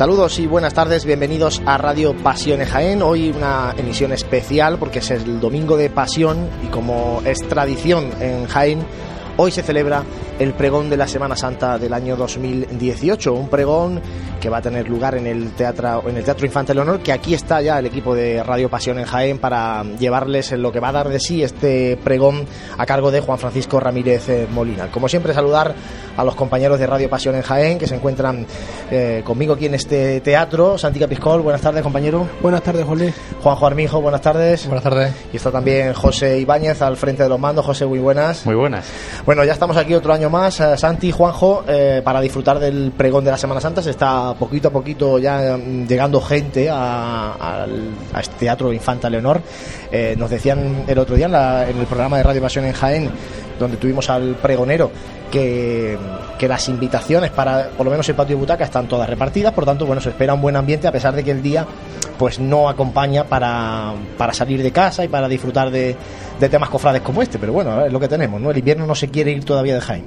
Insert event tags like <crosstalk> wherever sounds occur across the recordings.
Saludos y buenas tardes, bienvenidos a Radio Pasión Jaén. Hoy una emisión especial porque es el domingo de Pasión y como es tradición en Jaén, hoy se celebra el pregón de la Semana Santa del año 2018, un pregón que va a tener lugar en el Teatro, en Infante Leonor, que aquí está ya el equipo de Radio Pasión en Jaén para llevarles lo que va a dar de sí este pregón a cargo de Juan Francisco Ramírez eh, Molina. Como siempre, saludar a los compañeros de Radio Pasión en Jaén que se encuentran eh, conmigo aquí en este teatro. Santi Capiscol, buenas tardes, compañero. Buenas tardes, José. Juanjo Armijo, buenas tardes. Buenas tardes. Y está también José Ibáñez al frente de los mandos. José, muy buenas. Muy buenas. Bueno, ya estamos aquí otro año más, eh, Santi y Juanjo, eh, para disfrutar del pregón de la Semana Santa. Se está poquito a poquito ya mm, llegando gente a, al- a este teatro Infanta Leonor. Eh, nos decían el otro día en, la- en el programa de Radio Pasión en Jaén, donde tuvimos al pregonero, que, que las invitaciones para por lo menos el patio de butaca están todas repartidas. Por tanto, bueno, se espera un buen ambiente a pesar de que el día pues no acompaña para, para salir de casa y para disfrutar de, de temas cofrades como este. Pero bueno, es lo que tenemos, ¿no? El invierno no se quiere ir todavía de Jaén.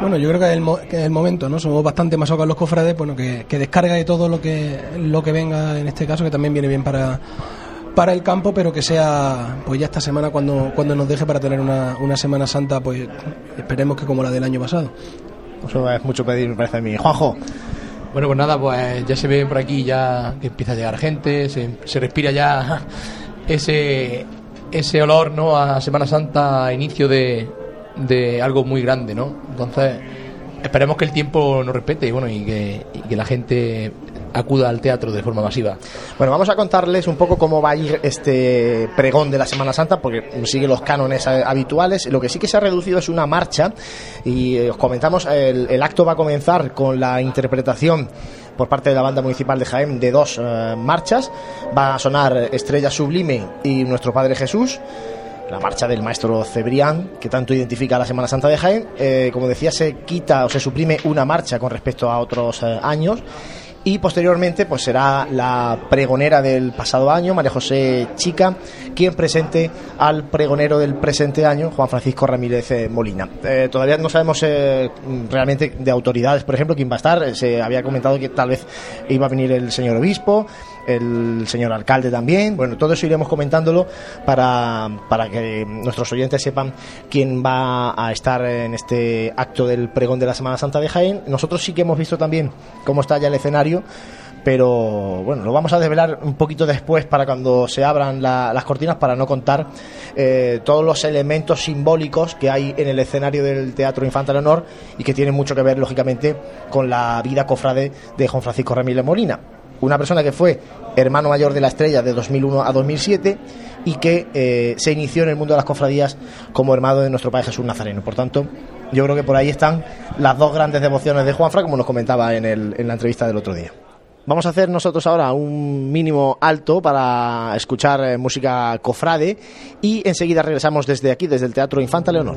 Bueno, yo creo que es el, que es el momento, ¿no? Somos bastante más los cofrades, bueno, que, que descarga de todo lo que lo que venga en este caso, que también viene bien para para el campo, pero que sea pues ya esta semana cuando cuando nos deje para tener una, una Semana Santa, pues esperemos que como la del año pasado. Eso es mucho pedir, me parece a mí. Juanjo, Bueno, pues nada, pues ya se ve por aquí ya que empieza a llegar gente, se, se respira ya ese, ese olor, ¿no? A Semana Santa, a inicio de, de algo muy grande, ¿no? Entonces, esperemos que el tiempo nos respete y bueno, y que, y que la gente acuda al teatro de forma masiva. Bueno, vamos a contarles un poco cómo va a ir este pregón de la Semana Santa, porque sigue los cánones habituales. Lo que sí que se ha reducido es una marcha, y eh, os comentamos, el, el acto va a comenzar con la interpretación por parte de la banda municipal de Jaén de dos eh, marchas. Va a sonar Estrella Sublime y Nuestro Padre Jesús. La marcha del maestro Cebrián, que tanto identifica a la Semana Santa de Jaén. Eh, como decía, se quita o se suprime una marcha con respecto a otros eh, años y posteriormente pues será la pregonera del pasado año, María José Chica, quien presente al pregonero del presente año, Juan Francisco Ramírez eh, Molina. Eh, todavía no sabemos eh, realmente de autoridades, por ejemplo, quién va a estar. Se había comentado que tal vez iba a venir el señor obispo, el señor alcalde también. Bueno, todo eso iremos comentándolo para, para que nuestros oyentes sepan quién va a estar en este acto del pregón de la Semana Santa de Jaén. Nosotros sí que hemos visto también cómo está ya el escenario, pero bueno, lo vamos a desvelar un poquito después para cuando se abran la- las cortinas para no contar eh, todos los elementos simbólicos que hay en el escenario del Teatro Infanta Leonor y que tienen mucho que ver, lógicamente, con la vida cofrade de Juan Francisco Ramírez Molina una persona que fue hermano mayor de la estrella de 2001 a 2007 y que eh, se inició en el mundo de las cofradías como hermano de nuestro Padre Jesús Nazareno. Por tanto, yo creo que por ahí están las dos grandes devociones de Juanfra, como nos comentaba en, en la entrevista del otro día. Vamos a hacer nosotros ahora un mínimo alto para escuchar eh, música cofrade y enseguida regresamos desde aquí, desde el Teatro Infanta Leonor.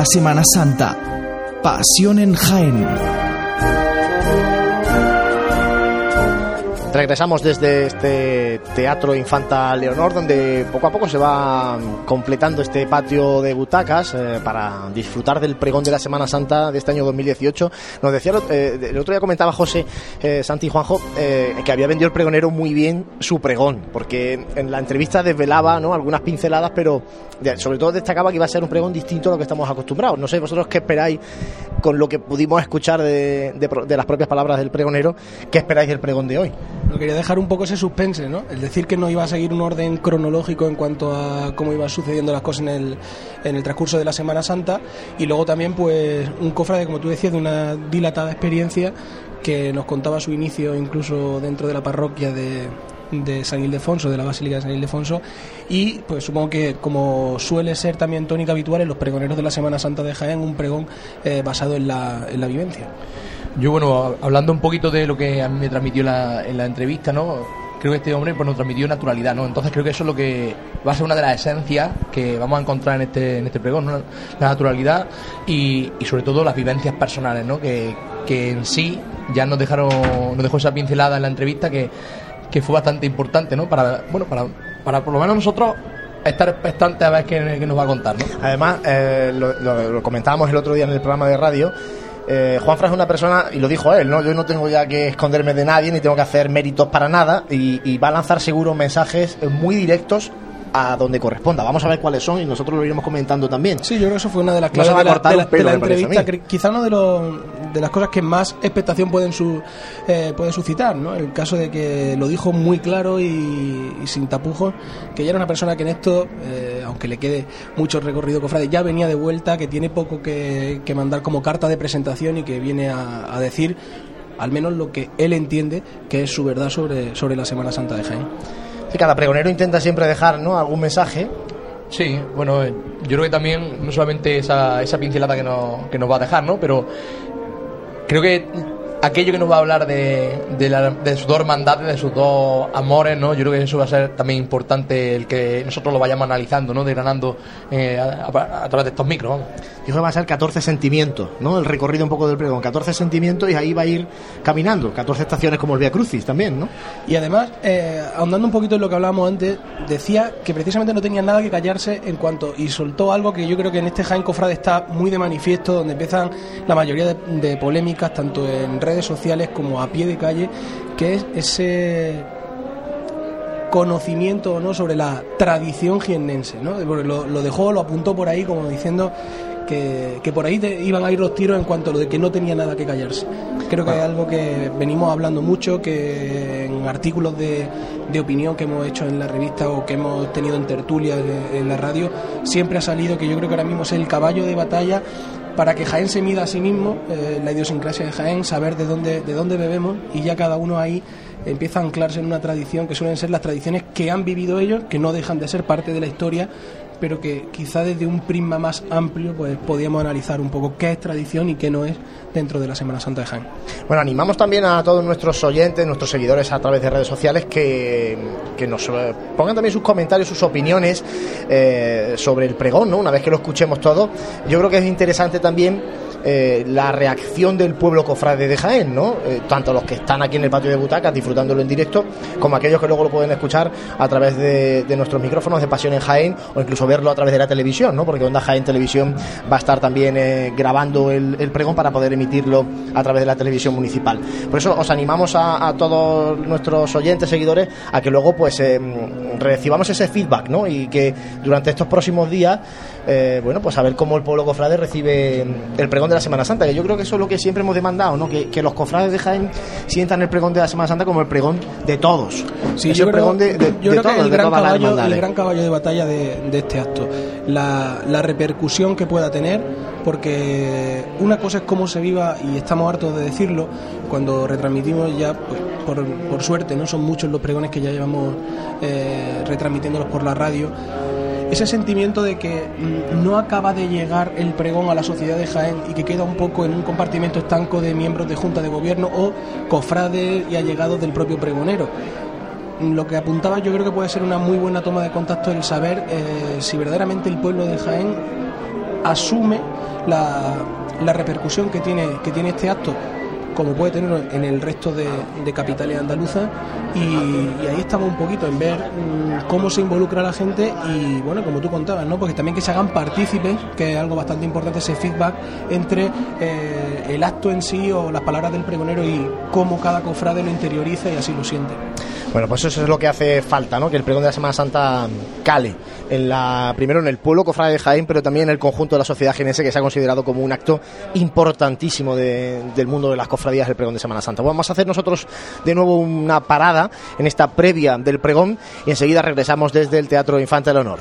La Semana Santa. Pasión en Jaén. Regresamos desde este Teatro Infanta Leonor, donde poco a poco se va completando este patio de butacas eh, para disfrutar del pregón de la Semana Santa de este año 2018. Nos decía, eh, el otro día comentaba José eh, Santi Juanjo que había vendido el pregonero muy bien su pregón, porque en la entrevista desvelaba ¿no? algunas pinceladas, pero sobre todo destacaba que iba a ser un pregón distinto a lo que estamos acostumbrados. No sé, vosotros qué esperáis con lo que pudimos escuchar de, las propias palabras del pregonero, ¿qué esperáis del pregón de hoy? No quería dejar un poco ese suspense, ¿no? El decir que no iba a seguir un orden cronológico en cuanto a cómo iban sucediendo las cosas en el, en el transcurso de la Semana Santa y luego también, pues, un cofrade, como tú decías, de una dilatada experiencia que nos contaba su inicio incluso dentro de la parroquia de, de San Ildefonso, de la Basílica de San Ildefonso, y pues supongo que como suele ser también tónica habitual en los pregoneros de la Semana Santa de Jaén, un pregón eh, basado en la, en la vivencia. Yo, bueno, hablando un poquito de lo que a mí me transmitió la, en la entrevista, ¿no? Creo que este hombre pues, nos transmitió naturalidad, ¿no? Entonces creo que eso es lo que va a ser una de las esencias que vamos a encontrar en este, en este pregón, ¿no? La naturalidad y, y sobre todo las vivencias personales, ¿no? Que, que en sí ya nos dejaron, nos dejó esa pincelada en la entrevista que, que fue bastante importante, ¿no? Para, bueno, para, para por lo menos nosotros estar expectantes a ver qué, nos va a contar, ¿no? Además, eh, lo, comentábamos el otro día en el programa de radio, eh, Juan Fran es una persona, y lo dijo él, ¿no? Yo no tengo ya que esconderme de nadie, ni tengo que hacer méritos para nada, y va a lanzar seguro mensajes muy directos a donde corresponda. Vamos a ver cuáles son y nosotros lo iremos comentando también. Sí, yo creo que eso fue una de las claves de, la, entrevista. Quizá una de, de las cosas que más expectación pueden, su, eh, suscitar, ¿no? El caso de que lo dijo muy claro y, sin tapujos, que ya era una persona que en esto, eh, aunque le quede mucho recorrido cofrade, ya venía de vuelta, que tiene poco que, mandar como carta de presentación y que viene a, a decir al menos lo que él entiende que es su verdad sobre, sobre la Semana Santa de Jaén cada pregonero intenta siempre dejar ¿no? algún mensaje. Sí, bueno, yo creo que también no solamente esa, esa pincelada que nos, que nos va a dejar, ¿no? Pero creo que aquello que nos va a hablar de, de, sus dos hermandades, de sus dos amores, ¿no? Yo creo que eso va a ser también importante el que nosotros lo vayamos analizando, ¿no? Desgranando eh, a, través de estos micros, vamos. Yo creo que va a ser 14 sentimientos, ¿no? El recorrido un poco del pregón, 14 sentimientos y ahí va a ir caminando, 14 estaciones como el Via Crucis también, ¿no? Y además, eh, ahondando un poquito en lo que hablábamos antes, decía que precisamente no tenía nada que callarse en cuanto, y soltó algo que yo creo que en este Jaén Cofrade está muy de manifiesto, donde empiezan la mayoría de, de polémicas, tanto en redes sociales como a pie de calle, que es ese conocimiento no sobre la tradición jiennense, ¿no? lo, lo, dejó, lo apuntó por ahí como diciendo que, que por ahí iban a ir los tiros en cuanto a lo de que no tenía nada que callarse. Creo que es algo que venimos hablando mucho, que en artículos de, de opinión que hemos hecho en la revista o que hemos tenido en tertulia en la radio, siempre ha salido que yo creo que ahora mismo es el caballo de batalla para que Jaén se mida a sí mismo, eh, la idiosincrasia de Jaén, saber de dónde, de dónde bebemos y ya cada uno ahí empieza a anclarse en una tradición que suelen ser las tradiciones que han vivido ellos, que no dejan de ser parte de la historia, pero que quizá desde un prisma más amplio pues podíamos analizar un poco qué es tradición y qué no es dentro de la Semana Santa de Jaén. Bueno, animamos también a todos nuestros oyentes, nuestros seguidores a través de redes sociales que, que nos eh, pongan también sus comentarios, sus opiniones eh, sobre el pregón, ¿no? Una vez que lo escuchemos todo, yo creo que es interesante también eh, la reacción del pueblo cofrade de Jaén, ¿no? Eh, tanto los que están aquí en el patio de butacas disfrutándolo en directo, como aquellos que luego lo pueden escuchar a través de, nuestros micrófonos de Pasión en Jaén o incluso verlo a través de la televisión, ¿no? Porque Onda Jaén Televisión va a estar también eh, grabando el, pregón para poder emitirlo a través de la televisión municipal. Por eso os animamos a, todos nuestros oyentes, seguidores, a que luego pues recibamos ese feedback, ¿no? Y que durante estos próximos días, bueno, pues a ver cómo el pueblo cofrade recibe el pregón de la Semana Santa, que yo creo que eso es lo que siempre hemos demandado, ¿no? que, los cofrades de Jaén sientan el pregón de la Semana Santa como el pregón de todos. Sí, yo, creo, de, yo creo, que el gran, caballo, el gran caballo de batalla de, este acto, la, la repercusión que pueda tener, porque una cosa es cómo se viva, y estamos hartos de decirlo, cuando retransmitimos ya, pues, por, por suerte, no son muchos los pregones que ya llevamos eh, retransmitiéndolos por la radio. Ese sentimiento de que mm, no acaba de llegar el pregón a la sociedad de Jaén y que queda un poco en un compartimento estanco de miembros de junta de gobierno o cofrades y allegados del propio pregonero. Lo que apuntaba yo creo que puede ser una muy buena toma de contacto el saber eh, si verdaderamente el pueblo de Jaén asume la, la repercusión que tiene, que tiene este acto como puede tenerlo en el resto de, capitales andaluzas. Y, y ahí estamos un poquito en ver mm, cómo se involucra la gente y bueno como tú contabas no porque también que se hagan partícipes que es algo bastante importante ese feedback entre eh, el acto en sí o las palabras del pregonero y cómo cada cofrade lo interioriza y así lo siente Bueno, pues eso es lo que hace falta, ¿no? Que el pregón de la Semana Santa cale en la primero en el pueblo cofrade de Jaén, pero también en el conjunto de la sociedad jienense que se ha considerado como un acto importantísimo de- del mundo de las cofradías el pregón de Semana Santa. Vamos a hacer nosotros de nuevo una parada en esta previa del pregón y enseguida regresamos desde el Teatro Infante del Honor.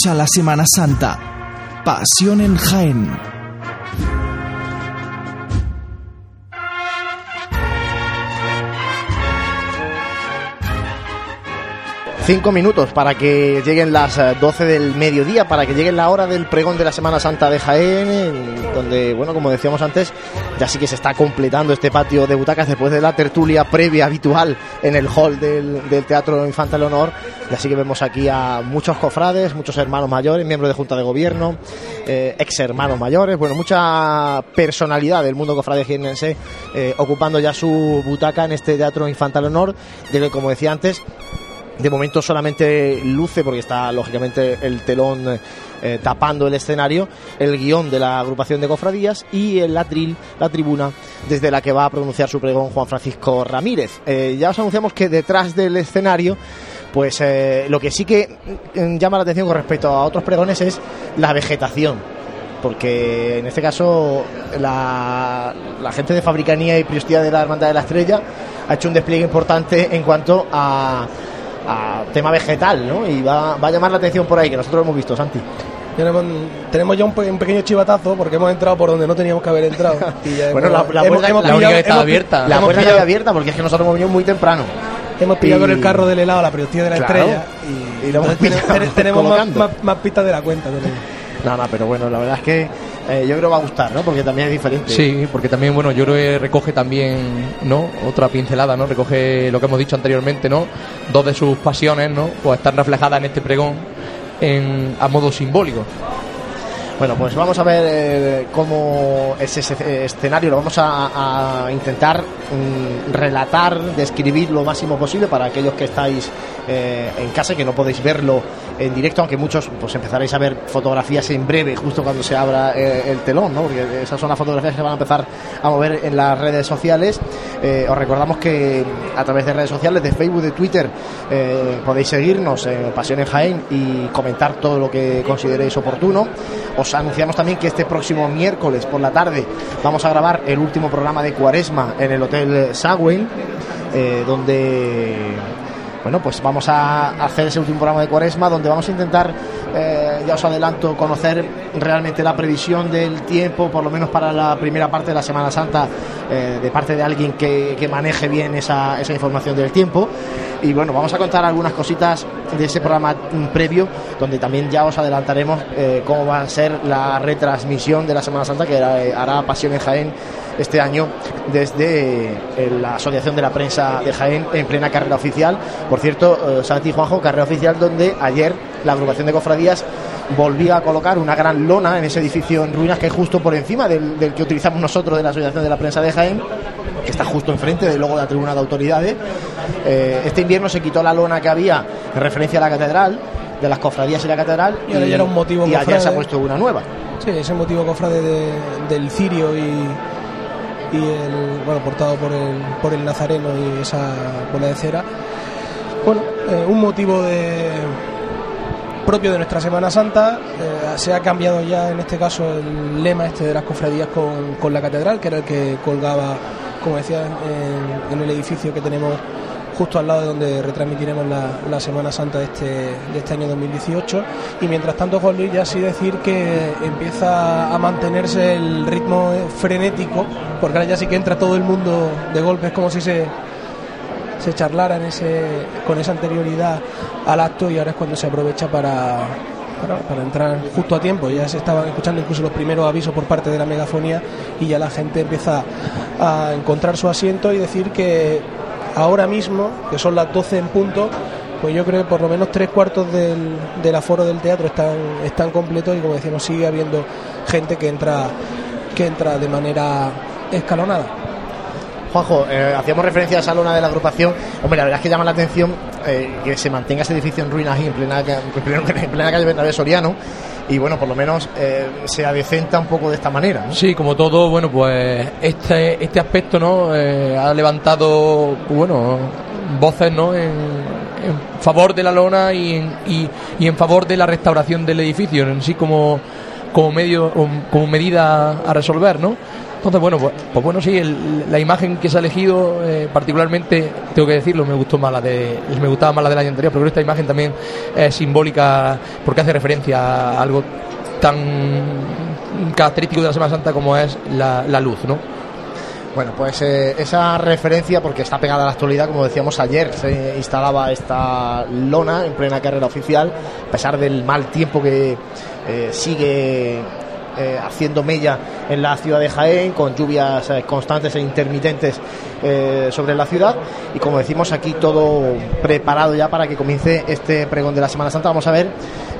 Escucha la Semana Santa. Pasión en Jaén. Cinco minutos para que lleguen las eh, 12 del mediodía, para que llegue la hora del pregón de la Semana Santa de Jaén, en donde, bueno, como decíamos antes, ya sí que se está completando este patio de butacas después de la tertulia previa habitual en el hall del, del Teatro Infante del Honor. Y así que vemos aquí a muchos cofrades, muchos hermanos mayores, miembros de Junta de Gobierno, eh, ex hermanos mayores, bueno, mucha personalidad del mundo cofrade jienense eh, ocupando ya su butaca en este Teatro Infante del Honor, de que, como decía antes, de momento solamente luce, porque está lógicamente el telón eh, tapando el escenario, el guion de la agrupación de cofradías y el atril, la tribuna, desde la que va a pronunciar su pregón Juan Francisco Ramírez. Eh, ya os anunciamos que detrás del escenario, pues eh, lo que sí que mm, llama la atención con respecto a otros pregones es la vegetación. Porque en este caso la, la gente de Fabricanía y Priostía de la Hermandad de la Estrella ha hecho un despliegue importante en cuanto a, a tema vegetal, ¿no? Y va, va a llamar la atención por ahí, que nosotros lo hemos visto, Santi. Tenemos, tenemos ya un, un pequeño chivatazo porque hemos entrado por donde no teníamos que haber entrado. <laughs> Y ya Bueno, hemos- la, la hemos- puerta, hemos la única que estaba hemos- abierta. la puerta estaba abierta porque es que nosotros hemos venido muy temprano. Hemos pillado Y- con el carro del helado la priostía de la Claro. estrella y, Y lo hemos entonces pillado tenemos, <laughs> más, más- más pistas de la cuenta. tenemos. No, no, pero bueno, la verdad es que eh, yo creo que va a gustar, ¿no? Porque también es diferente. Sí, porque también, bueno, yo creo que recoge también, ¿no? Otra pincelada, ¿no? Recoge lo que hemos dicho anteriormente, ¿no? Dos de sus pasiones, ¿no? Pues están reflejadas en este pregón en, a modo simbólico. Bueno, pues vamos a ver eh, cómo es ese escenario, lo vamos a, intentar mm, relatar, describir lo máximo posible para aquellos que estáis eh, en casa y que no podéis verlo en directo, aunque muchos pues empezaréis a ver fotografías en breve, justo cuando se abra eh, el telón, ¿no? porque esas son las fotografías que van a empezar a mover en las redes sociales. Os recordamos que a través de redes sociales, de Facebook, de Twitter, podéis seguirnos en Pasión en Jaén y comentar todo lo que consideréis oportuno. Os anunciamos también que este próximo miércoles por la tarde vamos a grabar el último programa de Cuaresma en el Hotel Sagüen, eh, donde bueno, pues vamos a hacer ese último programa de Cuaresma donde vamos a intentar, eh, ya os adelanto, conocer realmente la previsión del tiempo, por lo menos para la primera parte de la Semana Santa, eh, de parte de alguien que, que maneje bien esa, esa información del tiempo. Y bueno, vamos a contar algunas cositas de ese programa mm, previo, donde también ya os adelantaremos eh, cómo va a ser la retransmisión de la Semana Santa que hará, hará Pasión en Jaén este año desde eh, la Asociación de la Prensa de Jaén en plena carrera oficial. Por cierto, eh, Santi y Juanjo, carrera oficial donde ayer la agrupación de cofradías volvía a colocar una gran lona en ese edificio en ruinas que es justo por encima del, del que utilizamos nosotros de la Asociación de la Prensa de Jaén que está justo enfrente del logo de la tribuna de autoridades. Eh, este invierno se quitó la lona que había en referencia a la catedral, de las cofradías y la catedral, Y ya era un motivo y ayer cofrade. se ha puesto una nueva. Sí, ese motivo cofrade de- del cirio y, y el bueno portado por el por el nazareno y esa bola de cera. Bueno, eh, un motivo de propio de nuestra Semana Santa. eh, se ha cambiado ya en este caso el lema este de las cofradías con, con la catedral, que era el que colgaba, como decía, en, en el edificio que tenemos justo al lado de donde retransmitiremos la, Semana Santa de este, de este año 2018. Y mientras tanto, Juan Luis, ya sí decir que empieza a mantenerse el ritmo frenético, porque ahora ya sí que entra todo el mundo de golpe, es como si se, se charlara en ese, con esa anterioridad al acto y ahora es cuando se aprovecha para, para, para entrar justo a tiempo. Ya se estaban escuchando incluso los primeros avisos por parte de la megafonía y ya la gente empieza a encontrar su asiento y decir que ahora mismo, que son las 12 en punto, pues yo creo que por lo menos tres cuartos del, del aforo del teatro están, están completos y como decíamos sigue habiendo gente que entra, que entra de manera escalonada. Juanjo, eh, hacíamos referencia a esa lona de la agrupación. Hombre, la verdad es que llama la atención eh, que se mantenga ese edificio en ruinas ahí, en plena, en plena, en calle Bernabé Soriano. Y bueno, por lo menos eh, se adecenta un poco de esta manera. Sí, como todo, bueno, pues este, este aspecto, ¿no? Eh, ha levantado, pues, bueno, voces, ¿no? En, en favor de la lona y en, y, y en favor de la restauración del edificio, en sí como, como medio, como medida a resolver, ¿no? Entonces, bueno, pues, pues bueno, sí, el- la imagen que se ha elegido, eh, particularmente, tengo que decirlo, me gustó más la de, me gustaba más la del año anterior, pero esta imagen también es simbólica porque hace referencia a algo tan característico de la Semana Santa como es la, la luz, ¿no? Bueno, pues eh, esa referencia, porque está pegada a la actualidad, como decíamos ayer, se instalaba esta lona en plena carrera oficial, a pesar del mal tiempo que eh, sigue eh, haciendo mella en la ciudad de Jaén, con lluvias eh, constantes e intermitentes eh, sobre la ciudad. Y como decimos aquí, todo preparado ya para que comience este pregón de la Semana Santa. Vamos a ver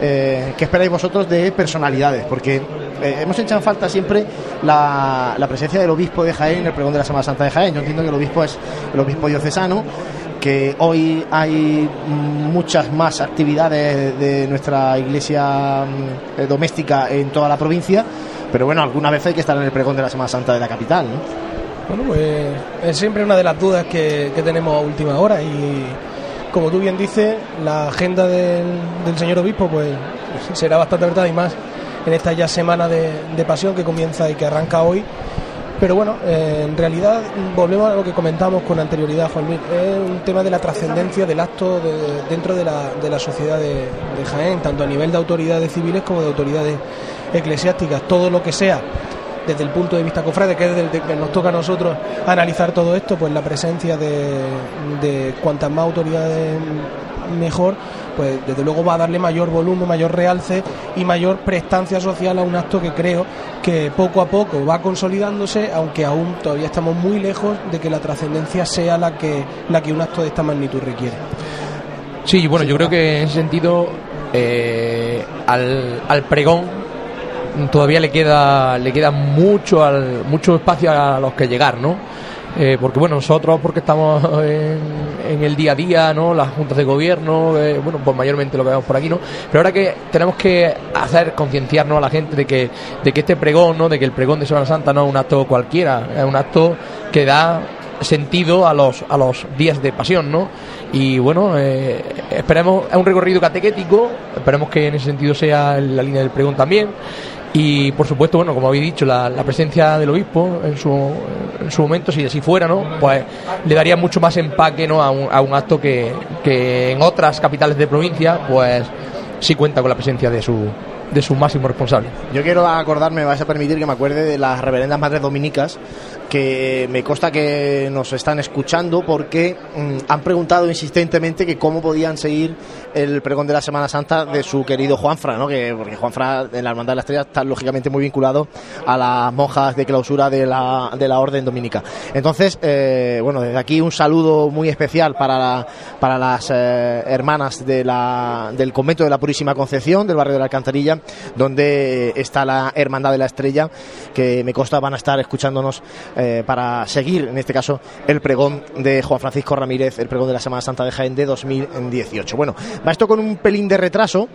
qué esperáis vosotros de personalidades, porque hemos echado en falta siempre la presencia del obispo de Jaén en el pregón de la Semana Santa de Jaén. Yo entiendo que el obispo es el obispo diocesano, que hoy hay muchas más actividades de nuestra iglesia mm, eh, doméstica en toda la provincia, pero bueno, alguna vez hay que estar en el pregón de la Semana Santa de la capital, ¿no? Bueno, pues es siempre una de las dudas que, que tenemos a última hora y como tú bien dices, la agenda del, del señor obispo pues será bastante verdad y más en esta ya semana de, de pasión que comienza y que arranca hoy. Pero bueno, eh, en realidad volvemos a lo que comentamos con anterioridad, Juan Luis. Es un tema de la trascendencia del acto de- dentro de la, de la sociedad de, Jaén, tanto a nivel de autoridades civiles como de autoridades eclesiásticas. Todo lo que sea desde el punto de vista cofrade, que es desde que nos toca a nosotros analizar todo esto, pues la presencia de cuantas más autoridades mejor, pues desde luego va a darle mayor volumen, mayor realce y mayor prestancia social a un acto que creo que poco a poco va consolidándose, aunque aún todavía estamos muy lejos de que la trascendencia sea la que, la que un acto de esta magnitud requiere. Sí, bueno, yo creo que en ese sentido, eh, al, al pregón todavía le queda le queda mucho al, mucho espacio a los que llegar, ¿no? Eh, porque bueno, nosotros porque estamos <laughs> en, el día a día, ¿no? Las juntas de gobierno, eh, bueno, pues mayormente lo que vemos por aquí, ¿no? Pero ahora que tenemos que hacer concienciarnos a la gente de que, de que este pregón, ¿no? De que el pregón de Semana Santa no es un acto cualquiera, es un acto que da sentido a los, a los días de pasión, ¿no? Y bueno, eh, esperemos, es un recorrido catequético, esperemos que en ese sentido sea la línea del pregón también. Y por supuesto, bueno, como habéis dicho, la, presencia del obispo en su, en su momento, si así fuera, ¿no? Pues le daría mucho más empaque, ¿no? A un, a un acto que, que en otras capitales de provincia, pues sí cuenta con la presencia de su, de su máximo responsable. Yo quiero acordarme, me vais a permitir que me acuerde de las reverendas madres dominicas que me consta que nos están escuchando porque mm, han preguntado insistentemente que cómo podían seguir el pregón de la Semana Santa de su querido Juanfra, ¿no? Que, porque Juanfra en la Hermandad de la Estrella está lógicamente muy vinculado a las monjas de clausura de la, de la Orden Dominica. Entonces, eh, bueno, desde aquí un saludo muy especial para, para las eh, hermanas de la, del convento de la Purísima Concepción, del barrio de la Alcantarilla, donde está la Hermandad de la Estrella, que me consta van a estar escuchándonos para seguir, en este caso, el pregón de Juan Francisco Ramírez, el pregón de la Semana Santa de Jaén de 2018. Bueno, va esto con un pelín de retraso.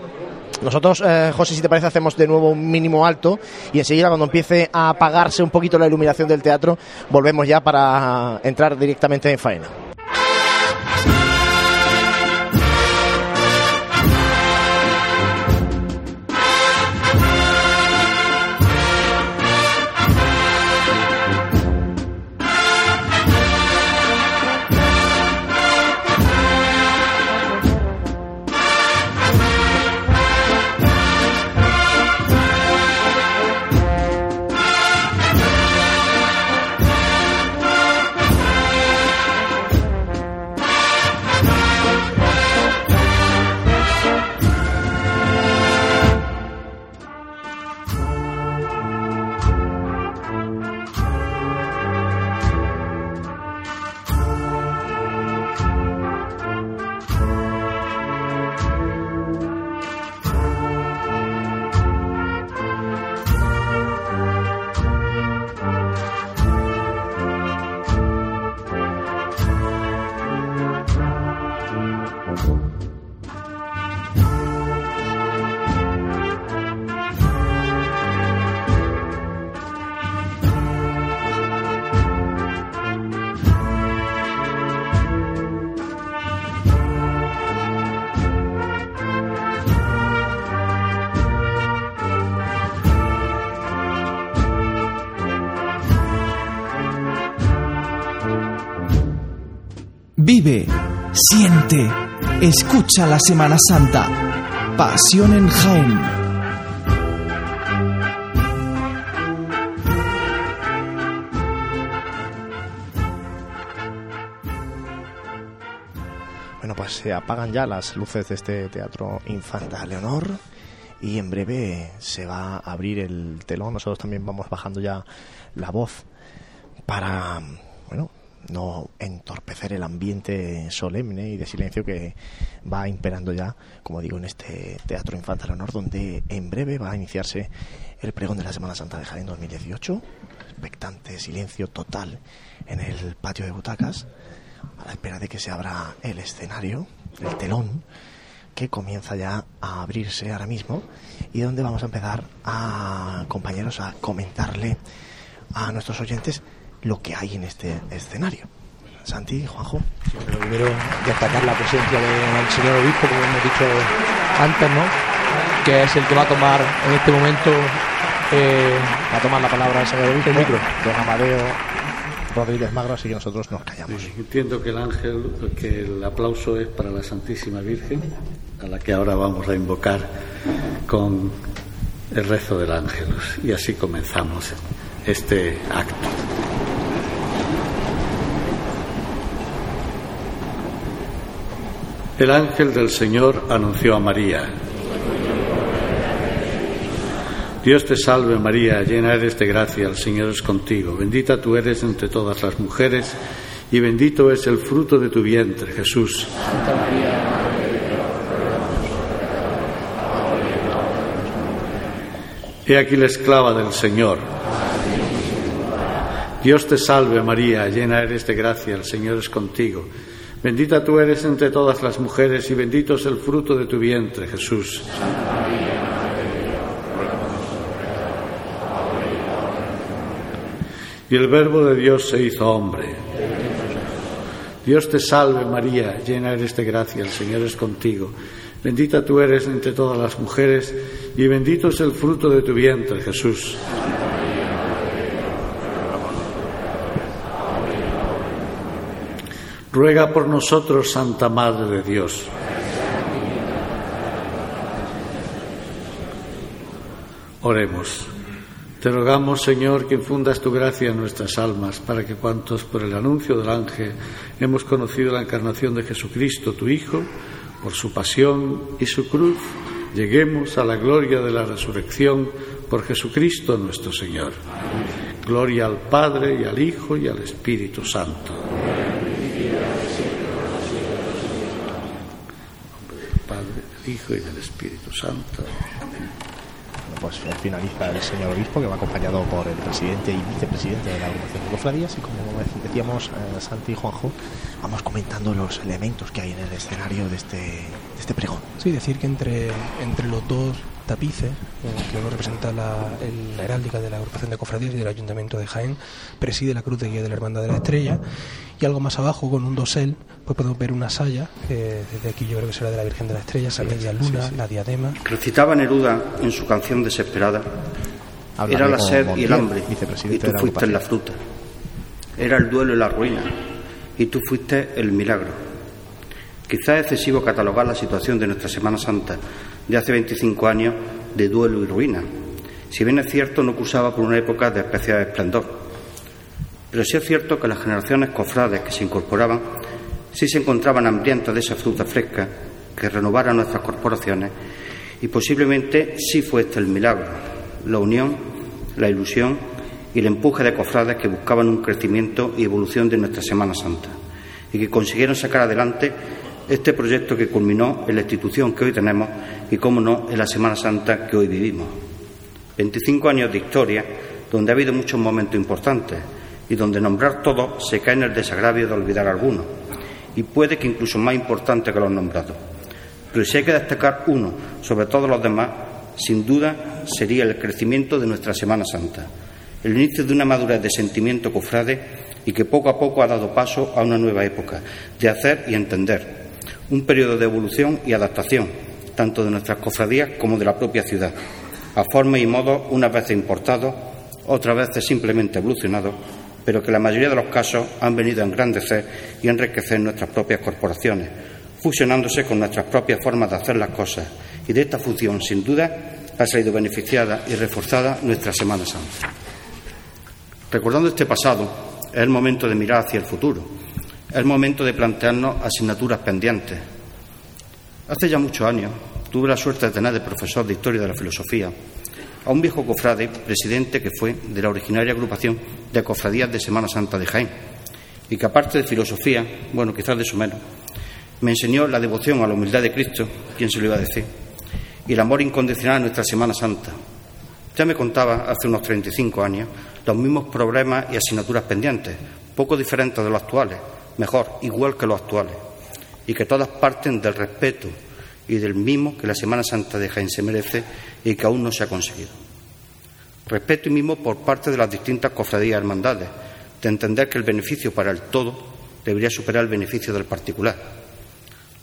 Nosotros, eh, José, si te parece, hacemos de nuevo un mínimo alto y enseguida cuando empiece a apagarse un poquito la iluminación del teatro, volvemos ya para entrar directamente en faena. La Semana Santa. Pasión en Jaén. Bueno, pues se apagan ya las luces de este teatro Infanta Leonor y en breve se va a abrir el telón. Nosotros también vamos bajando ya la voz para, bueno, no entorpecer el ambiente solemne y de silencio que va imperando ya, como digo, en este Teatro Infanta Honor, donde en breve va a iniciarse el pregón de la Semana Santa de Jaén 2018. Expectante silencio total en el patio de butacas, a la espera de que se abra el escenario, el telón, que comienza ya a abrirse ahora mismo y donde vamos a empezar a, compañeros, a comentarle a nuestros oyentes lo que hay en este escenario. Santi, Juanjo. lo primero, destacar la presencia del señor obispo, como hemos dicho antes, ¿no? Que es el que va a tomar en este momento, eh, va a tomar la palabra el señor obispo. El micro. Don Amadeo Rodríguez Magro, así que nosotros nos callamos. entiendo que el ángel, que el aplauso es para la Santísima Virgen, a la que ahora vamos a invocar con el rezo del ángel. Y así comenzamos este acto. El ángel del Señor anunció a María. Dios te salve María, llena eres de gracia, el Señor es contigo, bendita tú eres entre todas las mujeres y bendito es el fruto de tu vientre, Jesús. He aquí la esclava del Señor. Dios te salve María, llena eres de gracia, el Señor es contigo. Bendita tú eres entre todas las mujeres y bendito es el fruto de tu vientre, Jesús. Y el Verbo de Dios se hizo hombre. Dios te salve María, llena eres de gracia, el Señor es contigo. Bendita tú eres entre todas las mujeres y bendito es el fruto de tu vientre, Jesús. Ruega por nosotros, Santa Madre de Dios. Oremos. Te rogamos, Señor, que infundas tu gracia en nuestras almas, para que cuantos por el anuncio del ángel hemos conocido la encarnación de Jesucristo, tu Hijo, por su pasión y su cruz, lleguemos a la gloria de la resurrección por Jesucristo nuestro Señor. Gloria al Padre y al Hijo y al Espíritu Santo. Padre, del Hijo y del Espíritu Santo pues finaliza el señor obispo que va acompañado por el presidente y vicepresidente de la agrupación de cofradías y como decíamos eh, Santi y Juanjo vamos comentando los elementos que hay en el escenario de este, de este pregón. Sí, decir que entre, entre los dos tapices, que uno representa la, heráldica de la agrupación de cofradías y del ayuntamiento de Jaén, preside la cruz de guía de la Hermandad de la Estrella y algo más abajo con un dosel pues podemos ver una saya que desde aquí yo creo que será de la Virgen de la Estrella, esa media luna, la diadema. Recitaba Neruda en su canción desesperada. Era la sed y el hambre y tú fuiste la fruta. Era el duelo y la ruina y tú fuiste el milagro. Quizá es excesivo catalogar la situación de nuestra Semana Santa de hace 25 años de duelo y ruina. Si bien es cierto, no cursaba por una época de especial esplendor. Pero sí es cierto que las generaciones cofrades que se incorporaban sí se encontraban hambrientas de esa fruta fresca que renovara nuestras corporaciones y posiblemente sí fue este el milagro, la unión, la ilusión y el empuje de cofrades que buscaban un crecimiento y evolución de nuestra Semana Santa y que consiguieron sacar adelante este proyecto que culminó en la institución que hoy tenemos y, cómo no, en la Semana Santa que hoy vivimos. 25 años de historia donde ha habido muchos momentos importantes y donde nombrar todos se cae en el desagravio de olvidar algunos y puede que incluso más importante que los nombrados. Pero si hay que destacar uno sobre todos los demás, sin duda sería el crecimiento de nuestra Semana Santa, el inicio de una madurez de sentimiento cofrade y que poco a poco ha dado paso a una nueva época de hacer y entender, un periodo de evolución y adaptación, tanto de nuestras cofradías como de la propia ciudad, a forma y modo unas veces importados, otras veces simplemente evolucionados, pero que en la mayoría de los casos han venido a engrandecer y enriquecer nuestras propias corporaciones, fusionándose con nuestras propias formas de hacer las cosas. Y de esta función, sin duda, ha salido beneficiada y reforzada nuestra Semana Santa. Recordando este pasado, es el momento de mirar hacia el futuro es momento de plantearnos asignaturas pendientes. Hace ya muchos años tuve la suerte de tener de profesor de Historia de la Filosofía a un viejo cofrade, presidente que fue de la originaria agrupación de cofradías de Semana Santa de Jaén, y que aparte de filosofía, bueno, quizás de su menos, me enseñó la devoción a la humildad de Cristo, quien se lo iba a decir, y el amor incondicional a nuestra Semana Santa. Ya me contaba hace unos 35 años los mismos problemas y asignaturas pendientes, poco diferentes de los actuales, mejor, igual que los actuales, y que todas parten del respeto y del mimo que la Semana Santa de Jaén se merece y que aún no se ha conseguido. Respeto y mimo por parte de las distintas cofradías y hermandades, de entender que el beneficio para el todo debería superar el beneficio del particular.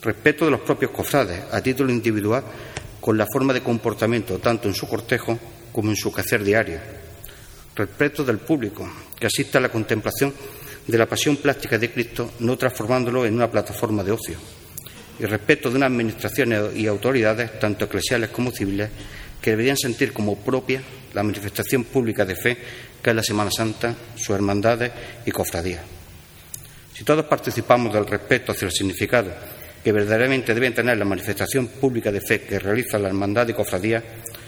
Respeto de los propios cofrades a título individual con la forma de comportamiento tanto en su cortejo como en su quehacer diario. Respeto del público que asiste a la contemplación de la pasión plástica de Cristo, no transformándolo en una plataforma de ocio. Y respeto de unas administraciones y autoridades, tanto eclesiales como civiles, que deberían sentir como propia la manifestación pública de fe que es la Semana Santa, sus hermandades y cofradías. Si todos participamos del respeto hacia el significado que verdaderamente deben tener la manifestación pública de fe que realiza la hermandad y cofradía,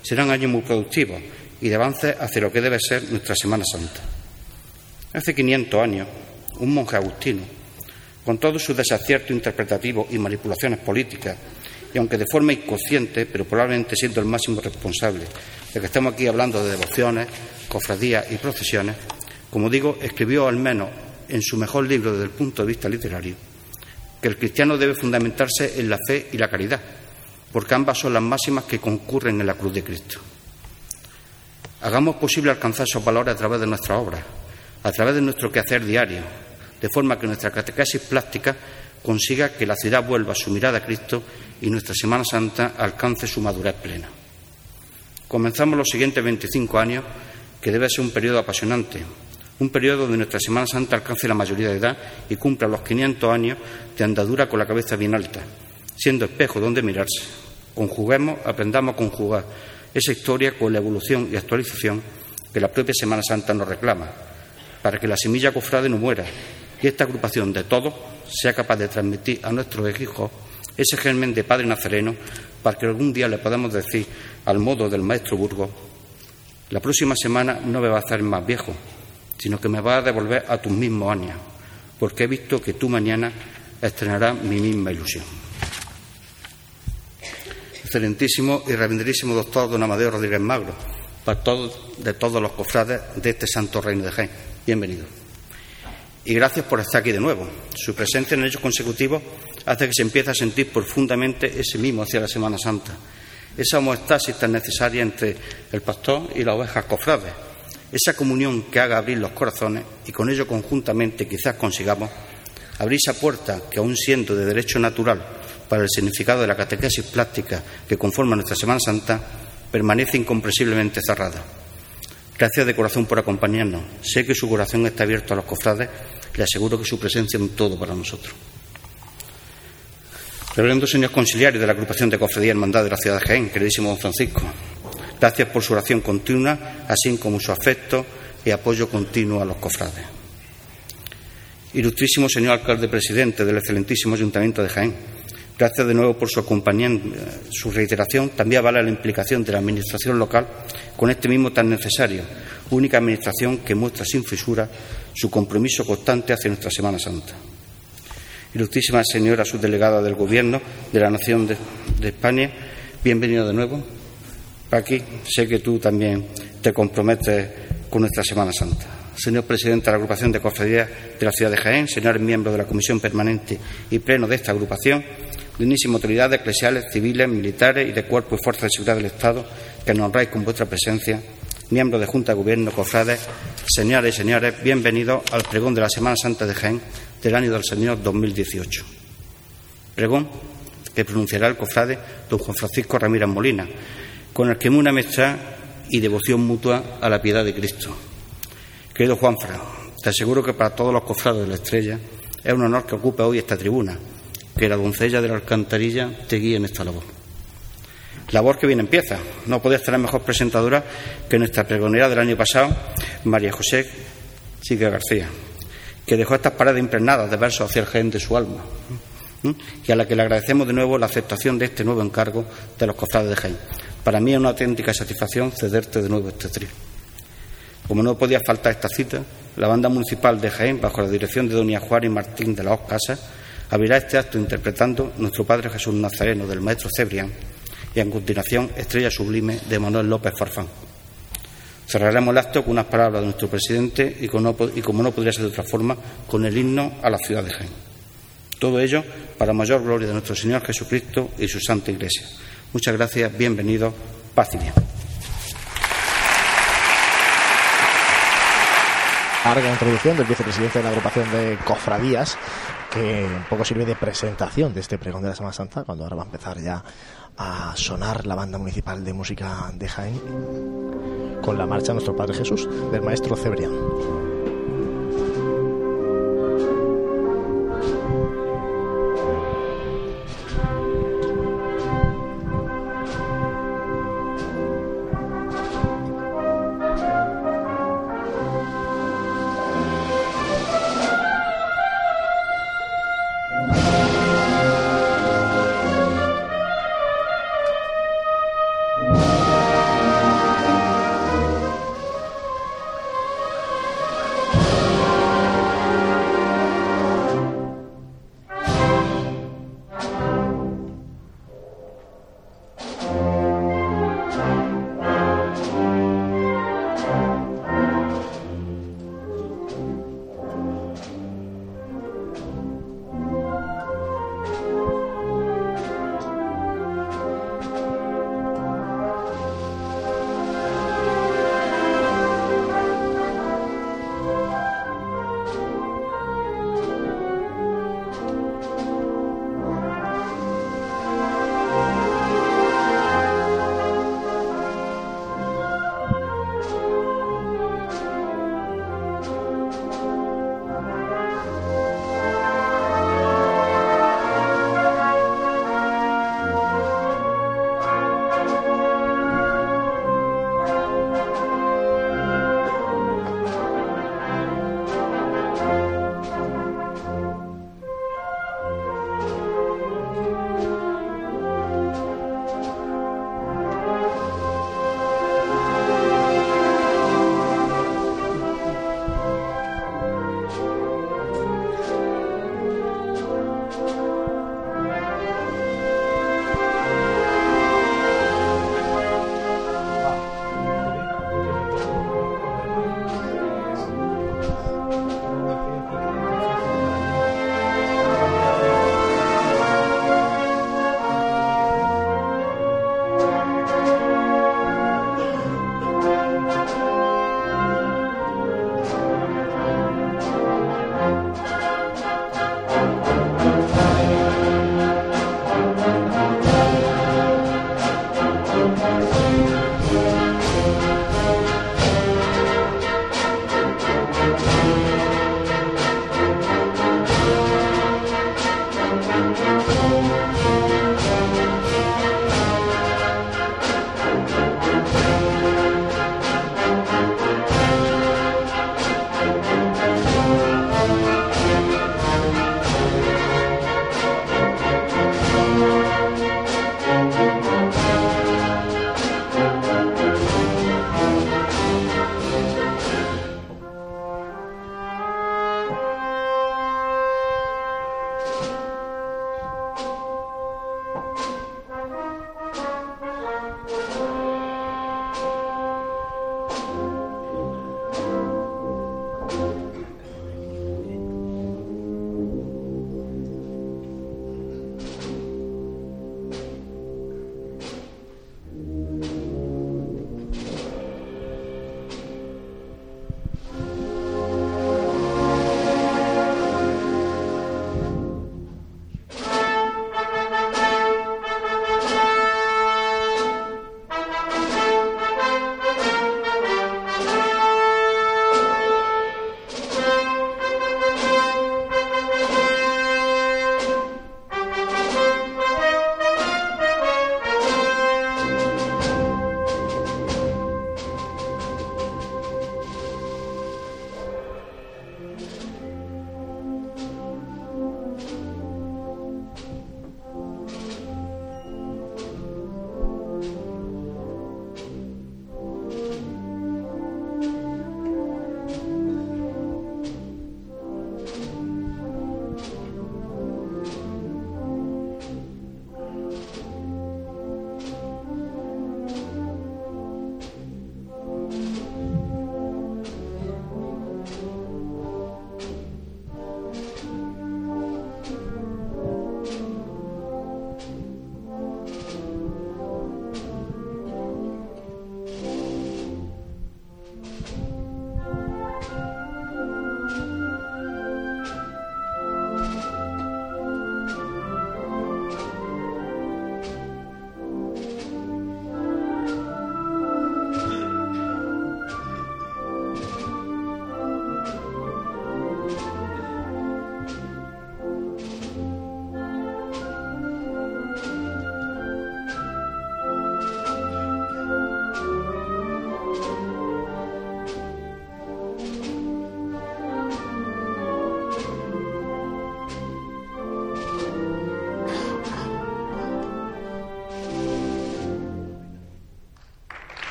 serán años muy productivos y de avance hacia lo que debe ser nuestra Semana Santa. Hace 500 años, un monje agustino, con todos sus desaciertos interpretativos y manipulaciones políticas, y aunque de forma inconsciente, pero probablemente siendo el máximo responsable de que estamos aquí hablando de devociones, cofradías y procesiones, como digo, escribió al menos en su mejor libro desde el punto de vista literario que el cristiano debe fundamentarse en la fe y la caridad, porque ambas son las máximas que concurren en la cruz de Cristo. Hagamos posible alcanzar esos valores a través de nuestra obra, a través de nuestro quehacer diario, de forma que nuestra catequesis plástica consiga que la ciudad vuelva su mirada a Cristo y nuestra Semana Santa alcance su madurez plena. Comenzamos los siguientes 25 años, que debe ser un periodo apasionante, un periodo donde nuestra Semana Santa alcance la mayoría de edad y cumpla los 500 años de andadura con la cabeza bien alta, siendo espejo donde mirarse. Conjuguemos, aprendamos a conjugar esa historia con la evolución y actualización que la propia Semana Santa nos reclama, para que la semilla cofrade no muera y esta agrupación de todos sea capaz de transmitir a nuestros hijos ese germen de Padre Nazareno para que algún día le podamos decir, al modo del maestro Burgos, la próxima semana no me va a hacer más viejo, sino que me va a devolver a tus mismos años, porque he visto que tú mañana estrenarás mi misma ilusión. Excelentísimo y reverenderísimo doctor don Amadeo Rodríguez Magro, pastor de todos los cofrades de este santo reino de Jaén. Bienvenido. Y gracias por estar aquí de nuevo. Su presencia en hechos consecutivos hace que se empiece a sentir profundamente ese mismo hacia la Semana Santa. Esa homeostasis tan necesaria entre el pastor y las ovejas cofrades. Esa comunión que haga abrir los corazones y con ello conjuntamente quizás consigamos abrir esa puerta que, aun siendo de derecho natural para el significado de la catequesis plástica que conforma nuestra Semana Santa, permanece incomprensiblemente cerrada. Gracias de corazón por acompañarnos. Sé que su corazón está abierto a los cofrades. Le aseguro que su presencia es un todo para nosotros. Reverendo señor conciliario de la agrupación de Cofradía Hermandad de la ciudad de Jaén, queridísimo don Francisco, gracias por su oración continua, así como su afecto y apoyo continuo a los cofrades. Ilustrísimo señor alcalde presidente del excelentísimo Ayuntamiento de Jaén, gracias de nuevo por su acompañamiento, su reiteración. También vale la implicación de la Administración local con este mismo tan necesario, única Administración que muestra sin fisura su compromiso constante hacia nuestra Semana Santa ilustrísima señora subdelegada del Gobierno de la Nación de, España, bienvenido de nuevo. Aquí sé que tú también te comprometes con nuestra Semana Santa. Señor presidente de la agrupación de cofradías de la ciudad de Jaén, señores miembros de la Comisión Permanente y Pleno de esta agrupación, dignísimas autoridades eclesiales, civiles, militares y de cuerpo y fuerzas de seguridad del Estado, que nos honráis con vuestra presencia, miembros de Junta de Gobierno, cofrades, señores y señores, bienvenidos al pregón de la Semana Santa de Jaén del año del Señor 2018. Pregón que pronunciará el cofrade don Juan Francisco Ramírez Molina, con el que una amistad y devoción mutua a la piedad de Cristo. Querido Juanfra, te aseguro que para todos los cofrades de la estrella es un honor que ocupe hoy esta tribuna, que la doncella de la alcantarilla te guíe en esta labor. Labor que bien empieza. No podía estar mejor presentadora que nuestra pregonera del año pasado, María José Sigue García, que dejó estas paredes impregnadas de versos hacia el gen de su alma y a la que le agradecemos de nuevo la aceptación de este nuevo encargo de los cofrades de Jaén. Para mí es una auténtica satisfacción cederte de nuevo este trío. Como no podía faltar esta cita, la banda municipal de Jaén, bajo la dirección de doña Juárez Martín de la Casas, abrirá este acto interpretando Nuestro Padre Jesús Nazareno del maestro Cebrián y, a continuación, Estrella Sublime de Manuel López Farfán. Cerraremos el acto con unas palabras de nuestro presidente y, como no podría ser de otra forma, con el himno a la ciudad de Jaén. Todo ello para mayor gloria de nuestro Señor Jesucristo y su Santa Iglesia. Muchas gracias, bienvenidos, paz y bien. Larga introducción del vicepresidente de la agrupación de cofradías, un poco sirve de presentación de este pregón de la Semana Santa, cuando ahora va a empezar ya a sonar la banda municipal de música de Jaén con la marcha Nuestro Padre Jesús del maestro Cebrián.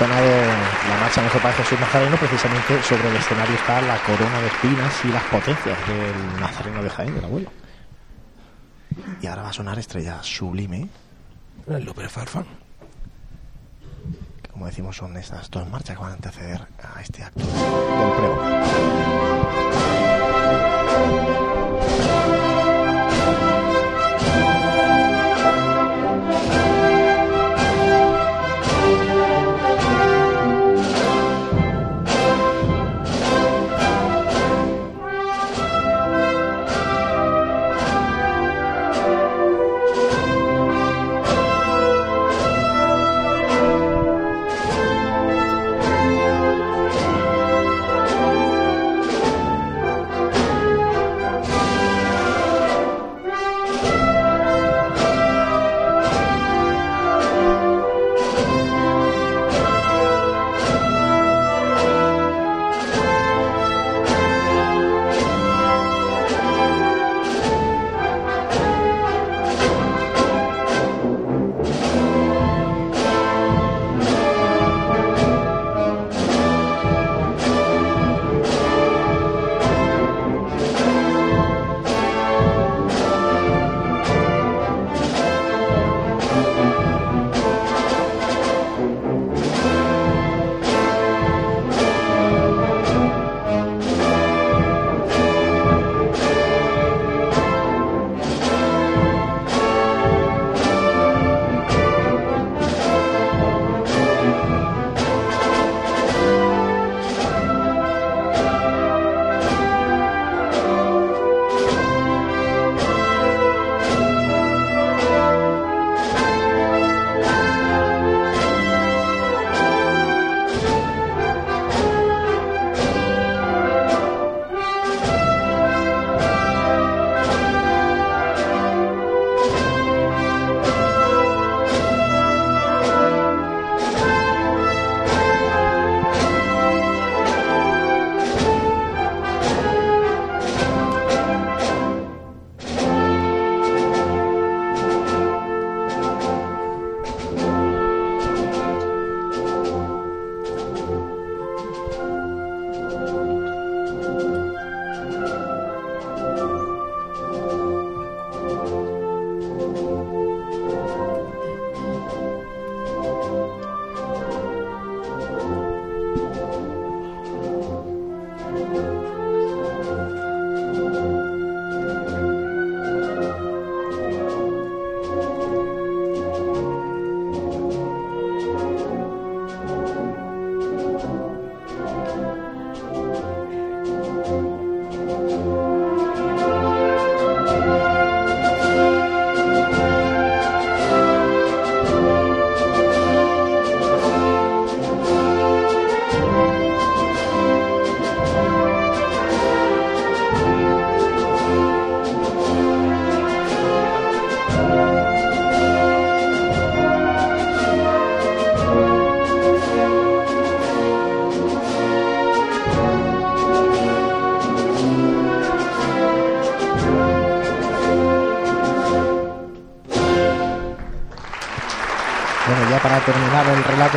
Sonado la marcha Nuestro Padre Jesús Nazareno, precisamente sobre el escenario está la corona de espinas y las potencias del Nazareno de Jaén, del abuelo. Y ahora va a sonar Estrella Sublime. El Luper Farfán. Como decimos son estas dos marchas que van a anteceder a este acto del pregón.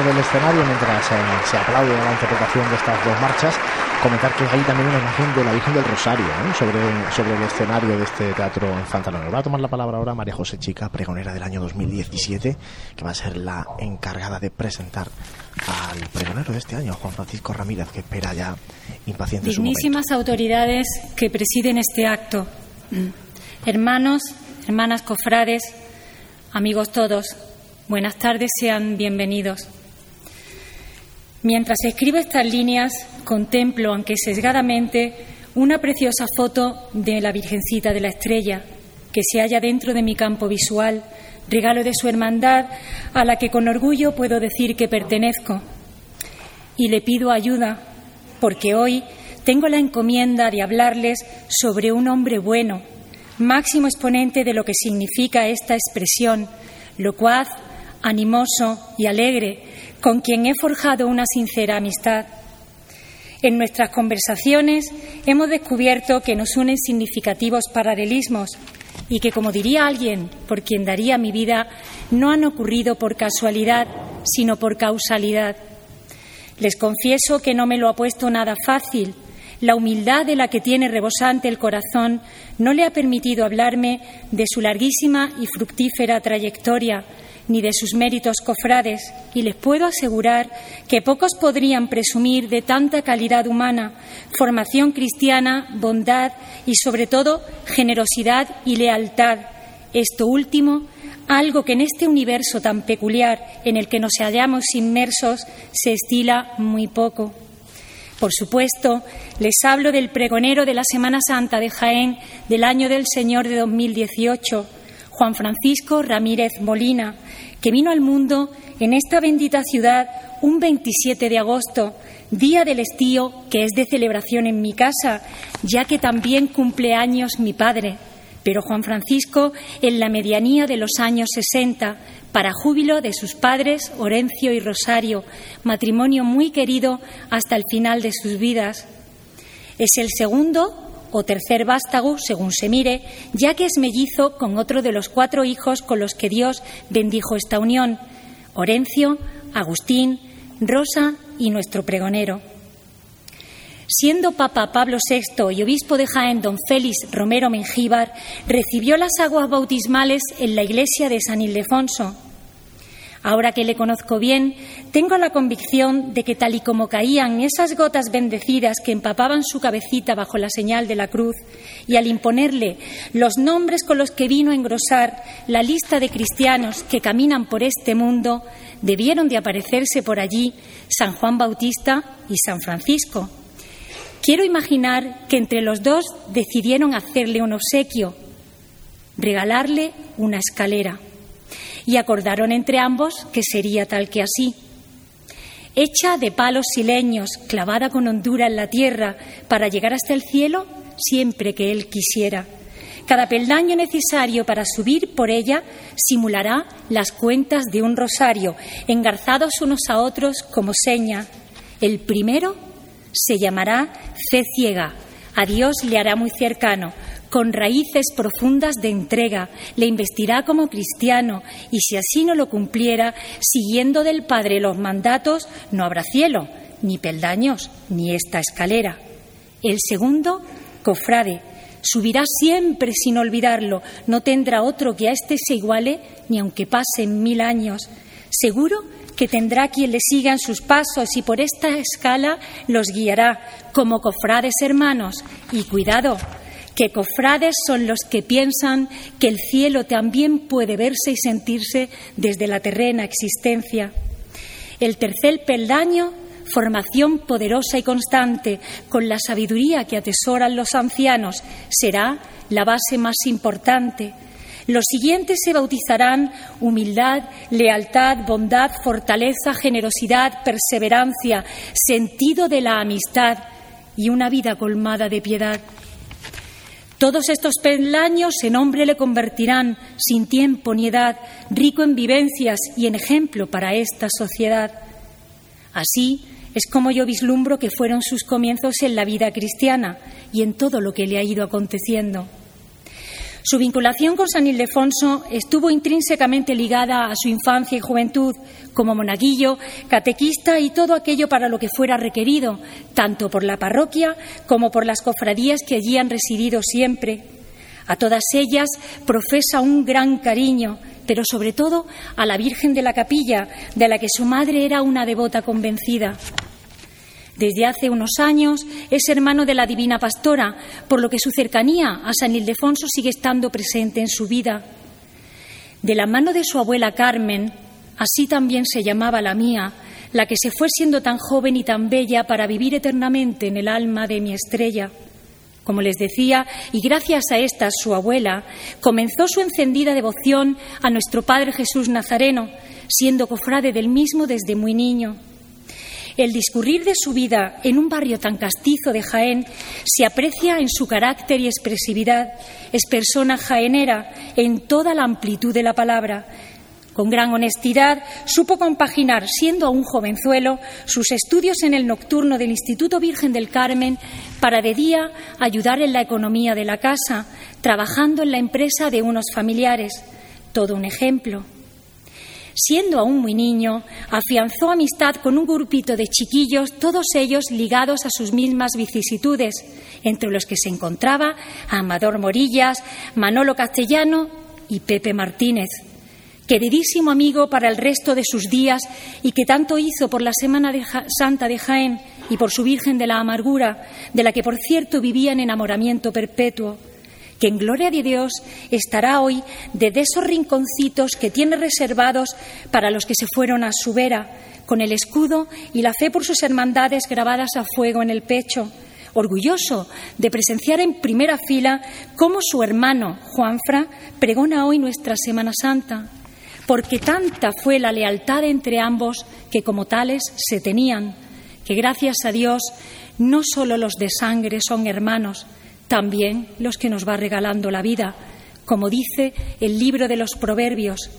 Del escenario, mientras eh, se aplaude la interpretación de estas dos marchas, comentar que hay también una imagen de la Virgen del Rosario sobre, sobre el escenario de este teatro infantil. Va a tomar la palabra ahora María José Chica, pregonera del año 2017, que va a ser la encargada de presentar al pregonero de este año, Juan Francisco Ramírez, que espera ya impaciente Dignísimas autoridades que presiden este acto, hermanos, hermanas cofrades, amigos todos, Buenas tardes, sean bienvenidos. Mientras escribo estas líneas, contemplo, aunque sesgadamente, una preciosa foto de la Virgencita de la Estrella, que se halla dentro de mi campo visual, regalo de su hermandad, a la que con orgullo puedo decir que pertenezco. Y le pido ayuda, porque hoy tengo la encomienda de hablarles sobre un hombre bueno, máximo exponente de lo que significa esta expresión, locuaz, animoso y alegre, con quien he forjado una sincera amistad. En nuestras conversaciones hemos descubierto que nos unen significativos paralelismos y que, como diría alguien por quien daría mi vida, no han ocurrido por casualidad, sino por causalidad. Les confieso que no me lo ha puesto nada fácil. La humildad de la que tiene rebosante el corazón no le ha permitido hablarme de su larguísima y fructífera trayectoria, ni de sus méritos cofrades, y les puedo asegurar que pocos podrían presumir de tanta calidad humana, formación cristiana, bondad y, sobre todo, generosidad y lealtad. Esto último, algo que en este universo tan peculiar en el que nos hallamos inmersos se estila muy poco. Por supuesto, les hablo del pregonero de la Semana Santa de Jaén del año del Señor de 2018, Juan Francisco Ramírez Molina, que vino al mundo en esta bendita ciudad un 27 de agosto, día del estío que es de celebración en mi casa, ya que también cumple años mi padre. Pero Juan Francisco, en la medianía de los años 60, para júbilo de sus padres, Orencio y Rosario, matrimonio muy querido hasta el final de sus vidas. Es el segundo o tercer vástago, según se mire, ya que es mellizo con otro de los cuatro hijos con los que Dios bendijo esta unión, Orencio, Agustín, Rosa y nuestro pregonero. Siendo Papa Pablo VI y obispo de Jaén don Félix Romero Mengíbar, recibió las aguas bautismales en la iglesia de San Ildefonso, Ahora que le conozco bien, tengo la convicción de que tal y como caían esas gotas bendecidas que empapaban su cabecita bajo la señal de la cruz, y al imponerle los nombres con los que vino a engrosar la lista de cristianos que caminan por este mundo, debieron de aparecerse por allí San Juan Bautista y San Francisco. Quiero imaginar que entre los dos decidieron hacerle un obsequio, regalarle una escalera y acordaron entre ambos que sería tal que así. Hecha de palos sileños, clavada con hondura en la tierra, para llegar hasta el cielo siempre que él quisiera. Cada peldaño necesario para subir por ella simulará las cuentas de un rosario, engarzados unos a otros como seña. El primero se llamará fe ciega. A Dios le hará muy cercano, con raíces profundas de entrega, le investirá como cristiano y si así no lo cumpliera, siguiendo del Padre los mandatos, no habrá cielo, ni peldaños, ni esta escalera. El segundo, cofrade, subirá siempre sin olvidarlo, no tendrá otro que a éste se iguale, ni aunque pasen mil años. Seguro que tendrá quien le siga en sus pasos y por esta escala los guiará como cofrades hermanos. Y cuidado, que cofrades son los que piensan que el cielo también puede verse y sentirse desde la terrena existencia. El tercer peldaño, formación poderosa y constante, con la sabiduría que atesoran los ancianos, será la base más importante. Los siguientes se bautizarán humildad, lealtad, bondad, fortaleza, generosidad, perseverancia, sentido de la amistad y una vida colmada de piedad. Todos estos peldaños en hombre le convertirán, sin tiempo ni edad, rico en vivencias y en ejemplo para esta sociedad. Así es como yo vislumbro que fueron sus comienzos en la vida cristiana y en todo lo que le ha ido aconteciendo. Su vinculación con San Ildefonso estuvo intrínsecamente ligada a su infancia y juventud, como monaguillo, catequista y todo aquello para lo que fuera requerido, tanto por la parroquia como por las cofradías que allí han residido siempre. A todas ellas profesa un gran cariño, pero sobre todo a la Virgen de la Capilla, de la que su madre era una devota convencida. Desde hace unos años es hermano de la Divina Pastora, por lo que su cercanía a San Ildefonso sigue estando presente en su vida. De la mano de su abuela Carmen, así también se llamaba la mía, la que se fue siendo tan joven y tan bella para vivir eternamente en el alma de mi estrella. Como les decía, y gracias a esta, su abuela, comenzó su encendida devoción a nuestro Padre Jesús Nazareno, siendo cofrade del mismo desde muy niño. El discurrir de su vida en un barrio tan castizo de Jaén se aprecia en su carácter y expresividad. Es persona jaenera en toda la amplitud de la palabra. Con gran honestidad supo compaginar, siendo aún jovenzuelo, sus estudios en el nocturno del Instituto Virgen del Carmen para de día ayudar en la economía de la casa, trabajando en la empresa de unos familiares. Todo un ejemplo. Siendo aún muy niño, afianzó amistad con un grupito de chiquillos, todos ellos ligados a sus mismas vicisitudes, entre los que se encontraba Amador Morillas, Manolo Castellano y Pepe Martínez queridísimo amigo para el resto de sus días y que tanto hizo por la Semana Santa de Jaén y por su Virgen de la Amargura, de la que, por cierto, vivía en enamoramiento perpetuo, que en gloria de Dios estará hoy desde esos rinconcitos que tiene reservados para los que se fueron a su vera, con el escudo y la fe por sus hermandades grabadas a fuego en el pecho, orgulloso de presenciar en primera fila cómo su hermano Juanfra pregona hoy nuestra Semana Santa porque tanta fue la lealtad entre ambos que como tales se tenían, que gracias a Dios no solo los de sangre son hermanos, también los que nos va regalando la vida, como dice el libro de los Proverbios,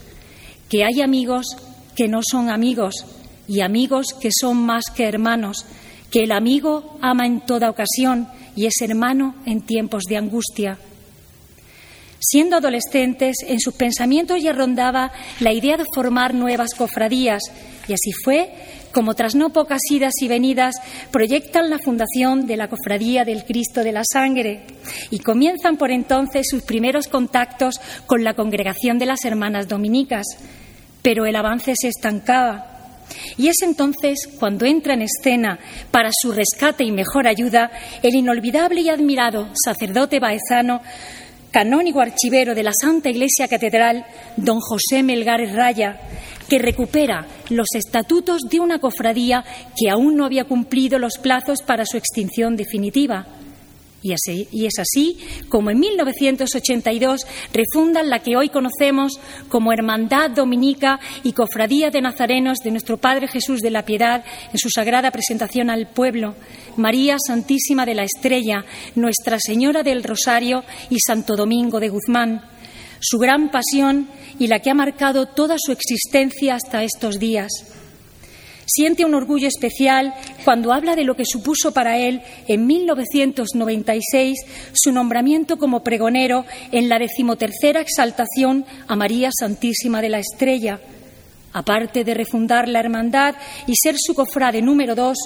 que hay amigos que no son amigos y amigos que son más que hermanos, que el amigo ama en toda ocasión y es hermano en tiempos de angustia. Siendo adolescentes, en sus pensamientos ya rondaba la idea de formar nuevas cofradías, y así fue como tras no pocas idas y venidas proyectan la fundación de la Cofradía del Cristo de la Sangre y comienzan por entonces sus primeros contactos con la congregación de las Hermanas Dominicas. Pero el avance se estancaba. Y es entonces cuando entra en escena, para su rescate y mejor ayuda, el inolvidable y admirado sacerdote baezano canónigo archivero de la Santa Iglesia Catedral, don José Melgares Raya, que recupera los estatutos de una cofradía que aún no había cumplido los plazos para su extinción definitiva. Y, es así como en 1982 refundan la que hoy conocemos como Hermandad Dominica y Cofradía de Nazarenos de nuestro Padre Jesús de la Piedad en su sagrada presentación al pueblo, María Santísima de la Estrella, Nuestra Señora del Rosario y Santo Domingo de Guzmán. Su gran pasión y la que ha marcado toda su existencia hasta estos días. Siente un orgullo especial cuando habla de lo que supuso para él en 1996 su nombramiento como pregonero en la decimotercera exaltación a María Santísima de la Estrella. Aparte de refundar la hermandad y ser su cofrade número dos,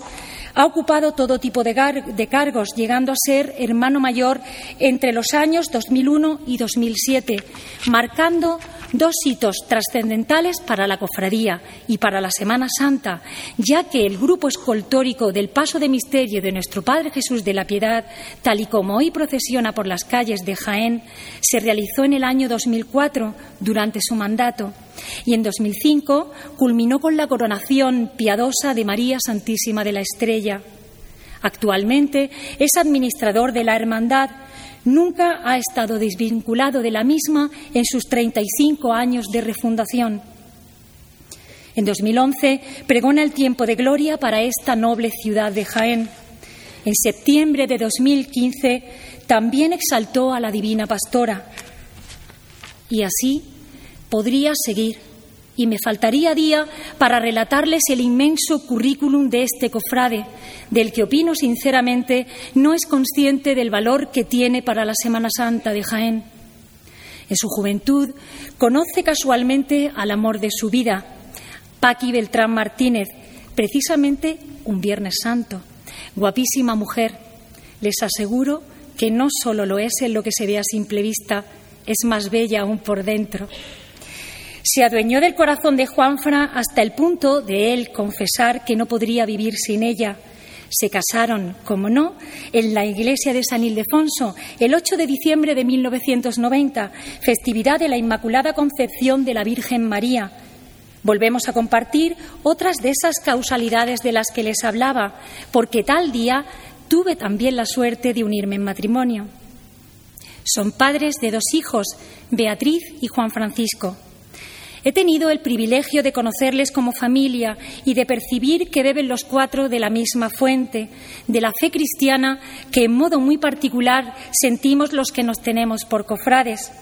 ha ocupado todo tipo de, de, cargos, llegando a ser hermano mayor entre los años 2001 y 2007, marcando dos hitos trascendentales para la cofradía y para la Semana Santa, ya que el grupo escoltórico del Paso de Misterio de nuestro Padre Jesús de la Piedad, tal y como hoy procesiona por las calles de Jaén, se realizó en el año 2004 durante su mandato y en 2005 culminó con la coronación piadosa de María Santísima de la Estrella. Actualmente es administrador de la Hermandad nunca ha estado desvinculado de la misma en sus 35 años de refundación. En 2011 pregona el tiempo de gloria para esta noble ciudad de Jaén. En septiembre de 2015 también exaltó a la Divina Pastora. Y así podría seguir y me faltaría día para relatarles el inmenso currículum de este cofrade, del que opino sinceramente no es consciente del valor que tiene para la Semana Santa de Jaén. En su juventud conoce casualmente al amor de su vida, Paqui Beltrán Martínez, precisamente un Viernes Santo. Guapísima mujer. Les aseguro que no solo lo es en lo que se ve a simple vista, es más bella aún por dentro. Se adueñó del corazón de Juanfra hasta el punto de él confesar que no podría vivir sin ella. Se casaron, como no, en la iglesia de San Ildefonso el 8 de diciembre de 1990, festividad de la Inmaculada Concepción de la Virgen María. Volvemos a compartir otras de esas causalidades de las que les hablaba, porque tal día tuve también la suerte de unirme en matrimonio. Son padres de dos hijos, Beatriz y Juan Francisco. He tenido el privilegio de conocerles como familia y de percibir que beben los cuatro de la misma fuente, de la fe cristiana que en modo muy particular sentimos los que nos tenemos por cofrades.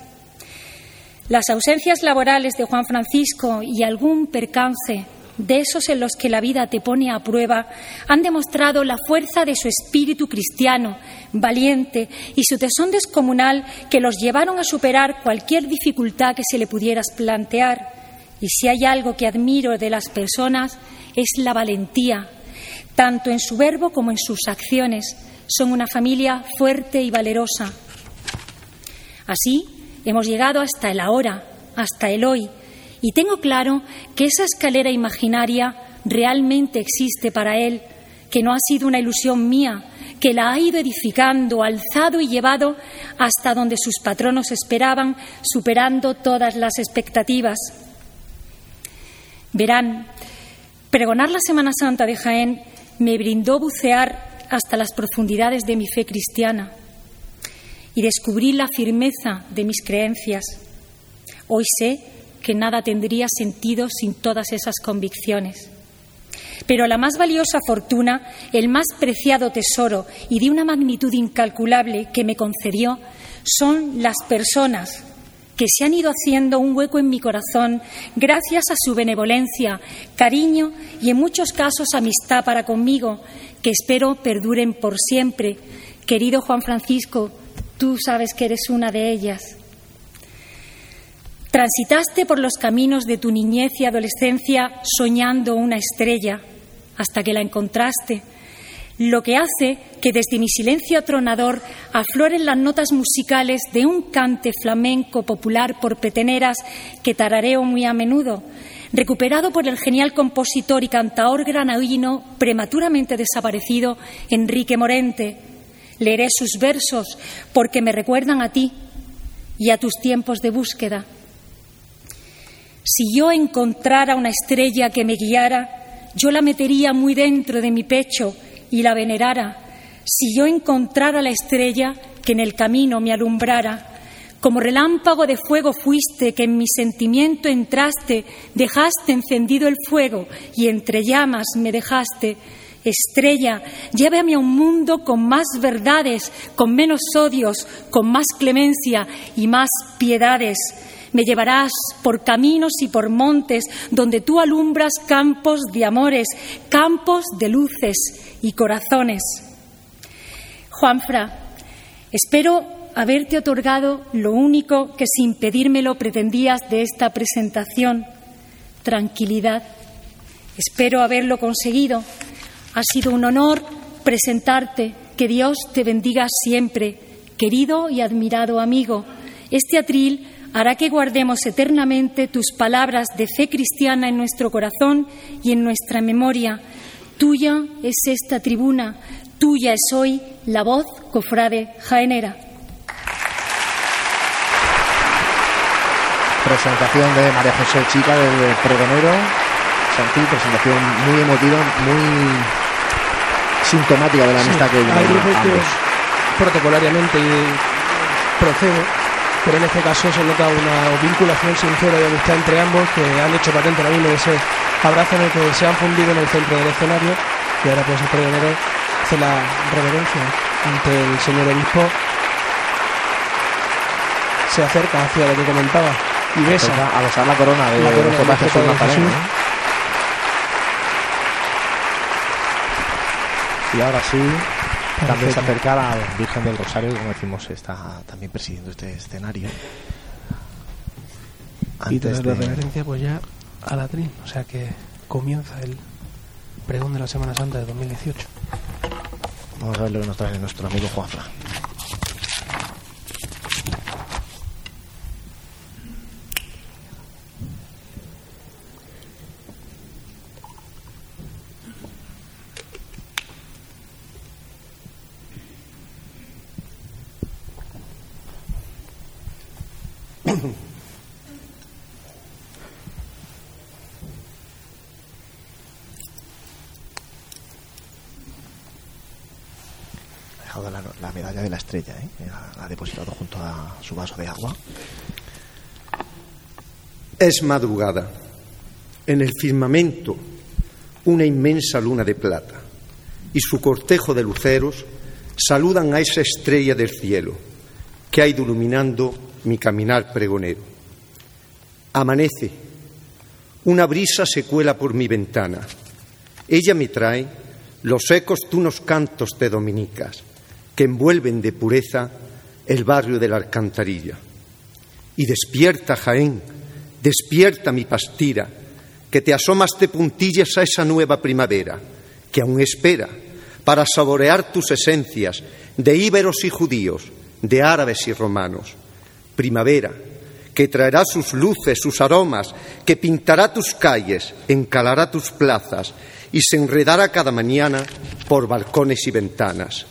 Las ausencias laborales de Juan Francisco y algún percance de esos en los que la vida te pone a prueba, han demostrado la fuerza de su espíritu cristiano, valiente, y su tesón descomunal que los llevaron a superar cualquier dificultad que se le pudiera plantear. Y si hay algo que admiro de las personas es la valentía, tanto en su verbo como en sus acciones. Son una familia fuerte y valerosa. Así hemos llegado hasta el ahora, hasta el hoy, y tengo claro que esa escalera imaginaria realmente existe para él, que no ha sido una ilusión mía, que la ha ido edificando, alzado y llevado hasta donde sus patronos esperaban, superando todas las expectativas. Verán, pregonar la Semana Santa de Jaén me brindó bucear hasta las profundidades de mi fe cristiana y descubrir la firmeza de mis creencias. Hoy sé que nada tendría sentido sin todas esas convicciones. Pero la más valiosa fortuna, el más preciado tesoro y de una magnitud incalculable que me concedió son las personas que se han ido haciendo un hueco en mi corazón gracias a su benevolencia, cariño y en muchos casos amistad para conmigo, que espero perduren por siempre. Querido Juan Francisco, tú sabes que eres una de ellas. Transitaste por los caminos de tu niñez y adolescencia soñando una estrella hasta que la encontraste, lo que hace que desde mi silencio atronador afloren las notas musicales de un cante flamenco popular por peteneras que tarareo muy a menudo, recuperado por el genial compositor y cantaor granadino prematuramente desaparecido Enrique Morente. Leeré sus versos porque me recuerdan a ti y a tus tiempos de búsqueda. Si yo encontrara una estrella que me guiara, yo la metería muy dentro de mi pecho y la venerara. Si yo encontrara la estrella que en el camino me alumbrara, como relámpago de fuego fuiste, que en mi sentimiento entraste, dejaste encendido el fuego y entre llamas me dejaste. Estrella, llévame a un mundo con más verdades, con menos odios, con más clemencia y más piedades. Me llevarás por caminos y por montes donde tú alumbras campos de amores, campos de luces y corazones. Juanfra, espero haberte otorgado lo único que sin pedírmelo pretendías de esta presentación, tranquilidad. Espero haberlo conseguido. Ha sido un honor presentarte. Que Dios te bendiga siempre, querido y admirado amigo. Este atril hará que guardemos eternamente tus palabras de fe cristiana en nuestro corazón y en nuestra memoria. Tuya es esta tribuna, tuya es hoy la voz cofrade jaenera. Presentación de María José Chica del pregonero. Santi, presentación muy emotiva, muy sintomática de la amistad que hay protocolariamente procede pero en este caso se nota una vinculación sincera y amistad entre ambos que han hecho patente ahora mismo ese abrazo en el que se han fundido en el centro del escenario y ahora pues el pregonero hace la reverencia ante el señor obispo. Se acerca hacia lo que comentaba y besa a besar la corona de, la corona de Jesús. y ahora sí también se acerca a la Virgen del Rosario, como decimos, está también presidiendo este escenario. y tras la reverencia, pues ya a la trin, o sea que comienza el pregón de la Semana Santa de 2018. Vamos a ver lo que nos trae nuestro amigo Juanfra. Estrella, ¿eh? la ha depositado junto a su vaso de agua. Es madrugada. En el firmamento una inmensa luna de plata y su cortejo de luceros saludan a esa estrella del cielo que ha ido iluminando mi caminar pregonero. Amanece, una brisa se cuela por mi ventana. Ella me trae los ecos de unos cantos de dominicas que envuelven de pureza el barrio de la Alcantarilla. Y despierta Jaén Despierta, mi pastira, que te asomas de puntillas a esa nueva primavera, que aún espera para saborear tus esencias de íberos y judíos, de árabes y romanos. Primavera, que traerá sus luces, sus aromas, que pintará tus calles, encalará tus plazas y se enredará cada mañana por balcones y ventanas.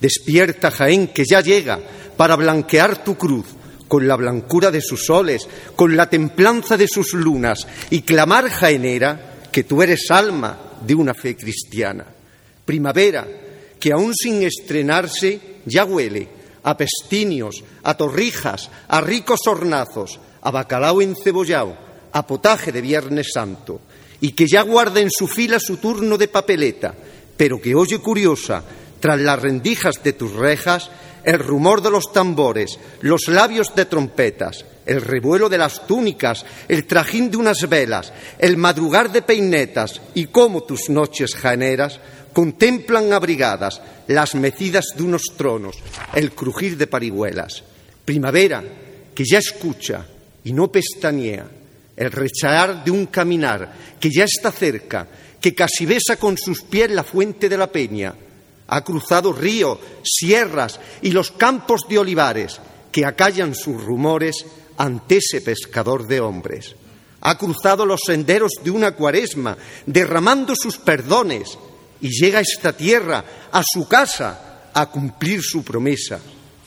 Despierta, Jaén, que ya llega para blanquear tu cruz con la blancura de sus soles, con la templanza de sus lunas, y clamar, Jaenera, que tú eres alma de una fe cristiana. Primavera, que aún sin estrenarse ya huele a pestinios, a torrijas, a ricos hornazos, a bacalao encebollado, a potaje de Viernes Santo, y que ya guarda en su fila su turno de papeleta, pero que oye curiosa, tras las rendijas de tus rejas, el rumor de los tambores, los labios de trompetas, el revuelo de las túnicas, el trajín de unas velas, el madrugar de peinetas y cómo tus noches janeras contemplan abrigadas las mecidas de unos tronos, el crujir de parihuelas. Primavera que ya escucha y no pestañea, el rechaar de un caminar que ya está cerca, que casi besa con sus pies la fuente de la peña, ha cruzado ríos, sierras y los campos de olivares que acallan sus rumores ante ese pescador de hombres. Ha cruzado los senderos de una cuaresma, derramando sus perdones, y llega a esta tierra, a su casa, a cumplir su promesa.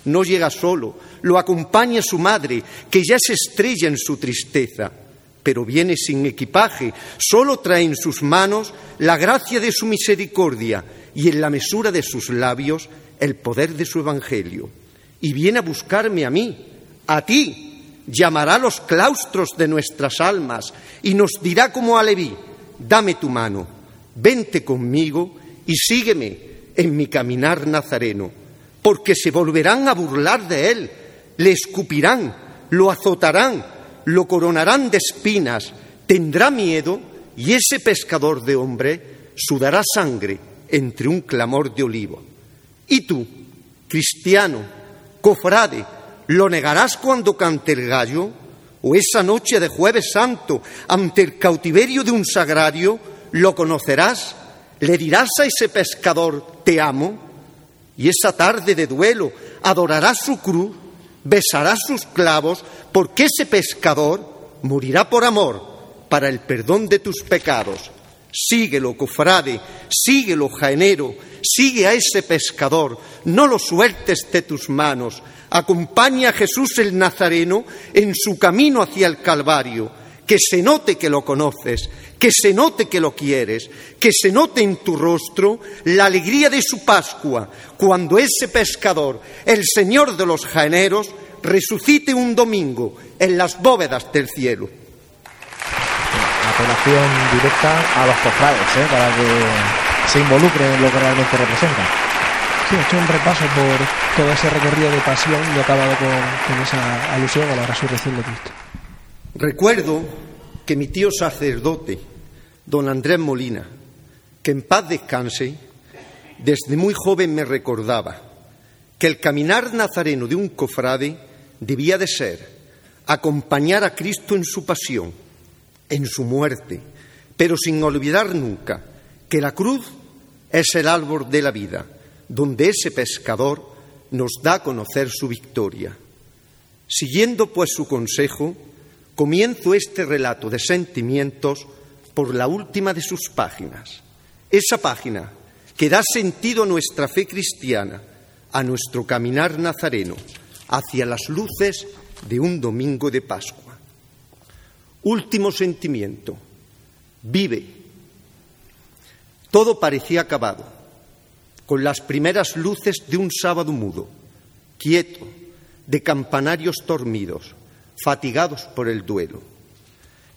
No llega solo, lo acompaña su madre, que ya se estrella en su tristeza, pero viene sin equipaje, solo trae en sus manos la gracia de su misericordia y en la mesura de sus labios el poder de su evangelio. Y viene a buscarme a mí, a ti, llamará a los claustros de nuestras almas y nos dirá como a Leví, dame tu mano, vente conmigo y sígueme en mi caminar nazareno, porque se volverán a burlar de él, le escupirán, lo azotarán, lo coronarán de espinas, tendrá miedo y ese pescador de hombre sudará sangre entre un clamor de olivo. ¿Y tú, cristiano, cofrade, lo negarás cuando cante el gallo? ¿O esa noche de jueves santo, ante el cautiverio de un sagrario, lo conocerás? ¿Le dirás a ese pescador, te amo? Y esa tarde de duelo adorarás su cruz, besarás sus clavos, porque ese pescador morirá por amor para el perdón de tus pecados Síguelo, cofrade, síguelo, jaenero, sigue a ese pescador, no lo sueltes de tus manos. Acompaña a Jesús el Nazareno en su camino hacia el Calvario. Que se note que lo conoces, que se note que lo quieres, que se note en tu rostro la alegría de su Pascua, cuando ese pescador, el Señor de los jaeneros, resucite un domingo en las bóvedas del cielo apelación directa a los cofrades, ¿eh? para que se involucren en lo que realmente representan. Sí, he hecho un repaso por todo ese recorrido de pasión y he acabado con, esa alusión a la resurrección de Cristo. Recuerdo que mi tío sacerdote, don Andrés Molina, que en paz descanse, desde muy joven me recordaba que el caminar nazareno de un cofrade debía de ser acompañar a Cristo en su pasión en su muerte, pero sin olvidar nunca que la cruz es el árbol de la vida, donde ese pescador nos da a conocer su victoria. Siguiendo pues su consejo, comienzo este relato de sentimientos por la última de sus páginas. Esa página que da sentido a nuestra fe cristiana, a nuestro caminar nazareno, hacia las luces de un domingo de Pascua. Último sentimiento. Vive. Todo parecía acabado, con las primeras luces de un sábado mudo, quieto, de campanarios dormidos, fatigados por el duelo.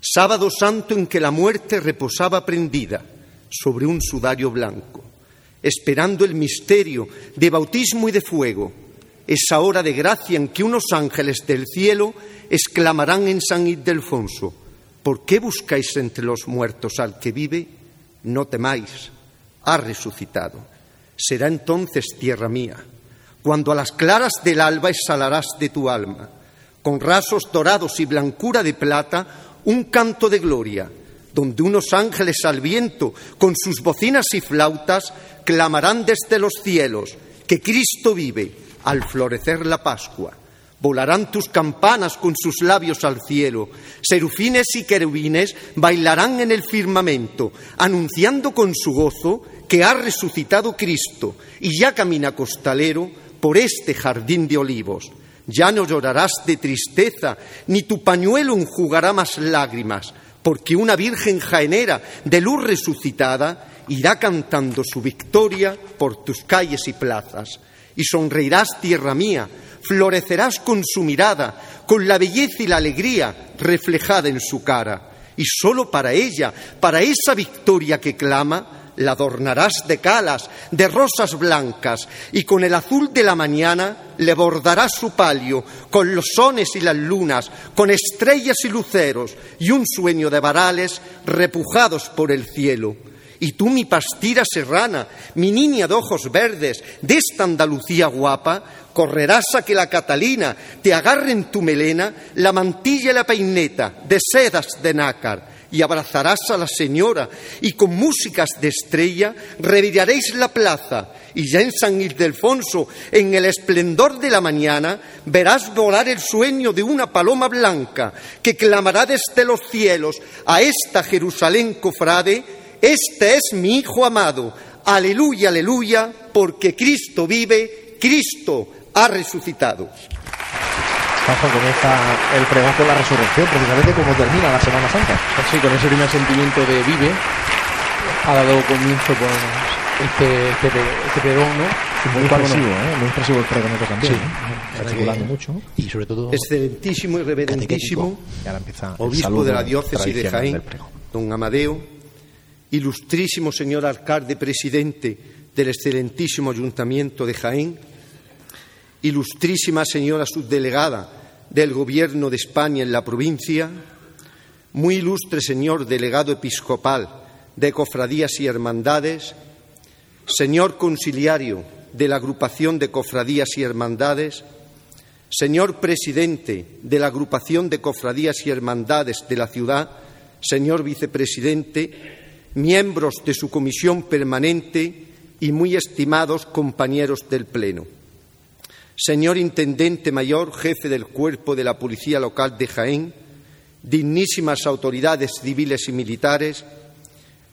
Sábado santo en que la muerte reposaba prendida sobre un sudario blanco, esperando el misterio de bautismo y de fuego, esa hora de gracia en que unos ángeles del cielo exclamarán en San Ildefonso, ¿por qué buscáis entre los muertos al que vive? No temáis, ha resucitado. Será entonces tierra mía, cuando a las claras del alba exhalarás de tu alma, con rasos dorados y blancura de plata, un canto de gloria, donde unos ángeles al viento, con sus bocinas y flautas, clamarán desde los cielos que Cristo vive al florecer la Pascua. Volarán tus campanas con sus labios al cielo. Serufines y querubines bailarán en el firmamento, anunciando con su gozo que ha resucitado Cristo y ya camina costalero por este jardín de olivos. Ya no llorarás de tristeza, ni tu pañuelo enjugará más lágrimas, porque una Virgen jaenera de luz resucitada irá cantando su victoria por tus calles y plazas. Y sonreirás, tierra mía, florecerás con su mirada, con la belleza y la alegría reflejada en su cara. Y solo para ella, para esa victoria que clama, la adornarás de calas, de rosas blancas, y con el azul de la mañana le bordarás su palio, con los sones y las lunas, con estrellas y luceros, y un sueño de varales repujados por el cielo. Y tú, mi pastira serrana, mi niña de ojos verdes, de esta Andalucía guapa, correrás a que la Catalina te agarre en tu melena la mantilla y la peineta de sedas de nácar y abrazarás a la señora y con músicas de estrella reviraréis la plaza y ya en San Ildefonso, en el esplendor de la mañana, verás volar el sueño de una paloma blanca que clamará desde los cielos a esta Jerusalén cofrade, este es mi Hijo amado, aleluya, aleluya, porque Cristo vive, Cristo ha resucitado comienza el pregón con la resurrección, precisamente como termina la Semana Santa. Sí, con ese primer sentimiento de vive, ha dado comienzo con este, este, este pregón, ¿no? Muy expresivo, ¿eh? Muy expresivo el pregón también. Sí, ¿eh? mucho. Y sobre todo... Excelentísimo y reverentísimo obispo de la diócesis de Jaén, don Amadeo, ilustrísimo señor alcalde presidente del excelentísimo ayuntamiento de Jaén, ilustrísima señora subdelegada del Gobierno de España en la provincia, muy ilustre señor delegado episcopal de cofradías y hermandades, señor conciliario de la agrupación de cofradías y hermandades, señor presidente de la agrupación de cofradías y hermandades de la ciudad, señor vicepresidente, miembros de su comisión permanente y muy estimados compañeros del Pleno señor Intendente Mayor, jefe del cuerpo de la Policía Local de Jaén, dignísimas autoridades civiles y militares,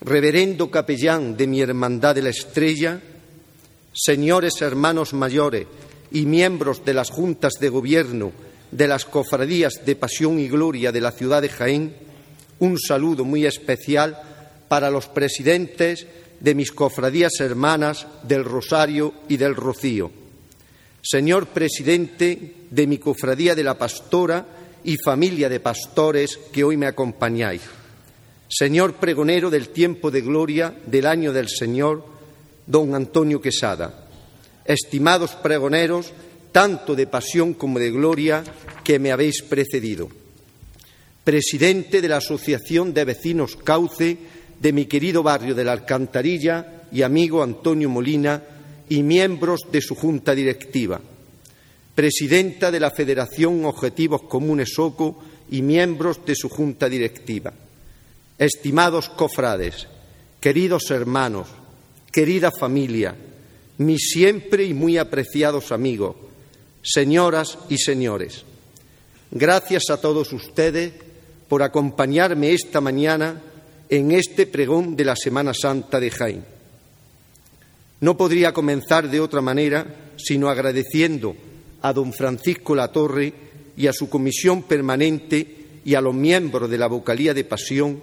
reverendo capellán de mi Hermandad de la Estrella, señores hermanos mayores y miembros de las juntas de gobierno de las cofradías de Pasión y Gloria de la ciudad de Jaén, un saludo muy especial para los presidentes de mis cofradías hermanas del Rosario y del Rocío señor presidente de mi cofradía de la Pastora y familia de pastores que hoy me acompañáis, señor pregonero del tiempo de gloria del año del Señor, don Antonio Quesada, estimados pregoneros, tanto de pasión como de gloria, que me habéis precedido, presidente de la Asociación de Vecinos Cauce de mi querido barrio de la Alcantarilla y amigo Antonio Molina, y miembros de su junta directiva, presidenta de la Federación Objetivos Comunes OCO y miembros de su junta directiva. Estimados cofrades, queridos hermanos, querida familia, mis siempre y muy apreciados amigos, señoras y señores, gracias a todos ustedes por acompañarme esta mañana en este pregón de la Semana Santa de Jaén. No podría comenzar de otra manera sino agradeciendo a don Francisco Latorre y a su comisión permanente y a los miembros de la Vocalía de Pasión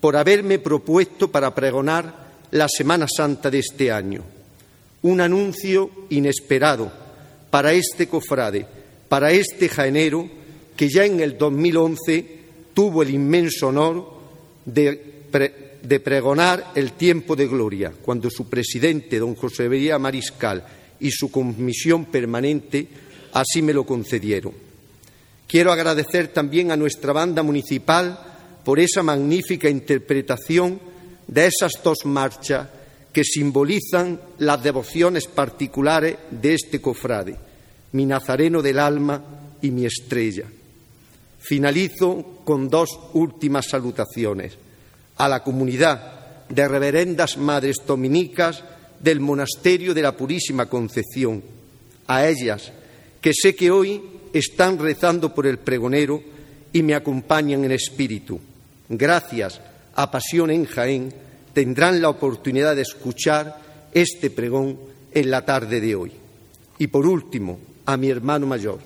por haberme propuesto para pregonar la Semana Santa de este año. Un anuncio inesperado para este cofrade, para este jaenero que ya en el 2011 tuvo el inmenso honor de de pregonar el tiempo de gloria, cuando su presidente, don José María Mariscal, y su comisión permanente así me lo concedieron. Quiero agradecer también a nuestra banda municipal por esa magnífica interpretación de esas dos marchas que simbolizan las devociones particulares de este cofrade, mi Nazareno del alma y mi estrella. Finalizo con dos últimas salutaciones a la comunidad de reverendas madres dominicas del Monasterio de la Purísima Concepción, a ellas que sé que hoy están rezando por el pregonero y me acompañan en espíritu. Gracias a Pasión en Jaén tendrán la oportunidad de escuchar este pregón en la tarde de hoy. Y por último, a mi hermano mayor,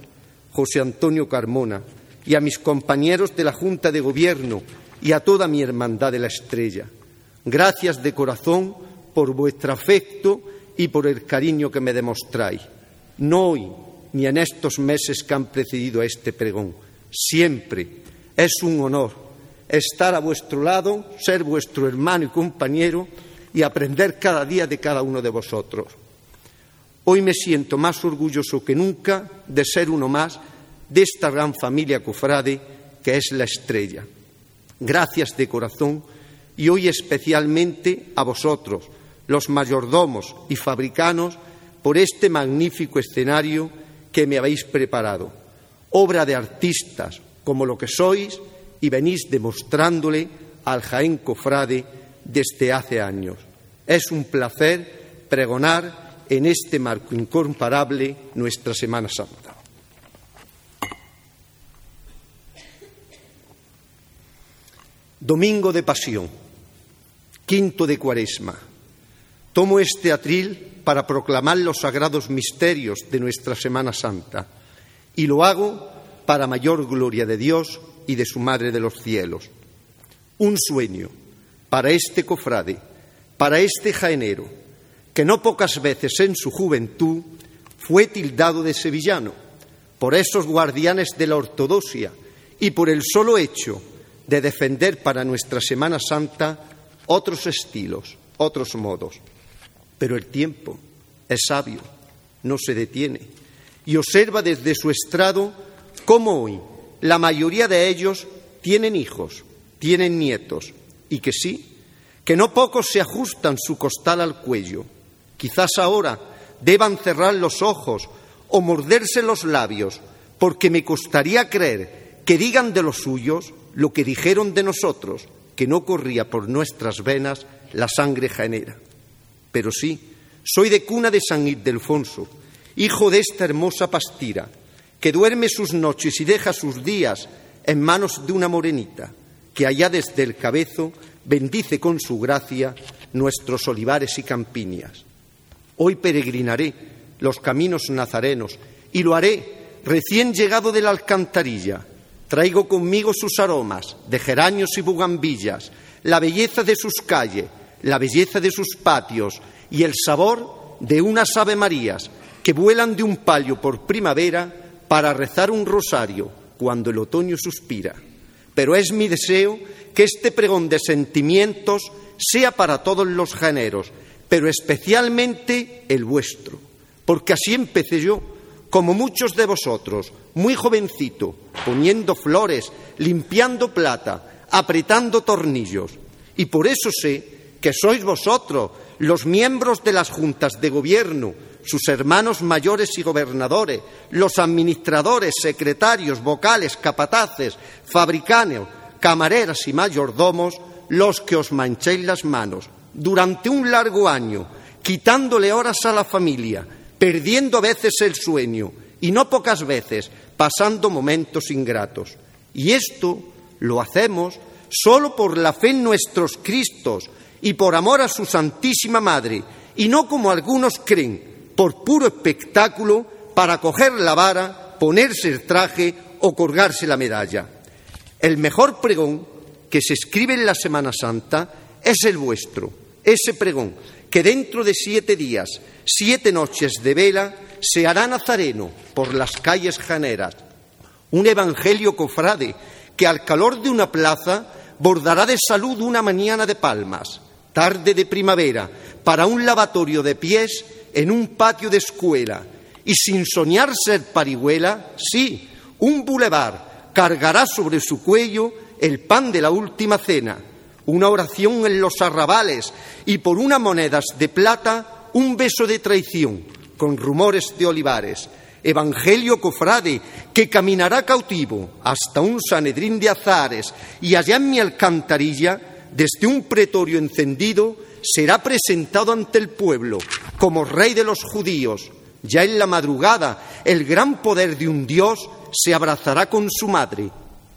José Antonio Carmona, y a mis compañeros de la Junta de Gobierno y a toda mi hermandad de la Estrella. Gracias de corazón por vuestro afecto y por el cariño que me demostráis. No hoy, ni en estos meses que han precedido a este pregón. Siempre es un honor estar a vuestro lado, ser vuestro hermano y compañero y aprender cada día de cada uno de vosotros. Hoy me siento más orgulloso que nunca de ser uno más de esta gran familia cofrade que es la estrella. Gracias de corazón y hoy especialmente a vosotros, los mayordomos y fabricanos, por este magnífico escenario que me habéis preparado, obra de artistas como lo que sois y venís demostrándole al Jaén Cofrade desde hace años. Es un placer pregonar en este marco incomparable nuestra Semana Santa. Domingo de Pasión, quinto de Cuaresma. Tomo este atril para proclamar los sagrados misterios de nuestra Semana Santa y lo hago para mayor gloria de Dios y de su Madre de los cielos. Un sueño para este cofrade, para este jaenero, que no pocas veces en su juventud fue tildado de sevillano por esos guardianes de la ortodoxia y por el solo hecho de defender para nuestra Semana Santa otros estilos, otros modos. Pero el tiempo es sabio, no se detiene y observa desde su estrado cómo hoy la mayoría de ellos tienen hijos, tienen nietos y que sí, que no pocos se ajustan su costal al cuello. Quizás ahora deban cerrar los ojos o morderse los labios, porque me costaría creer que digan de los suyos lo que dijeron de nosotros, que no corría por nuestras venas la sangre janera. Pero sí, soy de cuna de San Ildefonso, hijo de esta hermosa pastira, que duerme sus noches y deja sus días en manos de una morenita, que allá desde el cabezo bendice con su gracia nuestros olivares y campiñas. Hoy peregrinaré los caminos nazarenos y lo haré recién llegado de la alcantarilla, Traigo conmigo sus aromas de geranios y bugambillas, la belleza de sus calles, la belleza de sus patios y el sabor de unas Ave Marías que vuelan de un palio por primavera para rezar un rosario cuando el otoño suspira. Pero es mi deseo que este pregón de sentimientos sea para todos los géneros, pero especialmente el vuestro, porque así empecé yo como muchos de vosotros, muy jovencito, poniendo flores, limpiando plata, apretando tornillos. Y por eso sé que sois vosotros, los miembros de las juntas de gobierno, sus hermanos mayores y gobernadores, los administradores, secretarios, vocales, capataces, fabricanos, camareras y mayordomos, los que os manchéis las manos durante un largo año, quitándole horas a la familia, perdiendo a veces el sueño y no pocas veces pasando momentos ingratos. Y esto lo hacemos solo por la fe en nuestros Cristos y por amor a su Santísima Madre, y no como algunos creen, por puro espectáculo para coger la vara, ponerse el traje o colgarse la medalla. El mejor pregón que se escribe en la Semana Santa es el vuestro, ese pregón que dentro de siete días siete noches de vela se hará nazareno por las calles janeras, un evangelio cofrade que al calor de una plaza bordará de salud una mañana de palmas, tarde de primavera, para un lavatorio de pies en un patio de escuela, y sin soñar ser parihuela, sí, un bulevar cargará sobre su cuello el pan de la última cena, una oración en los arrabales y por unas monedas de plata un beso de traición con rumores de olivares, Evangelio cofrade, que caminará cautivo hasta un Sanedrín de azares y allá en mi alcantarilla, desde un pretorio encendido, será presentado ante el pueblo como rey de los judíos. Ya en la madrugada, el gran poder de un Dios se abrazará con su madre.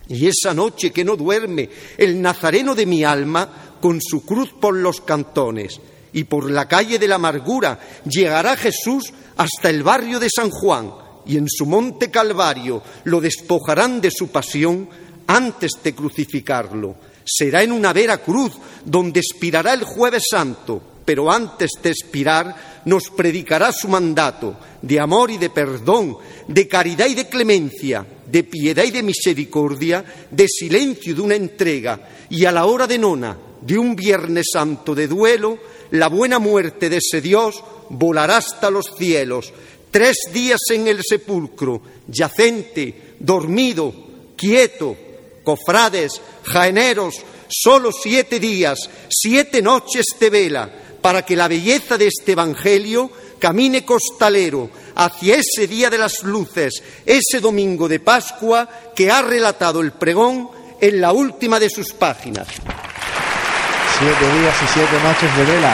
Y esa noche que no duerme, el nazareno de mi alma, con su cruz por los cantones y por la calle de la amargura, llegará Jesús hasta el barrio de San Juan y en su monte Calvario lo despojarán de su pasión antes de crucificarlo. Será en una vera cruz donde expirará el jueves santo, pero antes de expirar nos predicará su mandato de amor y de perdón, de caridad y de clemencia, de piedad y de misericordia, de silencio y de una entrega, y a la hora de nona, de un viernes santo de duelo, la buena muerte de ese Dios volará hasta los cielos, tres días en el sepulcro, yacente, dormido, quieto, cofrades, jaeneros, solo siete días, siete noches de vela, para que la belleza de este Evangelio camine costalero hacia ese día de las luces, ese domingo de Pascua que ha relatado el pregón en la última de sus páginas. Siete días y siete noches de vela,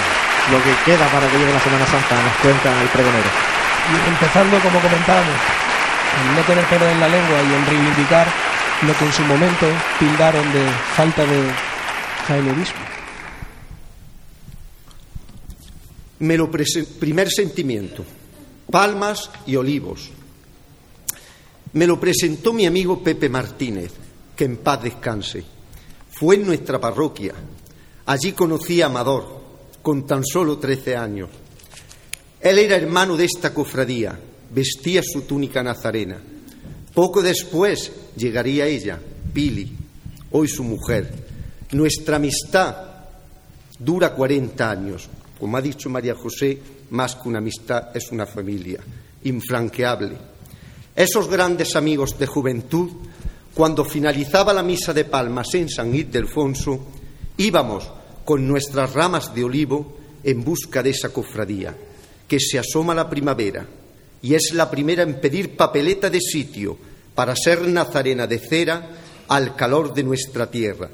lo que queda para que llegue la Semana Santa, nos cuenta el pregonero. Y empezando, como comentábamos, en no tener pelo en la lengua y en reivindicar lo que en su momento tildaron de falta de jainerismo. Me lo primer sentimiento, palmas y olivos. Me lo presentó mi amigo Pepe Martínez, que en paz descanse. Fue en nuestra parroquia. Allí conocí a Amador, con tan solo trece años. Él era hermano de esta cofradía, vestía su túnica nazarena. Poco después llegaría ella, Pili, hoy su mujer. Nuestra amistad dura 40 años. Como ha dicho María José, más que una amistad es una familia, infranqueable. Esos grandes amigos de juventud, cuando finalizaba la misa de palmas en San Ildefonso, íbamos con nuestras ramas de olivo en busca de esa cofradía que se asoma la primavera y es la primera en pedir papeleta de sitio para ser nazarena de cera al calor de nuestra tierra.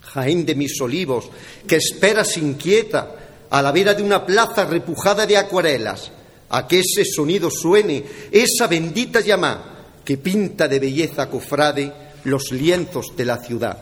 Jaén de mis olivos, que esperas inquieta a la vera de una plaza repujada de acuarelas, a que ese sonido suene, esa bendita llama que pinta de belleza cofrade los lienzos de la ciudad.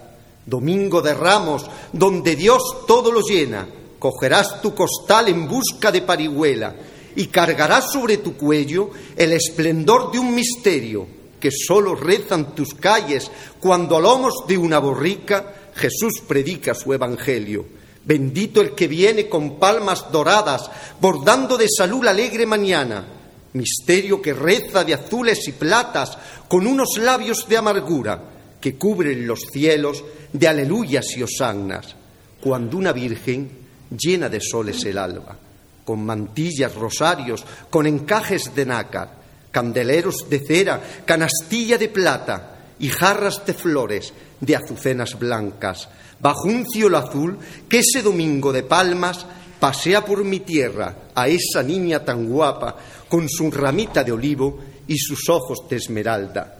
Domingo de Ramos, donde Dios todo lo llena, cogerás tu costal en busca de parihuela y cargarás sobre tu cuello el esplendor de un misterio que sólo rezan tus calles cuando a lomos de una borrica Jesús predica su evangelio. Bendito el que viene con palmas doradas, bordando de salud la alegre mañana. Misterio que reza de azules y platas, con unos labios de amargura que cubren los cielos de aleluyas y osannas. Cuando una virgen llena de soles el alba, con mantillas, rosarios, con encajes de nácar, candeleros de cera, canastilla de plata y jarras de flores de azucenas blancas, bajo un cielo azul que ese domingo de palmas pasea por mi tierra a esa niña tan guapa, con su ramita de olivo y sus ojos de esmeralda,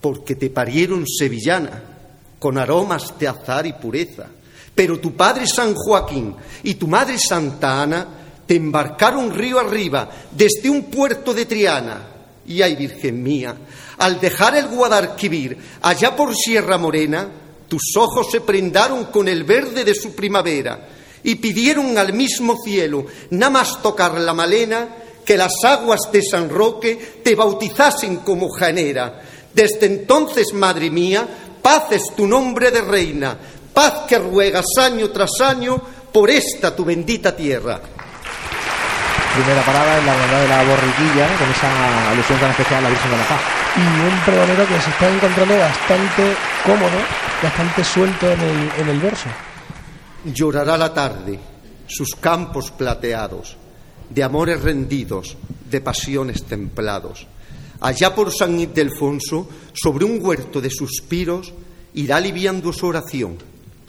porque te parieron sevillana, con aromas de azar y pureza pero tu padre San Joaquín y tu madre Santa Ana te embarcaron río arriba desde un puerto de Triana. Y ay, Virgen mía, al dejar el Guadalquivir allá por Sierra Morena, tus ojos se prendaron con el verde de su primavera y pidieron al mismo cielo, nada más tocar la malena, que las aguas de San Roque te bautizasen como janera. Desde entonces, madre mía, paz es tu nombre de reina, paz que ruegas año tras año por esta tu bendita tierra. Primera parada en la verdad de la borriquilla, con esa alusión tan especial a la Virgen de la Paz. Y un pregonero que se está encontrando bastante cómodo, bastante suelto en el, en el verso. Llorará la tarde, sus campos plateados, de amores rendidos, de pasiones templados. Allá por San Ildefonso, sobre un huerto de suspiros, irá aliviando su oración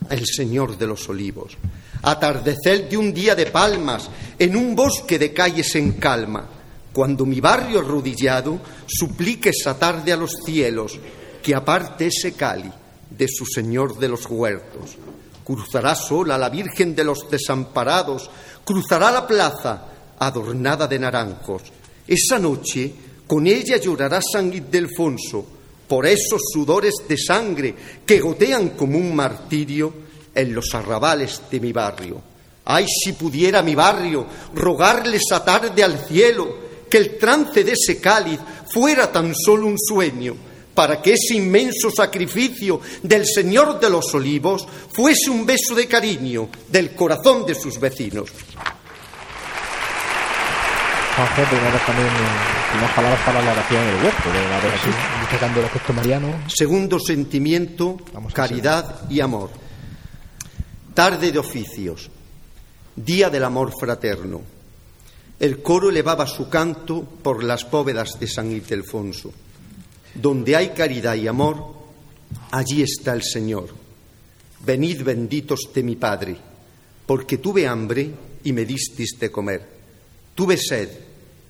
el Señor de los Olivos. Atardecer de un día de palmas, en un bosque de calles en calma, cuando mi barrio arrodillado suplique esa tarde a los cielos que aparte ese cali de su Señor de los huertos. Cruzará sola la Virgen de los desamparados, cruzará la plaza adornada de naranjos. Esa noche con ella llorará San Ildefonso por esos sudores de sangre que gotean como un martirio en los arrabales de mi barrio. Ay, si pudiera mi barrio rogarle esa tarde al cielo que el trance de ese cáliz fuera tan solo un sueño, para que ese inmenso sacrificio del Señor de los Olivos fuese un beso de cariño del corazón de sus vecinos. también unas palabras para la oración del huerto, de la destacando el aspecto mariano. Segundo sentimiento, caridad y amor. Tarde de oficios, día del amor fraterno. El coro elevaba su canto por las bóvedas de San Ildefonso. Donde hay caridad y amor, allí está el Señor. Venid benditos de mi Padre, porque tuve hambre y me disteis de comer. Tuve sed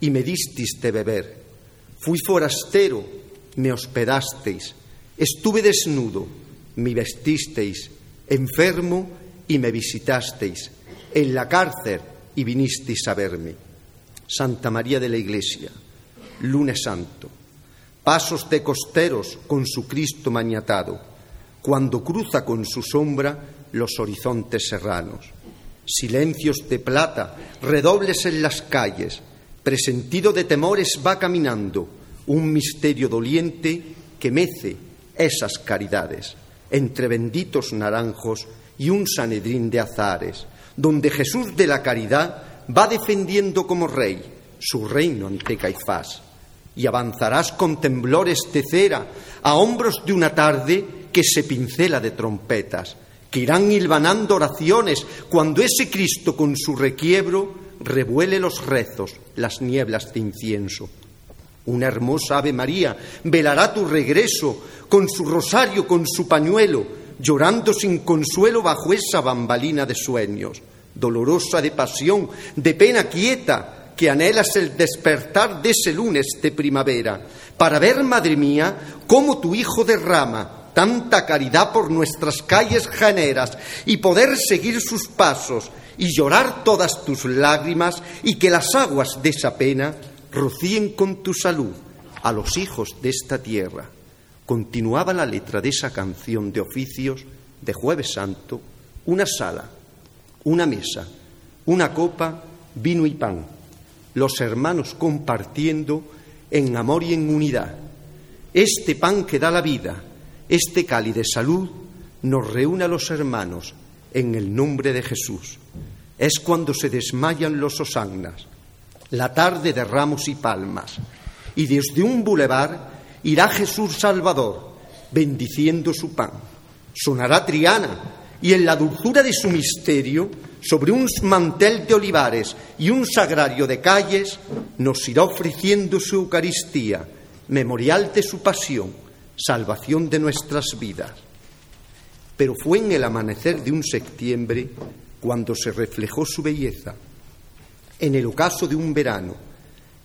y me disteis de beber. Fui forastero, me hospedasteis. Estuve desnudo, me vestisteis. Enfermo y me visitasteis. En la cárcel y vinisteis a verme. Santa María de la Iglesia, lunes santo, pasos de costeros con su Cristo maniatado, cuando cruza con su sombra los horizontes serranos, silencios de plata, redobles en las calles, presentido de temores va caminando, un misterio doliente que mece esas caridades, entre benditos naranjos y un sanedrín de azares, donde Jesús de la caridad va defendiendo como rey su reino ante Caifás. Y avanzarás con temblores de cera a hombros de una tarde que se pincela de trompetas, que irán hilvanando oraciones cuando ese Cristo con su requiebro revuele los rezos, las nieblas de incienso. Una hermosa Ave María velará tu regreso con su rosario, con su pañuelo, llorando sin consuelo bajo esa bambalina de sueños dolorosa de pasión, de pena quieta, que anhelas el despertar de ese lunes de primavera, para ver, madre mía, cómo tu Hijo derrama tanta caridad por nuestras calles janeras y poder seguir sus pasos y llorar todas tus lágrimas y que las aguas de esa pena rocíen con tu salud a los hijos de esta tierra. Continuaba la letra de esa canción de oficios de Jueves Santo, una sala una mesa, una copa, vino y pan, los hermanos compartiendo en amor y en unidad. Este pan que da la vida, este cáliz de salud, nos reúne a los hermanos en el nombre de Jesús. Es cuando se desmayan los osannas, la tarde de ramos y palmas, y desde un bulevar irá Jesús Salvador, bendiciendo su pan. Sonará Triana, y en la dulzura de su misterio, sobre un mantel de olivares y un sagrario de calles, nos irá ofreciendo su Eucaristía, memorial de su pasión, salvación de nuestras vidas. Pero fue en el amanecer de un septiembre cuando se reflejó su belleza, en el ocaso de un verano,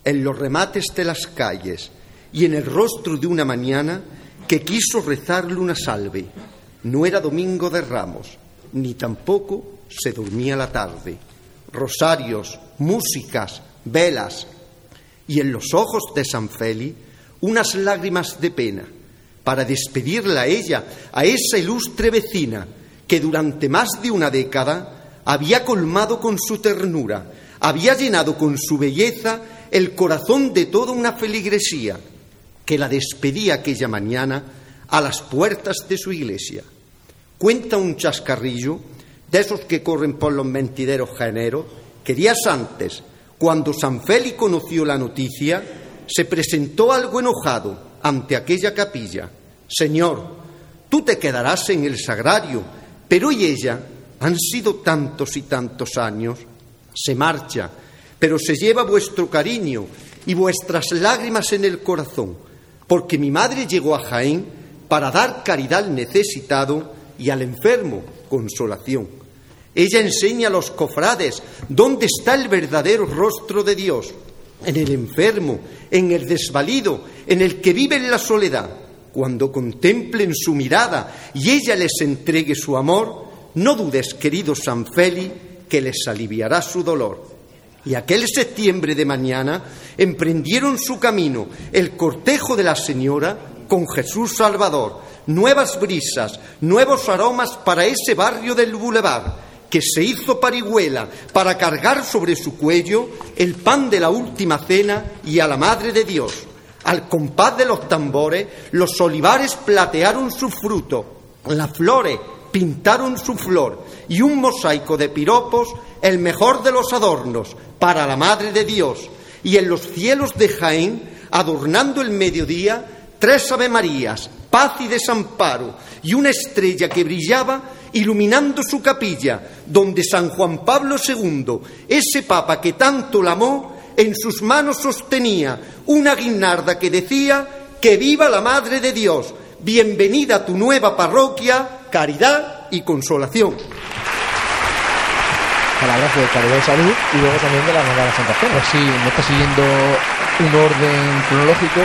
en los remates de las calles y en el rostro de una mañana que quiso rezarle una salve no era domingo de ramos, ni tampoco se dormía la tarde. Rosarios, músicas, velas y en los ojos de San Feli unas lágrimas de pena para despedirla a ella, a esa ilustre vecina que durante más de una década había colmado con su ternura, había llenado con su belleza el corazón de toda una feligresía que la despedía aquella mañana a las puertas de su iglesia. Cuenta un chascarrillo de esos que corren por los mentideros géneros, que días antes, cuando San Félix conoció la noticia, se presentó algo enojado ante aquella capilla. Señor, tú te quedarás en el sagrario, pero y ella, han sido tantos y tantos años, se marcha, pero se lleva vuestro cariño y vuestras lágrimas en el corazón, porque mi madre llegó a Jaén para dar caridad al necesitado y al enfermo consolación. Ella enseña a los cofrades dónde está el verdadero rostro de Dios. en el enfermo, en el desvalido, en el que vive en la soledad. Cuando contemplen su mirada y ella les entregue su amor, no dudes, querido San Félix, que les aliviará su dolor. Y aquel septiembre de mañana emprendieron su camino el cortejo de la señora con Jesús Salvador, nuevas brisas, nuevos aromas para ese barrio del Boulevard, que se hizo parihuela para cargar sobre su cuello el pan de la última cena y a la Madre de Dios. Al compás de los tambores, los olivares platearon su fruto, las flores pintaron su flor y un mosaico de piropos, el mejor de los adornos, para la Madre de Dios. Y en los cielos de Jaén, adornando el mediodía, tres Ave Marías, paz y desamparo, y una estrella que brillaba iluminando su capilla, donde San Juan Pablo II, ese papa que tanto la amó, en sus manos sostenía una guinarda que decía que viva la Madre de Dios, bienvenida a tu nueva parroquia, caridad y consolación. Palabras de caridad y salud y luego también de la Hermandad de Santa Fe. Pues sí, no está siguiendo un orden cronológico,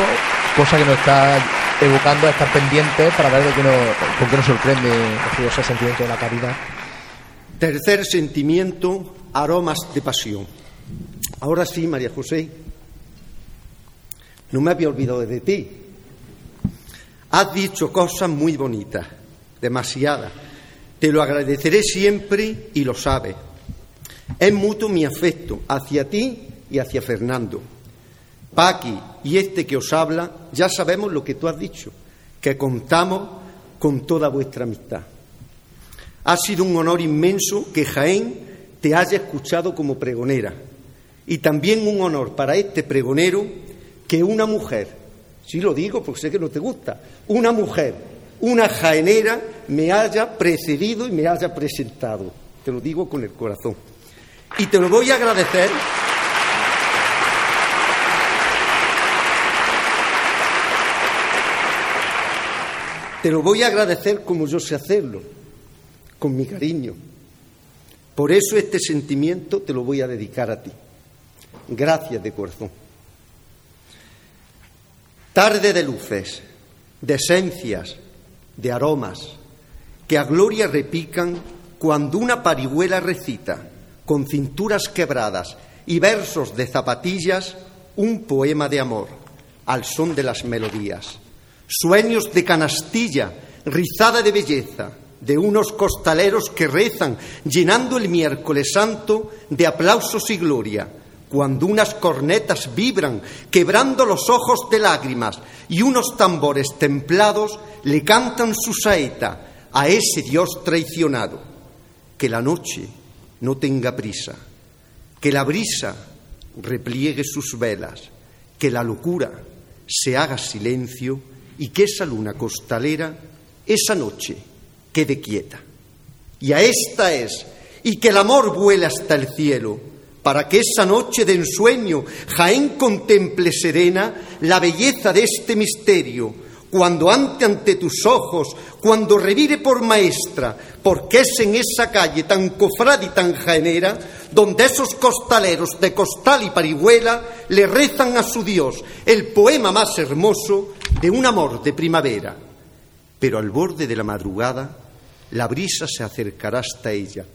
cosa que nos está evocando a estar pendientes para ver de qué nos, con qué nos sorprende ese sentimiento de la caridad. Tercer sentimiento, aromas de pasión. Ahora sí, María José, no me había olvidado de ti. Has dicho cosas muy bonitas, demasiadas. Te lo agradeceré siempre y lo sabes. Es mutuo mi afecto hacia ti y hacia Fernando. Paqui y este que os habla, ya sabemos lo que tú has dicho, que contamos con toda vuestra amistad. Ha sido un honor inmenso que Jaén te haya escuchado como pregonera y también un honor para este pregonero que una mujer, si lo digo porque sé que no te gusta, una mujer, una jaenera me haya precedido y me haya presentado. Te lo digo con el corazón. Y te lo voy a agradecer. Te lo voy a agradecer como yo sé hacerlo, con mi cariño. Por eso este sentimiento te lo voy a dedicar a ti. Gracias de corazón. Tarde de luces, de esencias, de aromas, que a gloria repican cuando una parihuela recita, con cinturas quebradas y versos de zapatillas, un poema de amor, al son de las melodías. Sueños de canastilla, rizada de belleza, de unos costaleros que rezan, llenando el miércoles santo de aplausos y gloria, cuando unas cornetas vibran, quebrando los ojos de lágrimas, y unos tambores templados le cantan su saeta a ese Dios traicionado. Que la noche no tenga prisa, que la brisa repliegue sus velas, que la locura se haga silencio y que esa luna costalera, esa noche, quede quieta. Y a esta es, y que el amor vuele hasta el cielo, para que esa noche de ensueño Jaén contemple serena la belleza de este misterio, cuando ante ante tus ojos, cuando revire por maestra, porque es en esa calle tan cofrada y tan jaenera, donde esos costaleros de costal y parihuela le rezan a su Dios el poema más hermoso de un amor de primavera. Pero al borde de la madrugada, la brisa se acercará hasta ella,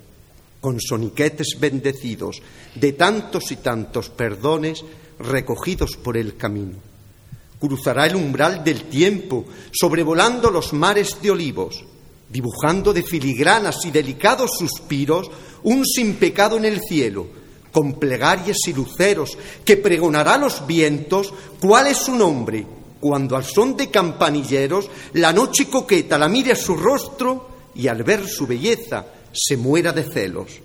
con soniquetes bendecidos de tantos y tantos perdones recogidos por el camino. Cruzará el umbral del tiempo, sobrevolando los mares de olivos, dibujando de filigranas y delicados suspiros un sin pecado en el cielo, con plegarias y luceros, que pregonará los vientos cuál es su nombre, cuando al son de campanilleros la noche coqueta la mire a su rostro y al ver su belleza se muera de celos.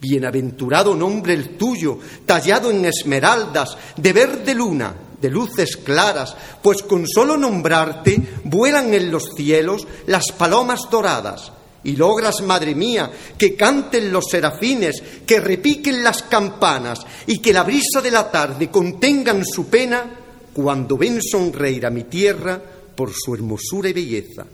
Bienaventurado nombre el tuyo, tallado en esmeraldas, de verde luna, de luces claras, pues con solo nombrarte vuelan en los cielos las palomas doradas. Y logras, madre mía, que canten los serafines, que repiquen las campanas y que la brisa de la tarde contengan su pena cuando ven sonreír a mi tierra por su hermosura y belleza.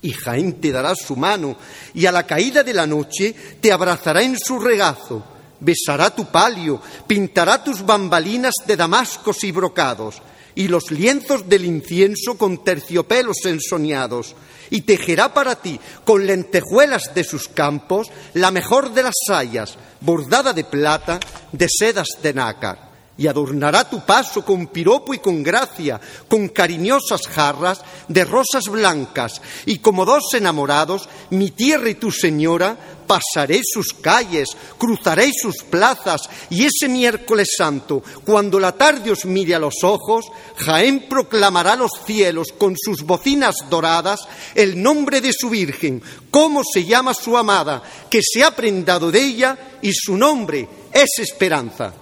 Y Jaén te dará su mano y a la caída de la noche te abrazará en su regazo, besará tu palio, pintará tus bambalinas de damascos y brocados, y los lienzos del incienso con terciopelos ensoñados, y tejerá para ti con lentejuelas de sus campos la mejor de las sayas, bordada de plata, de sedas de nácar y adornará tu paso con piropo y con gracia, con cariñosas jarras de rosas blancas, y como dos enamorados, mi tierra y tu señora, pasaré sus calles, cruzaré sus plazas, y ese miércoles santo, cuando la tarde os mire a los ojos, Jaén proclamará los cielos con sus bocinas doradas el nombre de su Virgen, cómo se llama su amada, que se ha prendado de ella, y su nombre es esperanza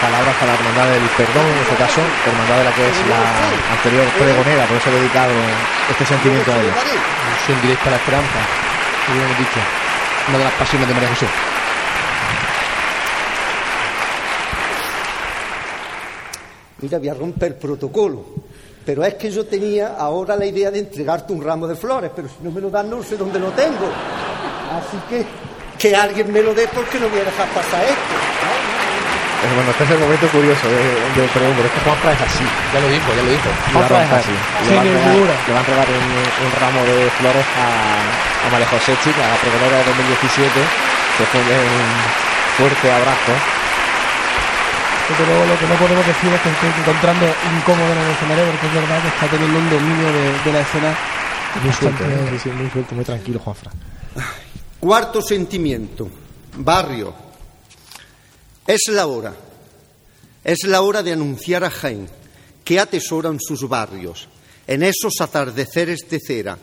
palabras para la Hermandad del Perdón, en este caso, Hermandad de la que es la anterior pregonera, por eso he dedicado este sentimiento a ella. Misión directa a la esperanza, como hemos dicho, una de las pasiones de María Jesús. Mira, voy a romper el protocolo. Pero es que yo tenía ahora la idea de entregarte un ramo de flores, pero si no me lo dan no sé dónde lo tengo. Así que que alguien me lo dé porque no voy a dejar pasar esto. Eh, bueno, este es el momento curioso de, de es que Juanfra es así. Ya lo dijo, ya lo dijo. Juanfra es así. Le, van le van a entregar un, un, ramo de flores a, a María José Chica, a la pregonera de 2017. Se fue un fuerte abrazo. Pero luego lo que no podemos decir es que estoy encontrando incómodo en el escenario porque es verdad que está teniendo un dominio de, de la escena muy suelto, ¿eh? muy suelto, muy tranquilo, Juanfra. Cuarto sentimiento, barrio. Es la hora, es la hora de anunciar a Jaén que atesoran sus barrios, en esos atardeceres de cera,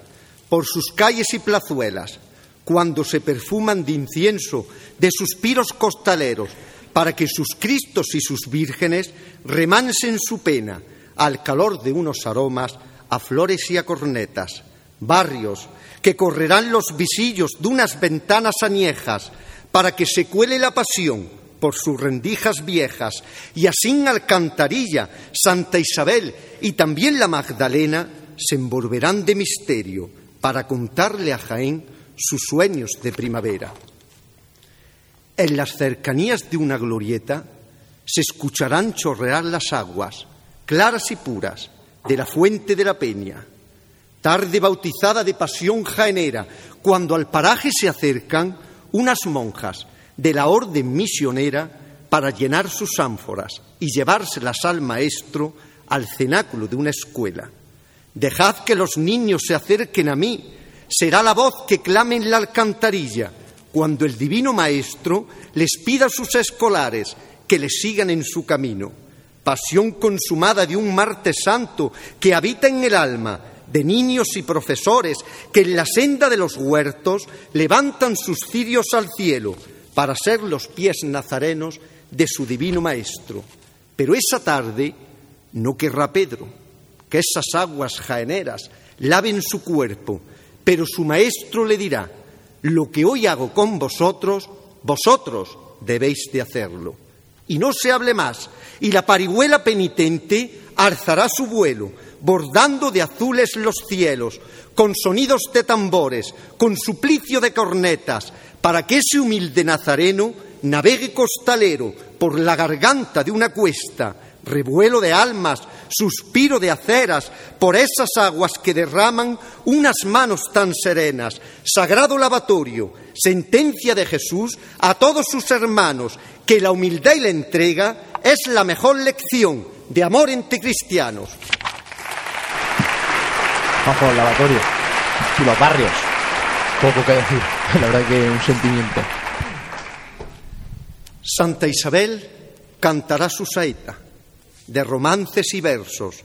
por sus calles y plazuelas, cuando se perfuman de incienso de suspiros costaleros, para que sus Cristos y sus vírgenes remansen su pena al calor de unos aromas a flores y a cornetas, barrios que correrán los visillos de unas ventanas añejas, para que se cuele la pasión por sus rendijas viejas, y así Alcantarilla, Santa Isabel y también la Magdalena se envolverán de misterio para contarle a Jaén sus sueños de primavera. En las cercanías de una glorieta se escucharán chorrear las aguas, claras y puras, de la fuente de la peña, tarde bautizada de pasión jaenera, cuando al paraje se acercan unas monjas de la orden misionera para llenar sus ánforas y llevárselas al maestro al cenáculo de una escuela. Dejad que los niños se acerquen a mí, será la voz que clame en la alcantarilla, cuando el divino maestro les pida a sus escolares que le sigan en su camino. Pasión consumada de un martes santo que habita en el alma, de niños y profesores que en la senda de los huertos levantan sus cirios al cielo, para ser los pies nazarenos de su divino Maestro. Pero esa tarde no querrá Pedro que esas aguas jaeneras laven su cuerpo, pero su Maestro le dirá, lo que hoy hago con vosotros, vosotros debéis de hacerlo. Y no se hable más, y la parihuela penitente alzará su vuelo, bordando de azules los cielos, con sonidos de tambores, con suplicio de cornetas, para que ese humilde nazareno navegue costalero por la garganta de una cuesta, revuelo de almas, suspiro de aceras, por esas aguas que derraman unas manos tan serenas, sagrado lavatorio, sentencia de Jesús a todos sus hermanos, que la humildad y la entrega es la mejor lección de amor entre cristianos. Bajo el lavatorio y los barrios. Poco que decir, <laughs> la verdad que un sentimiento. Santa Isabel cantará su saeta de romances y versos,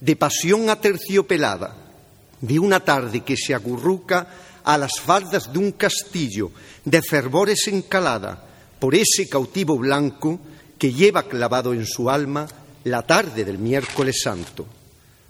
de pasión aterciopelada, de una tarde que se acurruca a las faldas de un castillo, de fervores encalada por ese cautivo blanco que lleva clavado en su alma la tarde del miércoles santo.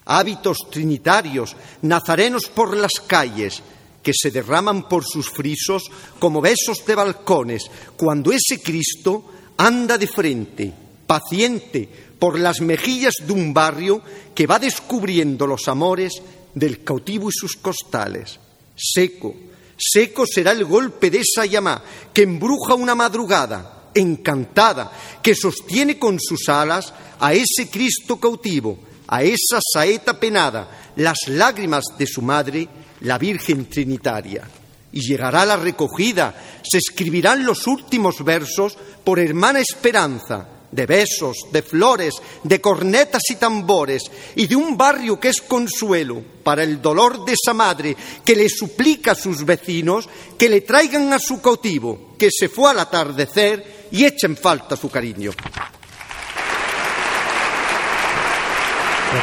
Hábitos trinitarios, nazarenos por las calles, que se derraman por sus frisos como besos de balcones, cuando ese Cristo anda de frente, paciente, por las mejillas de un barrio que va descubriendo los amores del cautivo y sus costales, seco, Seco será el golpe de esa llama que embruja una madrugada encantada, que sostiene con sus alas a ese Cristo cautivo, a esa saeta penada, las lágrimas de su madre, la Virgen Trinitaria. Y llegará la recogida, se escribirán los últimos versos por hermana Esperanza, de besos, de flores, de cornetas y tambores, y de un barrio que es consuelo para el dolor de esa madre que le suplica a sus vecinos que le traigan a su cautivo, que se fue al atardecer y echen falta su cariño.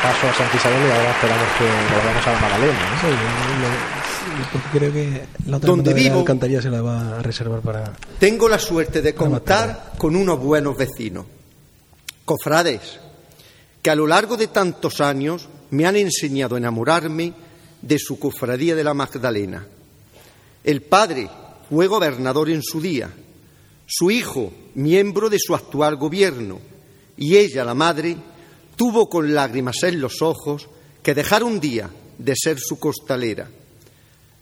Paso a Santa Isabel y ahora esperamos que volvamos a la Magdalena. creo que la otra Donde vivo, alcantarilla se la va a reservar para. Tengo la suerte de contar con unos buenos vecinos, cofrades, que a lo largo de tantos años me han enseñado a enamorarme de su cofradía de la Magdalena. El padre fue gobernador en su día, su hijo miembro de su actual gobierno y ella, la madre, tuvo con lágrimas en los ojos que dejar un día de ser su costalera.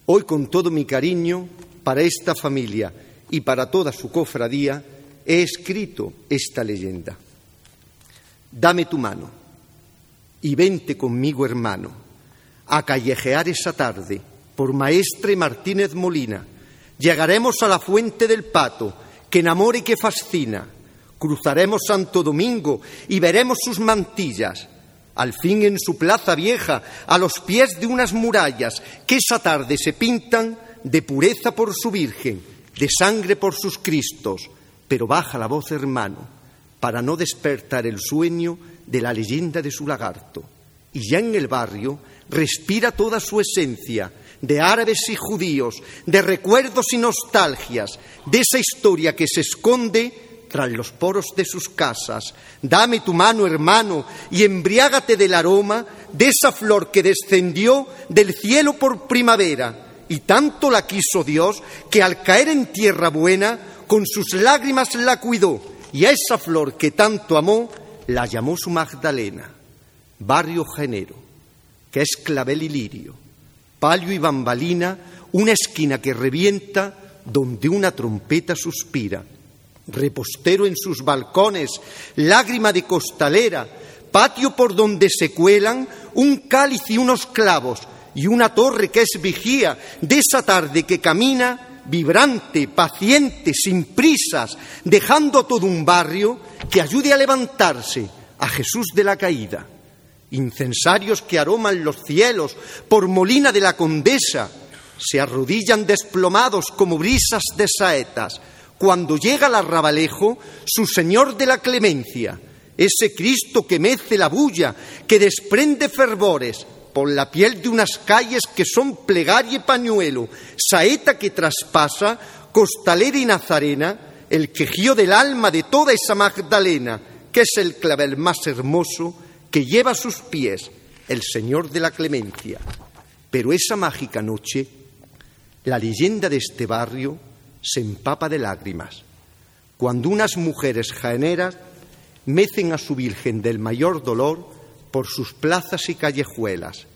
Hoy con todo mi cariño para esta familia y para toda su cofradía he escrito esta leyenda. Dame tu mano y vente conmigo, hermano, a callejear esa tarde por Maestre Martínez Molina. Llegaremos a la fuente del pato, que enamora y que fascina Cruzaremos Santo Domingo y veremos sus mantillas. Al fin en su plaza vieja, a los pies de unas murallas que esa tarde se pintan de pureza por su Virgen, de sangre por sus Cristos. Pero baja la voz, hermano, para no despertar el sueño de la leyenda de su lagarto. Y ya en el barrio respira toda su esencia, de árabes y judíos, de recuerdos y nostalgias, de esa historia que se esconde tras los poros de sus casas. Dame tu mano, hermano, y embriágate del aroma de esa flor que descendió del cielo por primavera. Y tanto la quiso Dios que al caer en tierra buena, con sus lágrimas la cuidó, y a esa flor que tanto amó, la llamó su Magdalena. Barrio Genero, que es clavel y lirio, palio y bambalina, una esquina que revienta donde una trompeta suspira repostero en sus balcones, lágrima de costalera, patio por donde se cuelan un cáliz y unos clavos, y una torre que es vigía de esa tarde que camina vibrante, paciente, sin prisas, dejando todo un barrio que ayude a levantarse a Jesús de la caída. Incensarios que aroman los cielos por Molina de la Condesa se arrodillan desplomados como brisas de saetas cuando llega al arrabalejo, su Señor de la clemencia, ese Cristo que mece la bulla, que desprende fervores por la piel de unas calles que son plegaria y pañuelo, saeta que traspasa, costalera y nazarena, el quejío del alma de toda esa Magdalena, que es el clavel más hermoso que lleva a sus pies el Señor de la clemencia. Pero esa mágica noche, la leyenda de este barrio se empapa de lágrimas. Cuando unas mujeres jaeneras mecen a su Virgen del mayor dolor por sus plazas y callejuelas,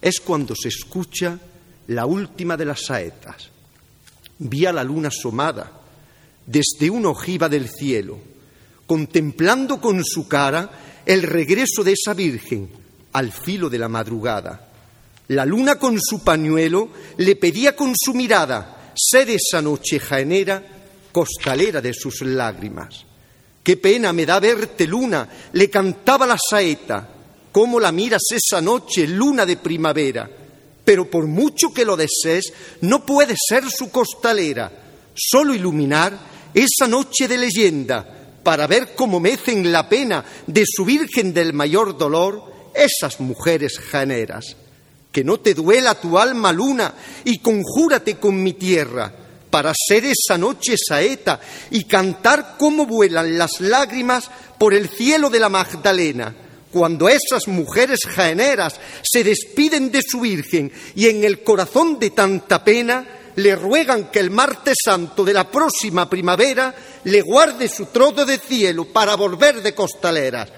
es cuando se escucha la última de las saetas. Vi a la luna asomada desde una ojiva del cielo, contemplando con su cara el regreso de esa Virgen al filo de la madrugada. La luna con su pañuelo le pedía con su mirada Sed esa noche jaenera, costalera de sus lágrimas. Qué pena me da verte, luna, le cantaba la saeta. ¿Cómo la miras esa noche, luna de primavera? Pero por mucho que lo desees, no puede ser su costalera. Solo iluminar esa noche de leyenda para ver cómo mecen la pena de su Virgen del mayor dolor esas mujeres janeras que no te duela tu alma luna y conjúrate con mi tierra para ser esa noche saeta y cantar cómo vuelan las lágrimas por el cielo de la Magdalena, cuando esas mujeres jaeneras se despiden de su Virgen y en el corazón de tanta pena le ruegan que el martes santo de la próxima primavera le guarde su trozo de cielo para volver de costaleras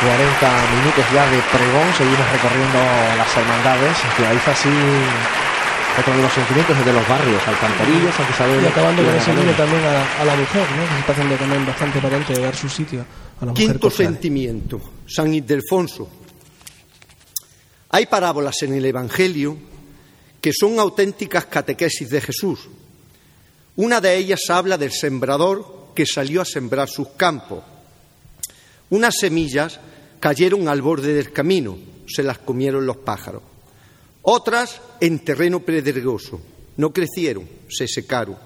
40 minutos ya de pregón, seguimos recorriendo las hermandades, finaliza así otro de los sentimientos es de los barrios, alcantarillos, aunque sabemos... Y acabando con ese niño también a, la mujer, ¿no? que se está haciendo también bastante patente de dar su sitio a la mujer. Quinto sentimiento, San Ildefonso. Hay parábolas en el Evangelio que son auténticas catequesis de Jesús. Una de ellas habla del sembrador que salió a sembrar sus campos. Unas semillas cayeron al borde del camino, se las comieron los pájaros. Otras en terreno pedregoso, no crecieron, se secaron.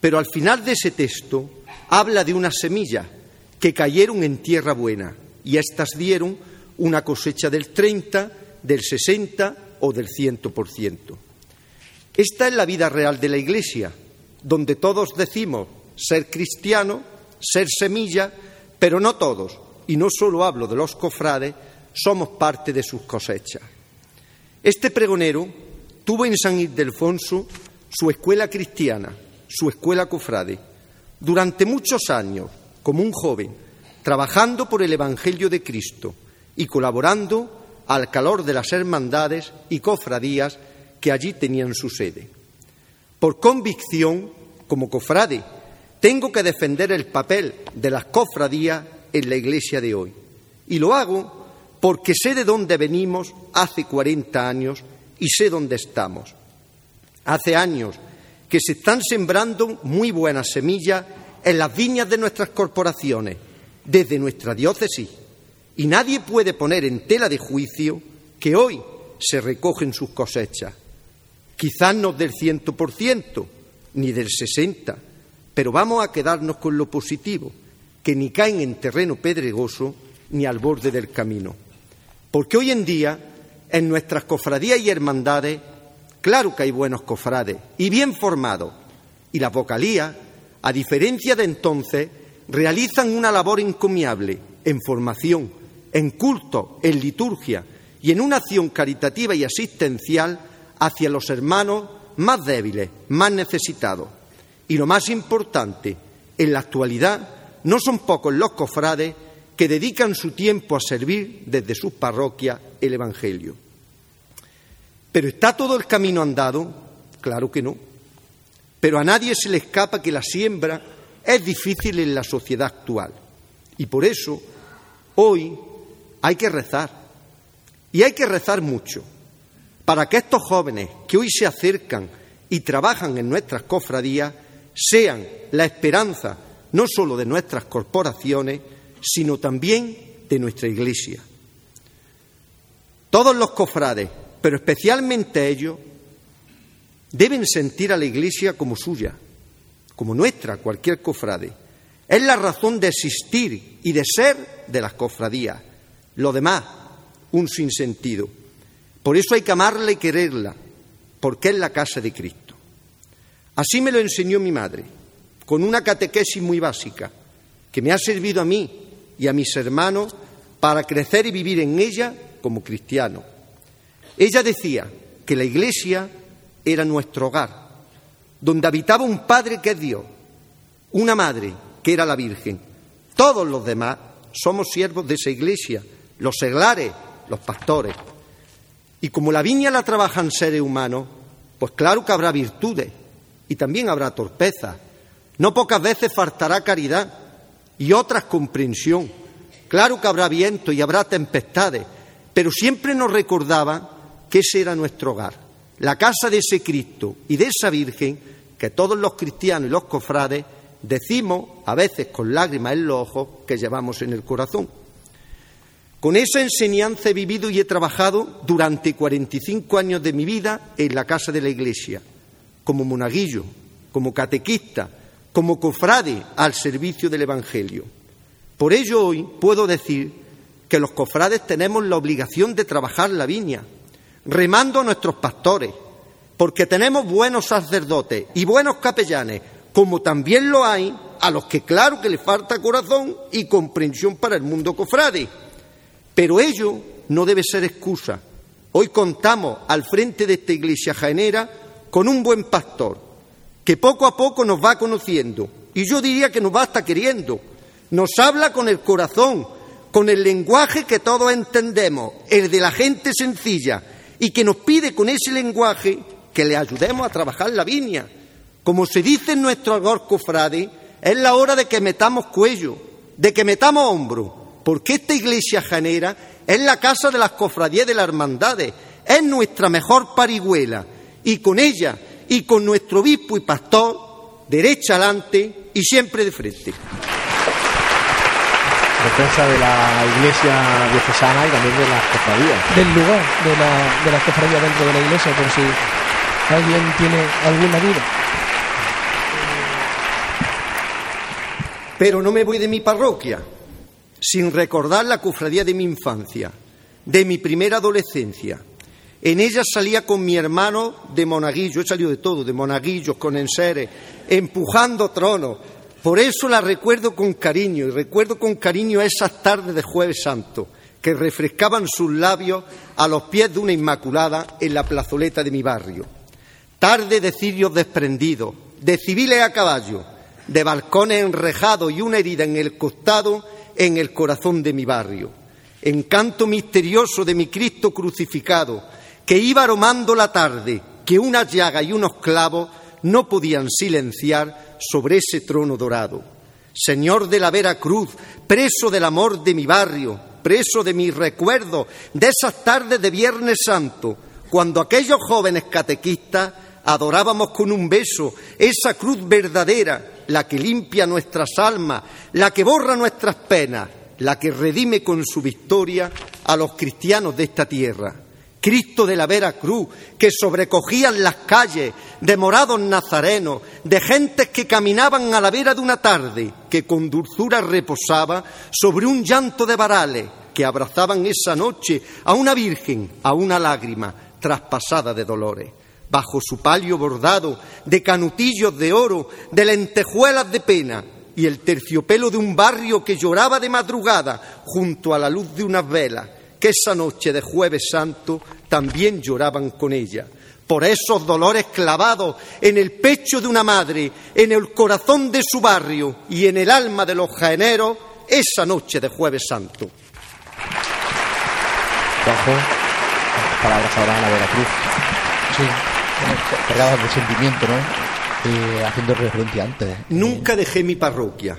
Pero al final de ese texto habla de unas semillas que cayeron en tierra buena y éstas dieron una cosecha del 30, del 60 o del 100%. Esta es la vida real de la Iglesia, donde todos decimos ser cristiano, ser semilla, pero no todos, y no solo hablo de los cofrades, somos parte de sus cosechas. Este pregonero tuvo en San Ildefonso su escuela cristiana, su escuela cofrade. Durante muchos años, como un joven, trabajando por el Evangelio de Cristo y colaborando al calor de las hermandades y cofradías que allí tenían su sede. Por convicción, como cofrade, tengo que defender el papel de las cofradías en la iglesia de hoy. Y lo hago porque sé de dónde venimos hace 40 años y sé dónde estamos. Hace años que se están sembrando muy buenas semillas en las viñas de nuestras corporaciones, desde nuestra diócesis, y nadie puede poner en tela de juicio que hoy se recogen sus cosechas. Quizás no del ciento por ciento, ni del sesenta, pero vamos a quedarnos con lo positivo, que ni caen en terreno pedregoso ni al borde del camino. Porque hoy en día, en nuestras cofradías y hermandades, claro que hay buenos cofrades y bien formados, y las vocalías, a diferencia de entonces, realizan una labor encomiable en formación, en culto, en liturgia y en una acción caritativa y asistencial hacia los hermanos más débiles, más necesitados. Y lo más importante, en la actualidad no son pocos los cofrades que dedican su tiempo a servir desde sus parroquias el Evangelio. ¿Pero está todo el camino andado? Claro que no. Pero a nadie se le escapa que la siembra es difícil en la sociedad actual. Y por eso, hoy hay que rezar. Y hay que rezar mucho para que estos jóvenes que hoy se acercan y trabajan en nuestras cofradías sean la esperanza no solo de nuestras corporaciones, sino también de nuestra Iglesia. Todos los cofrades, pero especialmente ellos, deben sentir a la Iglesia como suya, como nuestra, cualquier cofrade. Es la razón de existir y de ser de las cofradías. Lo demás, un sinsentido. Por eso hay que amarla y quererla, porque es la casa de Cristo. Así me lo enseñó mi madre, con una catequesis muy básica, que me ha servido a mí y a mis hermanos para crecer y vivir en ella como cristiano. Ella decía que la iglesia era nuestro hogar, donde habitaba un Padre que es Dios, una Madre que era la Virgen. Todos los demás somos siervos de esa iglesia, los seglares, los pastores. Y como la viña la trabajan seres humanos, pues claro que habrá virtudes y también habrá torpeza. No pocas veces faltará caridad y otras comprensión. Claro que habrá viento y habrá tempestades, pero siempre nos recordaba que ese era nuestro hogar, la casa de ese Cristo y de esa Virgen que todos los cristianos y los cofrades decimos, a veces con lágrimas en los ojos, que llevamos en el corazón. Con esa enseñanza he vivido y he trabajado durante 45 años de mi vida en la casa de la Iglesia, como monaguillo, como catequista, como cofrade al servicio del Evangelio. Por ello hoy puedo decir que los cofrades tenemos la obligación de trabajar la viña, remando a nuestros pastores, porque tenemos buenos sacerdotes y buenos capellanes, como también lo hay a los que claro que les falta corazón y comprensión para el mundo cofrade. Pero ello no debe ser excusa. Hoy contamos al frente de esta iglesia jaenera con un buen pastor, que poco a poco nos va conociendo y yo diría que nos va hasta queriendo. Nos habla con el corazón, con el lenguaje que todos entendemos, el de la gente sencilla, y que nos pide con ese lenguaje que le ayudemos a trabajar la viña. Como se dice en nuestro agor cofrade, es la hora de que metamos cuello, de que metamos hombro, porque esta iglesia janera es la casa de las cofradías de las hermandades, es nuestra mejor parihuela, y con ella y con nuestro obispo y pastor, derecha adelante y siempre de frente. Defensa de la iglesia diocesana y también de las cofradías. Del lugar de, la, de las cofradías dentro de la iglesia, por si alguien tiene alguna duda. Pero no me voy de mi parroquia sin recordar la cofradía de mi infancia, de mi primera adolescencia. En ella salía con mi hermano de monaguillo, he salido de todo, de monaguillos, con enseres, empujando tronos. Por eso la recuerdo con cariño y recuerdo con cariño esas tardes de Jueves Santo que refrescaban sus labios a los pies de una Inmaculada en la plazoleta de mi barrio. Tarde de cirios desprendidos, de civiles a caballo, de balcones enrejados y una herida en el costado en el corazón de mi barrio. Encanto misterioso de mi Cristo crucificado, que iba aromando la tarde, que una llaga y unos clavos no podían silenciar sobre ese trono dorado. Señor de la Vera Cruz, preso del amor de mi barrio, preso de mis recuerdos, de esas tardes de Viernes Santo, cuando aquellos jóvenes catequistas adorábamos con un beso esa cruz verdadera, la que limpia nuestras almas, la que borra nuestras penas, la que redime con su victoria a los cristianos de esta tierra. Cristo de la Vera Cruz, que sobrecogían las calles de morados nazarenos, de gentes que caminaban a la vera de una tarde, que con dulzura reposaba sobre un llanto de varales, que abrazaban esa noche a una virgen, a una lágrima traspasada de dolores. Bajo su palio bordado de canutillos de oro, de lentejuelas de pena y el terciopelo de un barrio que lloraba de madrugada junto a la luz de unas velas, que esa noche de jueves santo también lloraban con ella. Por esos dolores clavados en el pecho de una madre, en el corazón de su barrio y en el alma de los jaeneros, esa noche de jueves santo. palabras ahora a la Veracruz. Sí cargadas de sentimiento, ¿no? Eh, haciendo referencia antes. Nunca dejé mi parroquia,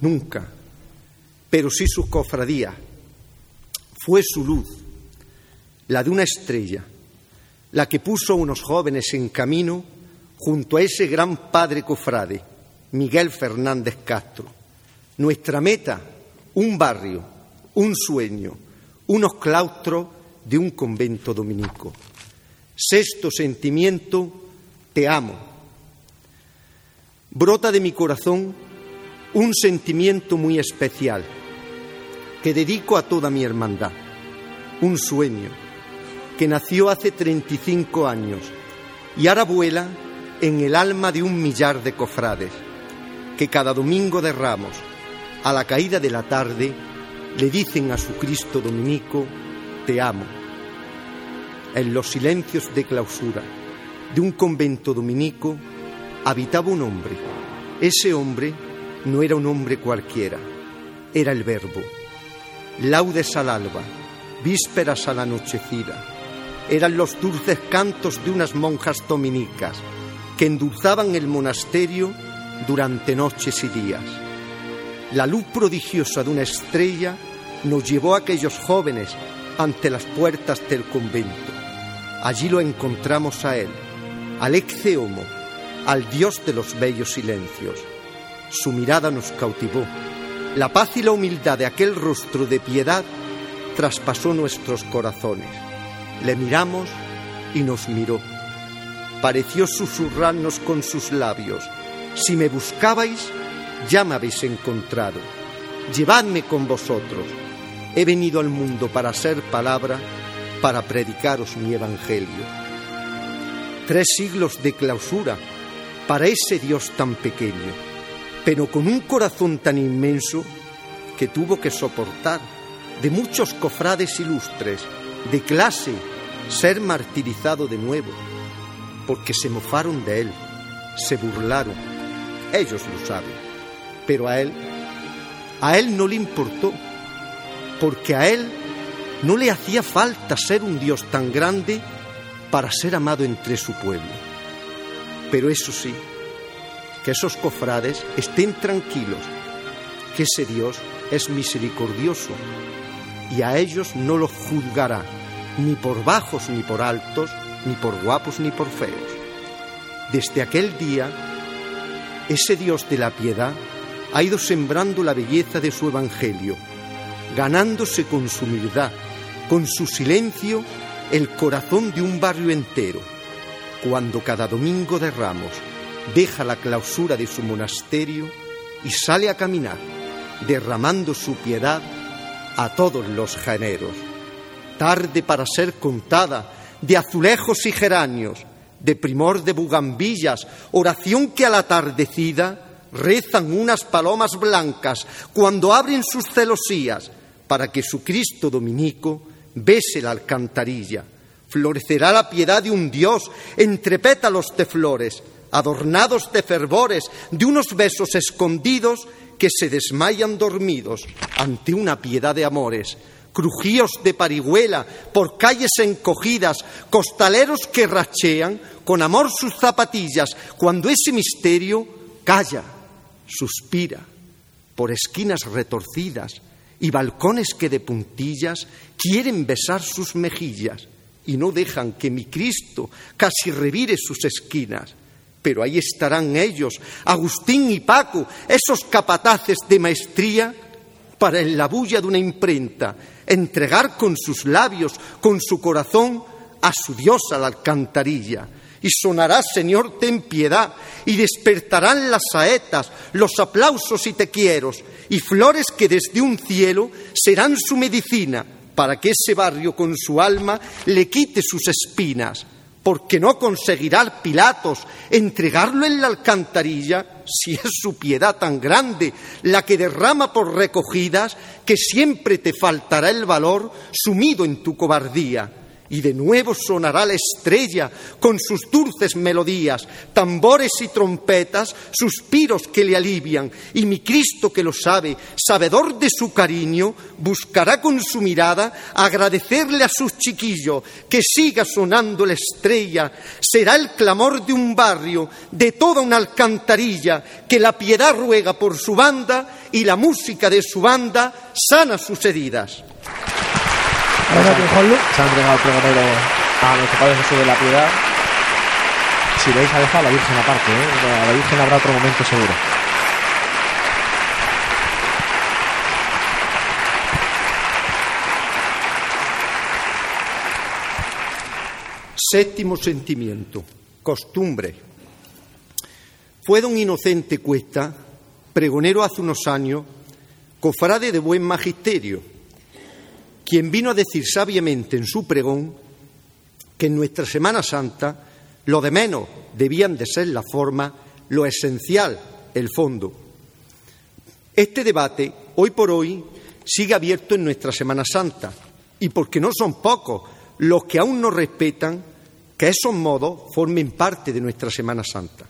nunca, pero sí sus cofradías. Fue su luz, la de una estrella, la que puso a unos jóvenes en camino junto a ese gran padre cofrade, Miguel Fernández Castro. Nuestra meta, un barrio, un sueño, unos claustros de un convento dominico. Sexto sentimiento, te amo. Brota de mi corazón un sentimiento muy especial que dedico a toda mi hermandad. Un sueño que nació hace 35 años y ahora vuela en el alma de un millar de cofrades que cada domingo de ramos, a la caída de la tarde, le dicen a su Cristo dominico, te amo en los silencios de clausura de un convento dominico habitaba un hombre. Ese hombre no era un hombre cualquiera, era el verbo. Laudes al alba, vísperas a la anochecida, eran los dulces cantos de unas monjas dominicas que endulzaban el monasterio durante noches y días. La luz prodigiosa de una estrella nos llevó a aquellos jóvenes ante las puertas del convento. Allí lo encontramos a él, al ex homo, al Dios de los bellos silencios. Su mirada nos cautivó. La paz y la humildad de aquel rostro de piedad traspasó nuestros corazones. Le miramos y nos miró. Pareció susurrarnos con sus labios, si me buscabais, ya me habéis encontrado. Llevadme con vosotros. He venido al mundo para ser palabra para predicaros mi evangelio. Tres siglos de clausura para ese Dios tan pequeño, pero con un corazón tan inmenso que tuvo que soportar de muchos cofrades ilustres, de clase, ser martirizado de nuevo, porque se mofaron de él, se burlaron, ellos lo saben, pero a él, a él no le importó, porque a él no le hacía falta ser un Dios tan grande para ser amado entre su pueblo. Pero eso sí, que esos cofrades estén tranquilos, que ese Dios es misericordioso y a ellos no los juzgará, ni por bajos ni por altos, ni por guapos ni por feos. Desde aquel día, ese Dios de la piedad ha ido sembrando la belleza de su Evangelio, ganándose con su humildad, con su silencio, el corazón de un barrio entero, cuando cada domingo de ramos deja la clausura de su monasterio y sale a caminar, derramando su piedad a todos los géneros. Tarde para ser contada de azulejos y geranios, de primor de bugambillas, oración que a la tardecida rezan unas palomas blancas cuando abren sus celosías para que su Cristo dominico bese la alcantarilla. Florecerá la piedad de un Dios entre pétalos de flores, adornados de fervores, de unos besos escondidos que se desmayan dormidos ante una piedad de amores, crujíos de parihuela por calles encogidas, costaleros que rachean con amor sus zapatillas, cuando ese misterio calla, suspira, por esquinas retorcidas y balcones que de puntillas quieren besar sus mejillas y no dejan que mi Cristo casi revire sus esquinas. Pero ahí estarán ellos, Agustín y Paco, esos capataces de maestría, para en la bulla de una imprenta entregar con sus labios, con su corazón, a su diosa la alcantarilla. Y sonará, Señor, ten piedad, y despertarán las saetas, los aplausos y te quiero, y flores que desde un cielo serán su medicina, para que ese barrio con su alma le quite sus espinas porque no conseguirá Pilatos entregarlo en la alcantarilla si es su piedad tan grande la que derrama por recogidas que siempre te faltará el valor sumido en tu cobardía y de nuevo sonará la estrella con sus dulces melodías, tambores y trompetas, suspiros que le alivian, y mi Cristo que lo sabe, sabedor de su cariño, buscará con su mirada agradecerle a sus chiquillos que siga sonando la estrella, será el clamor de un barrio, de toda una alcantarilla, que la piedad ruega por su banda y la música de su banda sana sus heridas. Se ha entregado el pregonero a nuestro Padre Jesús de la Piedad. Si veis, ha dejado a la Virgen aparte, ¿eh? A la Virgen habrá otro momento seguro. Séptimo sentimiento, costumbre. Fue don Inocente Cuesta, pregonero hace unos años, cofrade de buen magisterio, quien vino a decir sabiamente en su pregón que en nuestra Semana Santa lo de menos debían de ser la forma, lo esencial, el fondo. Este debate, hoy por hoy, sigue abierto en nuestra Semana Santa, y porque no son pocos los que aún no respetan que esos modos formen parte de nuestra Semana Santa.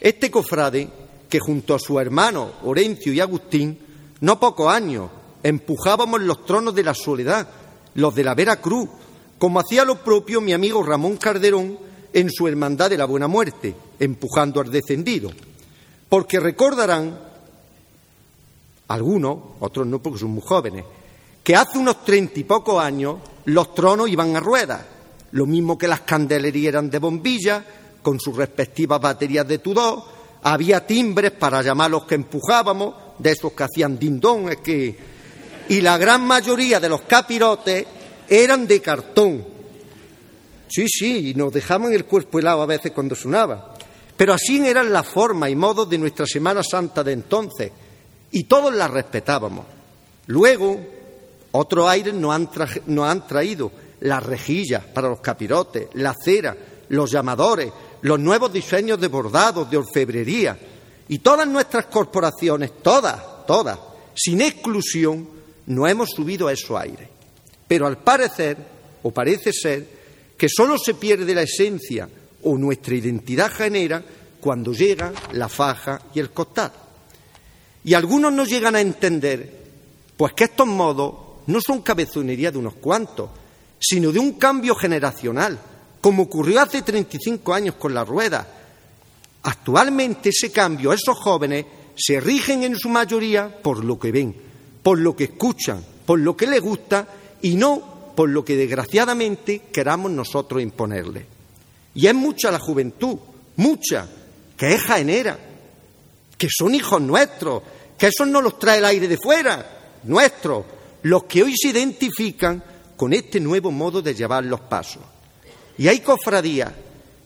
Este cofrade, que junto a su hermano Orencio y Agustín, no pocos años, empujábamos los tronos de la soledad, los de la Vera Cruz, como hacía lo propio mi amigo Ramón Carderón en su Hermandad de la Buena Muerte, empujando al descendido. Porque recordarán, algunos, otros no porque son muy jóvenes, que hace unos treinta y pocos años los tronos iban a ruedas, lo mismo que las candelerías eran de bombilla, con sus respectivas baterías de Tudor, había timbres para llamar a los que empujábamos, de esos que hacían dindón, es que y la gran mayoría de los capirotes eran de cartón. Sí, sí, y nos dejaban el cuerpo helado a veces cuando sonaba. Pero así eran las formas y modos de nuestra Semana Santa de entonces, y todos la respetábamos. Luego, otros aires nos han, nos han traído las rejillas para los capirotes, la cera, los llamadores, los nuevos diseños de bordados, de orfebrería, y todas nuestras corporaciones, todas, todas, sin exclusión, no hemos subido a eso aire. Pero al parecer, o parece ser, que solo se pierde la esencia o nuestra identidad genera cuando llega la faja y el costal. Y algunos no llegan a entender, pues que estos modos no son cabezonería de unos cuantos, sino de un cambio generacional, como ocurrió hace 35 años con la rueda. Actualmente ese cambio, esos jóvenes se rigen en su mayoría por lo que ven, por lo que escuchan, por lo que les gusta y no por lo que desgraciadamente queramos nosotros imponerles. Y es mucha la juventud, mucha, que es jaenera, que son hijos nuestros, que eso no los trae el aire de fuera, nuestros, los que hoy se identifican con este nuevo modo de llevar los pasos. Y hay cofradías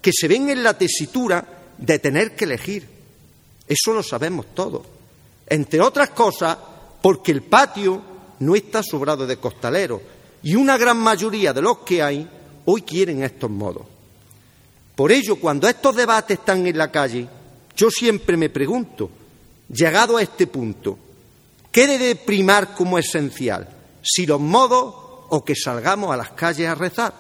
que se ven en la tesitura de tener que elegir. Eso lo sabemos todos. Entre otras cosas, porque el patio no está sobrado de costaleros y una gran mayoría de los que hay hoy quieren estos modos. Por ello, cuando estos debates están en la calle, yo siempre me pregunto, llegado a este punto, ¿qué debe primar como esencial? ¿Si los modos o que salgamos a las calles a rezar?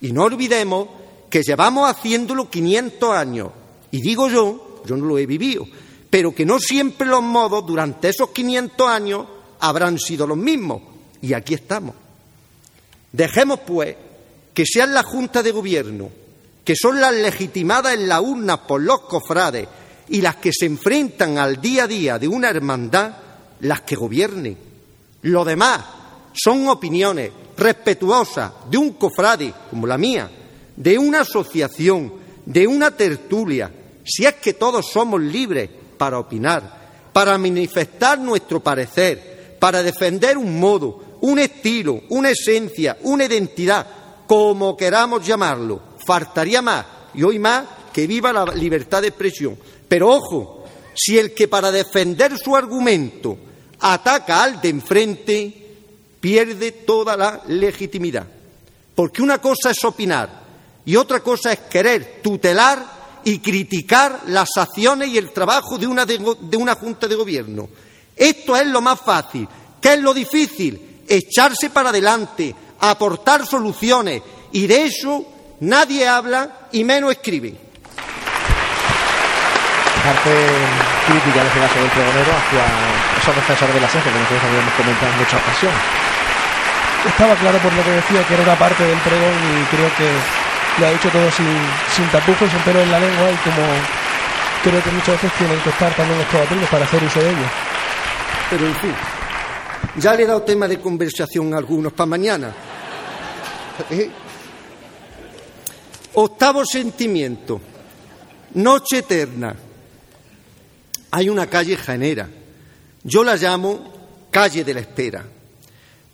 Y no olvidemos que llevamos haciéndolo 500 años. Y digo yo, yo no lo he vivido, pero que no siempre los modos durante esos 500 años habrán sido los mismos. Y aquí estamos. Dejemos, pues, que sean la Junta de Gobierno que son las legitimadas en la urna por los cofrades y las que se enfrentan al día a día de una hermandad, las que gobiernen. Lo demás son opiniones respetuosas de un cofrade como la mía, de una asociación, de una tertulia, si es que todos somos libres para opinar, para manifestar nuestro parecer, para defender un modo, un estilo, una esencia, una identidad, como queramos llamarlo, faltaría más, y hoy más, que viva la libertad de expresión. Pero ojo, si el que para defender su argumento ataca al de enfrente, pierde toda la legitimidad. Porque una cosa es opinar y otra cosa es querer tutelar y criticar las acciones y el trabajo de una, de, una Junta de Gobierno. Esto es lo más fácil. ¿Qué es lo difícil? Echarse para adelante, aportar soluciones. Y de eso Nadie habla y menos escribe. Parte crítica en este caso del pregonero hacia esos defensores de la ciencia que nosotros habíamos comentado en muchas ocasiones. Estaba claro por lo que decía que era una parte del pregón y creo que lo ha dicho todo sin, sin tapujos, sin pelo en la lengua y como creo que muchas veces tienen que estar también estos atuendos para hacer uso de ellos. Pero en fin, ya le he dado tema de conversación a algunos para mañana. <laughs> ¿Eh? Octavo sentimiento, noche eterna. Hay una calle janera, yo la llamo calle de la espera,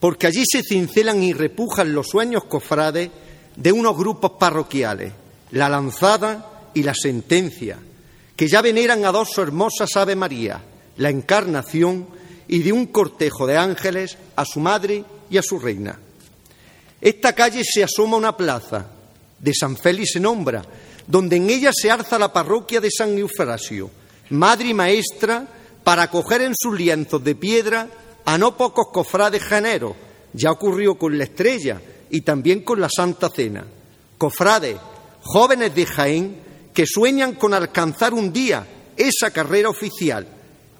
porque allí se cincelan y repujan los sueños cofrades de unos grupos parroquiales, la lanzada y la sentencia, que ya veneran a dos hermosas Ave María, la encarnación y de un cortejo de ángeles a su madre y a su reina. Esta calle se asoma a una plaza, de San Félix en Ombra, donde en ella se alza la parroquia de San Eufrasio, madre y maestra para acoger en sus lienzos de piedra a no pocos cofrades janeros. Ya ocurrió con la estrella y también con la Santa Cena. Cofrades, jóvenes de Jaén, que sueñan con alcanzar un día esa carrera oficial,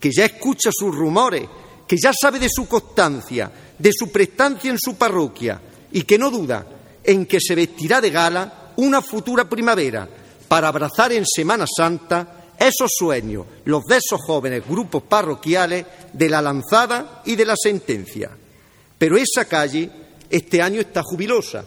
que ya escucha sus rumores, que ya sabe de su constancia, de su prestancia en su parroquia y que no duda en que se vestirá de gala una futura primavera para abrazar en Semana Santa esos sueños, los de esos jóvenes grupos parroquiales de la lanzada y de la sentencia. Pero esa calle este año está jubilosa,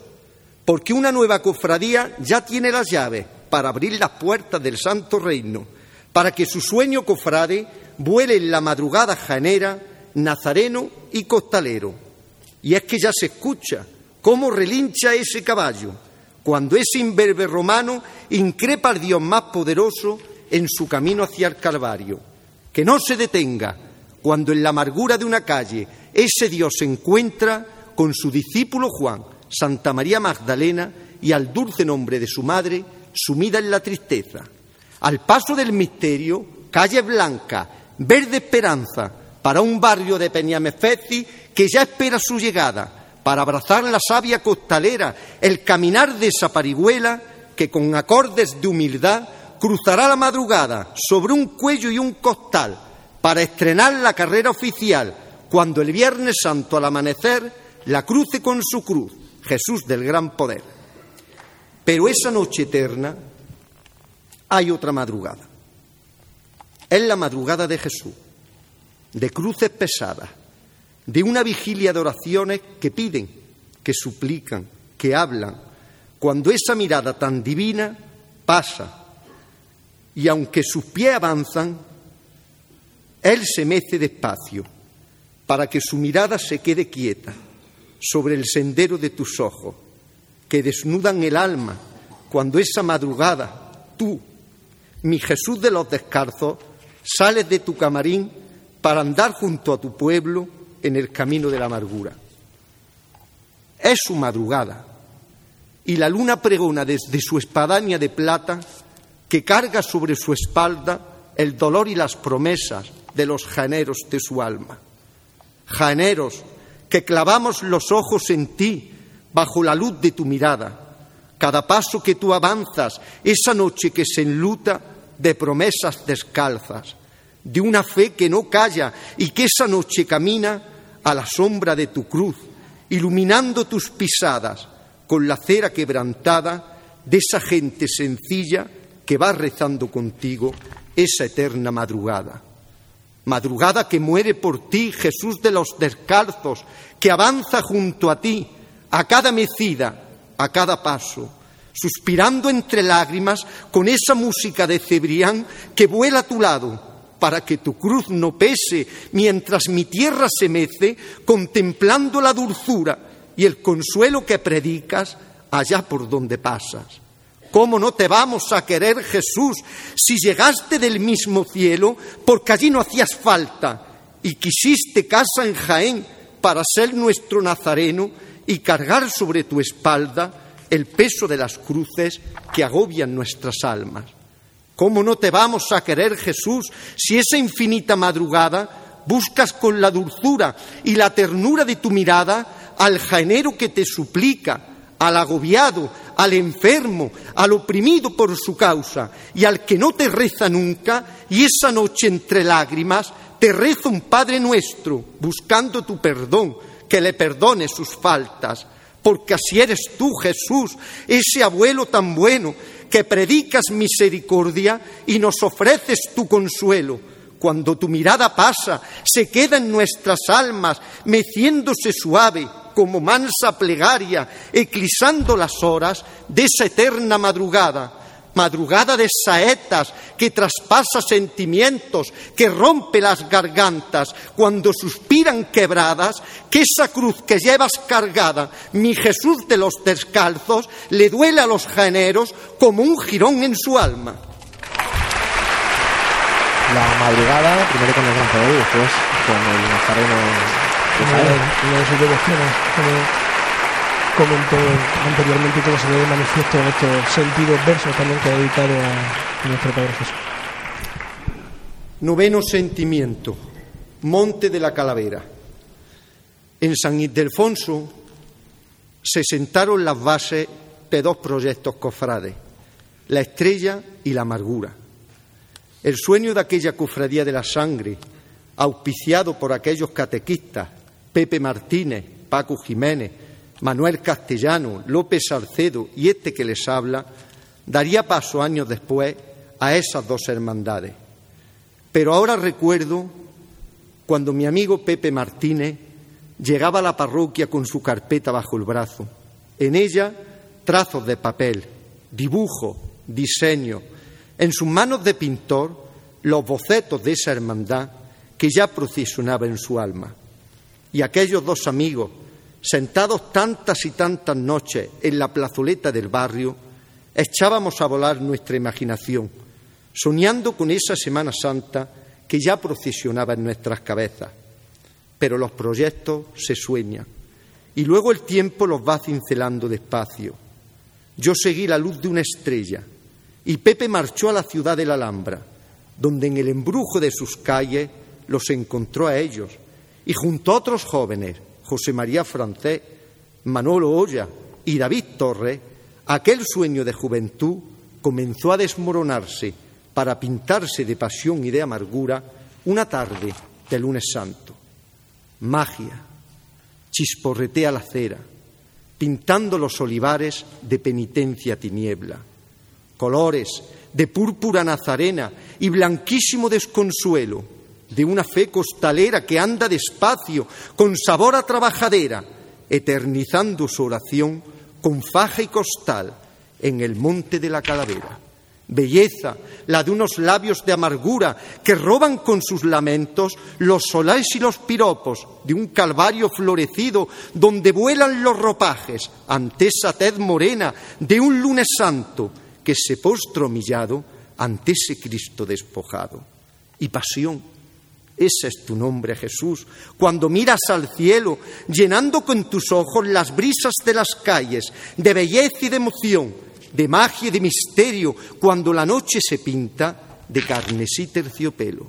porque una nueva cofradía ya tiene las llaves para abrir las puertas del Santo Reino, para que su sueño cofrade vuele en la madrugada janera, nazareno y costalero. Y es que ya se escucha cómo relincha ese caballo cuando ese imberbe romano increpa al Dios más poderoso en su camino hacia el Calvario. Que no se detenga cuando en la amargura de una calle ese Dios se encuentra con su discípulo Juan, Santa María Magdalena y al dulce nombre de su madre, sumida en la tristeza. Al paso del misterio, calle blanca, verde esperanza, para un barrio de Peñamefeci que ya espera su llegada para abrazar la savia costalera, el caminar de esa parihuela que con acordes de humildad cruzará la madrugada sobre un cuello y un costal para estrenar la carrera oficial cuando el Viernes Santo al amanecer la cruce con su cruz, Jesús del gran poder. Pero esa noche eterna hay otra madrugada. Es la madrugada de Jesús, de cruces pesadas, de una vigilia de oraciones que piden, que suplican, que hablan, cuando esa mirada tan divina pasa y aunque sus pies avanzan, Él se mece despacio para que su mirada se quede quieta sobre el sendero de tus ojos, que desnudan el alma cuando esa madrugada tú, mi Jesús de los descalzos, sales de tu camarín para andar junto a tu pueblo en el camino de la amargura. Es su madrugada y la luna pregona desde su espadaña de plata que carga sobre su espalda el dolor y las promesas de los janeros de su alma. Janeros que clavamos los ojos en ti bajo la luz de tu mirada. Cada paso que tú avanzas, esa noche que se enluta de promesas descalzas, de una fe que no calla y que esa noche camina a la sombra de tu cruz, iluminando tus pisadas con la cera quebrantada de esa gente sencilla que va rezando contigo esa eterna madrugada. Madrugada que muere por ti, Jesús de los descalzos, que avanza junto a ti, a cada mecida, a cada paso, suspirando entre lágrimas con esa música de Cebrián que vuela a tu lado, para que tu cruz no pese mientras mi tierra se mece, contemplando la dulzura y el consuelo que predicas allá por donde pasas. ¿Cómo no te vamos a querer, Jesús, si llegaste del mismo cielo porque allí no hacías falta y quisiste casa en Jaén para ser nuestro nazareno y cargar sobre tu espalda el peso de las cruces que agobian nuestras almas? ¿Cómo no te vamos a querer, Jesús, si esa infinita madrugada buscas con la dulzura y la ternura de tu mirada al jaenero que te suplica, al agobiado, al enfermo, al oprimido por su causa y al que no te reza nunca, y esa noche entre lágrimas te reza un Padre nuestro, buscando tu perdón, que le perdone sus faltas, porque así eres tú, Jesús, ese abuelo tan bueno, que predicas misericordia y nos ofreces tu consuelo. Cuando tu mirada pasa, se queda en nuestras almas, meciéndose suave, como mansa plegaria, eclisando las horas de esa eterna madrugada, madrugada de saetas que traspasa sentimientos, que rompe las gargantas, cuando suspiran quebradas, que esa cruz que llevas cargada, mi Jesús de los descalzos, le duele a los generos como un jirón en su alma. La madrugada, primero con el gran y después con el nazareno una de sus devociones, como comentó anteriormente, como se ve de manifiesto en estos sentidos versos también que ha dedicado a nuestro Padre Jesús. Noveno sentimiento, Monte de la Calavera. En San Ildefonso se sentaron las bases de dos proyectos cofrades, la estrella y la amargura. El sueño de aquella cofradía de la sangre, auspiciado por aquellos catequistas Pepe Martínez, Paco Jiménez, Manuel Castellano, López Salcedo y este que les habla, daría paso años después a esas dos hermandades. Pero ahora recuerdo cuando mi amigo Pepe Martínez llegaba a la parroquia con su carpeta bajo el brazo. En ella, trazos de papel, dibujo, diseño. En sus manos de pintor, los bocetos de esa hermandad que ya procesionaba en su alma y aquellos dos amigos, sentados tantas y tantas noches en la plazoleta del barrio, echábamos a volar nuestra imaginación, soñando con esa Semana Santa que ya procesionaba en nuestras cabezas. Pero los proyectos se sueñan y luego el tiempo los va cincelando despacio. Yo seguí la luz de una estrella y Pepe marchó a la ciudad de la Alhambra, donde en el embrujo de sus calles los encontró a ellos y junto a otros jóvenes, José María Francés, Manolo Olla y David Torres, aquel sueño de juventud comenzó a desmoronarse para pintarse de pasión y de amargura una tarde de lunes santo. Magia, chisporretea la cera, pintando los olivares de penitencia tiniebla, colores de púrpura nazarena y blanquísimo desconsuelo de una fe costalera que anda despacio, con sabor a trabajadera, eternizando su oración con faja y costal en el monte de la calavera. Belleza, la de unos labios de amargura que roban con sus lamentos los solares y los piropos de un calvario florecido donde vuelan los ropajes ante esa tez morena de un lunes santo que se postra humillado ante ese Cristo despojado. Y pasión, ese es tu nombre, Jesús, cuando miras al cielo, llenando con tus ojos las brisas de las calles, de belleza y de emoción, de magia y de misterio, cuando la noche se pinta de carnesí terciopelo.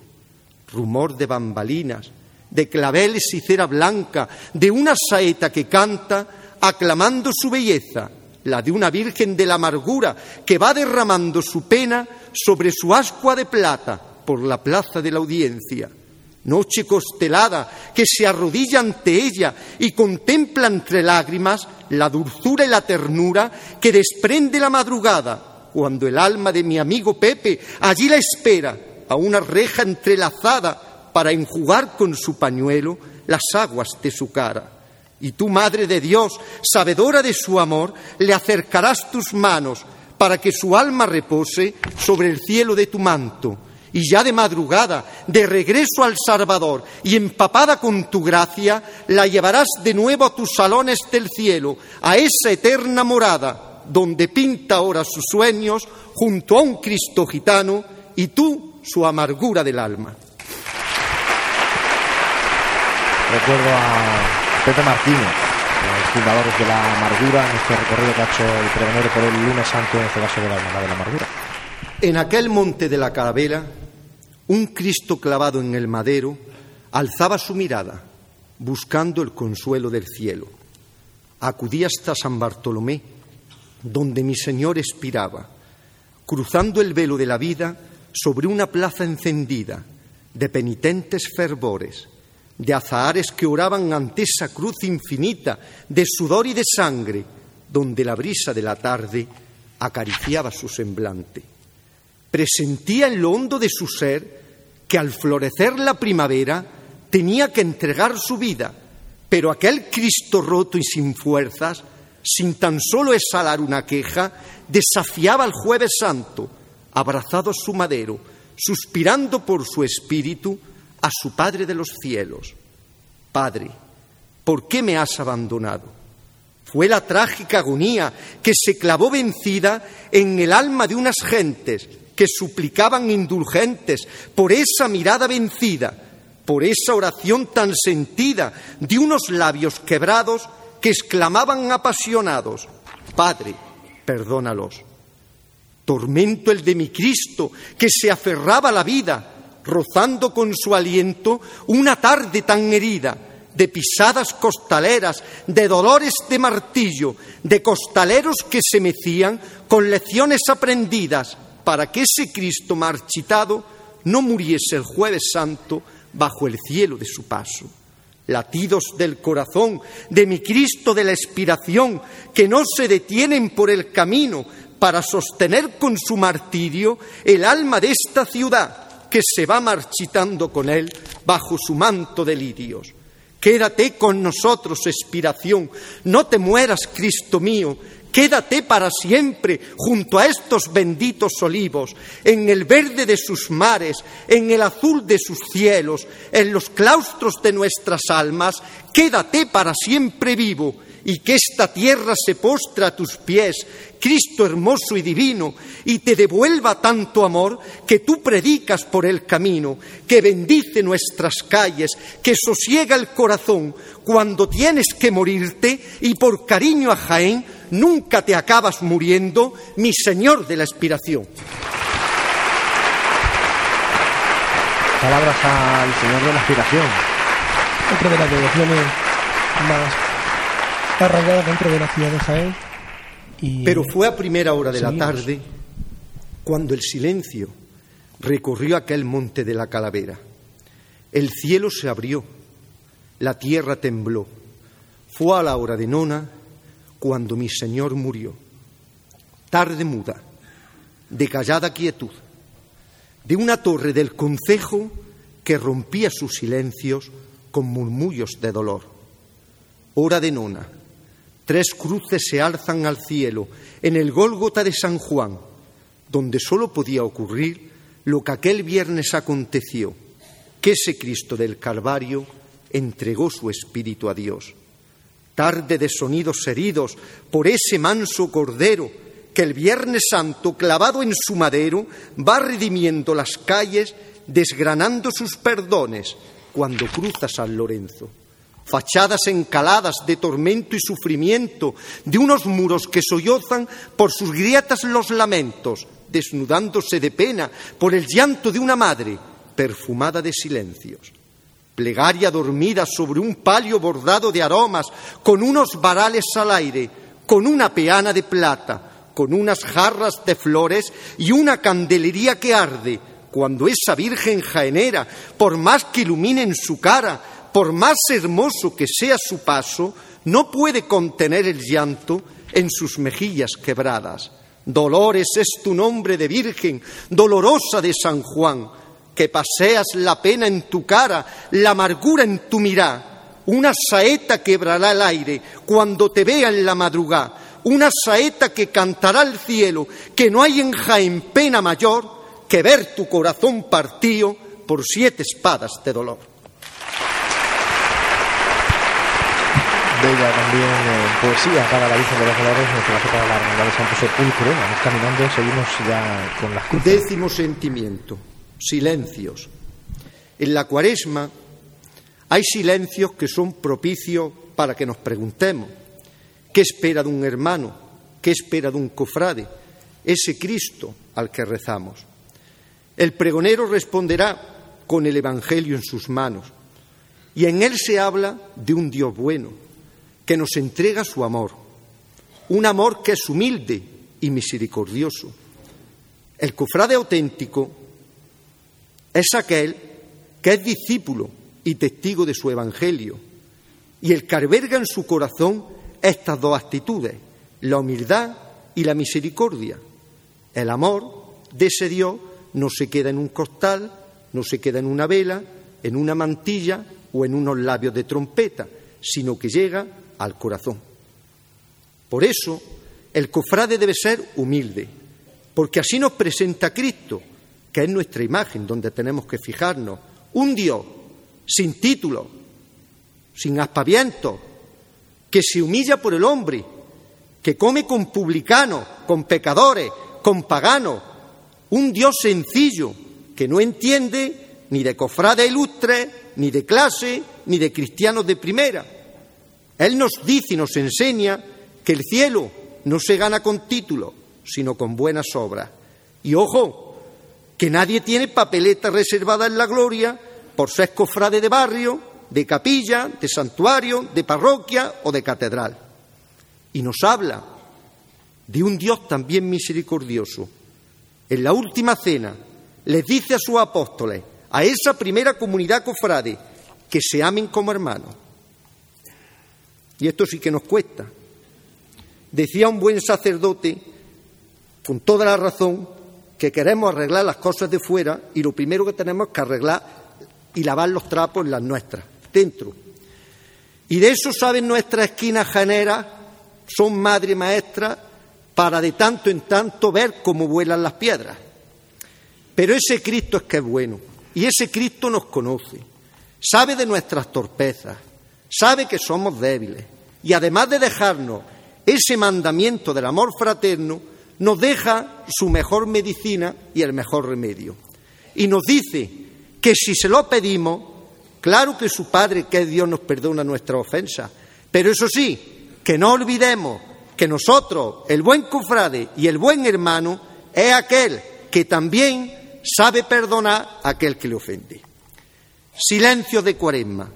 Rumor de bambalinas, de claveles y cera blanca, de una saeta que canta, aclamando su belleza, la de una virgen de la amargura que va derramando su pena sobre su ascua de plata por la plaza de la audiencia noche costelada, que se arrodilla ante ella y contempla entre lágrimas la dulzura y la ternura que desprende la madrugada, cuando el alma de mi amigo Pepe allí la espera, a una reja entrelazada, para enjugar con su pañuelo las aguas de su cara. Y tú, Madre de Dios, sabedora de su amor, le acercarás tus manos para que su alma repose sobre el cielo de tu manto y ya de madrugada, de regreso al Salvador y empapada con tu gracia, la llevarás de nuevo a tus salones del cielo, a esa eterna morada, donde pinta ahora sus sueños junto a un Cristo gitano y tú su amargura del alma. Recuerdo a Pepe Martínez, los fundadores de la amargura, en este recorrido que ha hecho el pregonero por el lunes santo en este caso de la de la amargura. En aquel monte de la calavera un Cristo clavado en el madero alzaba su mirada, buscando el consuelo del cielo. Acudí hasta San Bartolomé, donde mi Señor expiraba, cruzando el velo de la vida sobre una plaza encendida de penitentes fervores, de azahares que oraban ante esa cruz infinita de sudor y de sangre, donde la brisa de la tarde acariciaba su semblante presentía en lo hondo de su ser que al florecer la primavera tenía que entregar su vida, pero aquel Cristo roto y sin fuerzas, sin tan solo exhalar una queja, desafiaba al jueves santo, abrazado a su madero, suspirando por su espíritu a su Padre de los cielos. Padre, ¿por qué me has abandonado? Fue la trágica agonía que se clavó vencida en el alma de unas gentes que suplicaban indulgentes por esa mirada vencida, por esa oración tan sentida de unos labios quebrados que exclamaban apasionados, Padre, perdónalos. Tormento el de mi Cristo, que se aferraba a la vida, rozando con su aliento una tarde tan herida, de pisadas costaleras, de dolores de martillo, de costaleros que se mecían con lecciones aprendidas, para que ese Cristo marchitado no muriese el jueves santo bajo el cielo de su paso. Latidos del corazón de mi Cristo de la expiración, que no se detienen por el camino para sostener con su martirio el alma de esta ciudad que se va marchitando con él bajo su manto de lirios. Quédate con nosotros, expiración, no te mueras, Cristo mío, Quédate para siempre junto a estos benditos olivos, en el verde de sus mares, en el azul de sus cielos, en los claustros de nuestras almas. Quédate para siempre vivo y que esta tierra se postre a tus pies, Cristo hermoso y divino, y te devuelva tanto amor que tú predicas por el camino, que bendice nuestras calles, que sosiega el corazón cuando tienes que morirte y por cariño a Jaén nunca te acabas muriendo, mi Señor de la expiración. Palabras al Señor de la expiración. Otra de las devociones más arraigada dentro de la ciudad de Jaén. Pero fue a primera hora de la tarde cuando el silencio recorrió aquel monte de la calavera. El cielo se abrió, la tierra tembló. Fue a la hora de nona cuando mi Señor murió. Tarde muda, de callada quietud, de una torre del concejo que rompía sus silencios con murmullos de dolor. Hora de nona, tres cruces se alzan al cielo en el Gólgota de San Juan, donde sólo podía ocurrir lo que aquel viernes aconteció, que ese Cristo del Calvario entregó su espíritu a Dios. Tarde de sonidos heridos por ese manso cordero que el Viernes Santo, clavado en su madero, va redimiendo las calles, desgranando sus perdones cuando cruza San Lorenzo. Fachadas encaladas de tormento y sufrimiento, de unos muros que sollozan por sus grietas los lamentos, desnudándose de pena por el llanto de una madre perfumada de silencios plegaria dormida sobre un palio bordado de aromas, con unos varales al aire, con una peana de plata, con unas jarras de flores y una candelería que arde, cuando esa Virgen jaenera, por más que ilumine en su cara, por más hermoso que sea su paso, no puede contener el llanto en sus mejillas quebradas. Dolores es tu nombre de Virgen, dolorosa de San Juan, que paseas la pena en tu cara, la amargura en tu mirá. Una saeta quebrará el aire cuando te vea en la madrugada, una saeta que cantará al cielo, que no hay en Jaén pena mayor que ver tu corazón partido por siete espadas de dolor. Bella también eh, poesía para la Virgen de los Dolores, caso para la Hermandad de Santo Sepulcro. Vamos caminando, seguimos ya con las cruces. Décimo sentimiento silencios. En la cuaresma hay silencios que son propicios para que nos preguntemos, ¿qué espera de un hermano? ¿Qué espera de un cofrade? Ese Cristo al que rezamos. El pregonero responderá con el Evangelio en sus manos y en él se habla de un Dios bueno que nos entrega su amor, un amor que es humilde y misericordioso. El cofrade auténtico es aquel que es discípulo y testigo de su Evangelio y el que alberga en su corazón estas dos actitudes, la humildad y la misericordia. El amor de ese Dios no se queda en un costal, no se queda en una vela, en una mantilla o en unos labios de trompeta, sino que llega al corazón. Por eso, el cofrade debe ser humilde, porque así nos presenta Cristo, que es nuestra imagen, donde tenemos que fijarnos. Un Dios sin título, sin aspavientos, que se humilla por el hombre, que come con publicanos, con pecadores, con paganos. Un Dios sencillo, que no entiende ni de cofrades ilustres, ni de clase, ni de cristianos de primera. Él nos dice y nos enseña que el cielo no se gana con títulos, sino con buenas obras. Y ojo, que nadie tiene papeleta reservada en la gloria por ser cofrade de barrio, de capilla, de santuario, de parroquia o de catedral. Y nos habla de un Dios también misericordioso. En la última cena les dice a sus apóstoles, a esa primera comunidad cofrade, que se amen como hermanos. Y esto sí que nos cuesta. Decía un buen sacerdote, con toda la razón, que queremos arreglar las cosas de fuera y lo primero que tenemos que arreglar y lavar los trapos en las nuestras, dentro. Y de eso saben nuestras esquinas janeras, son madre maestra para de tanto en tanto ver cómo vuelan las piedras. Pero ese Cristo es que es bueno y ese Cristo nos conoce, sabe de nuestras torpezas, sabe que somos débiles y además de dejarnos ese mandamiento del amor fraterno, nos deja su mejor medicina y el mejor remedio. Y nos dice que si se lo pedimos, claro que su Padre, que es Dios, nos perdona nuestra ofensa. Pero eso sí, que no olvidemos que nosotros, el buen cofrade y el buen hermano, es aquel que también sabe perdonar a aquel que le ofende. Silencio de cuaresma,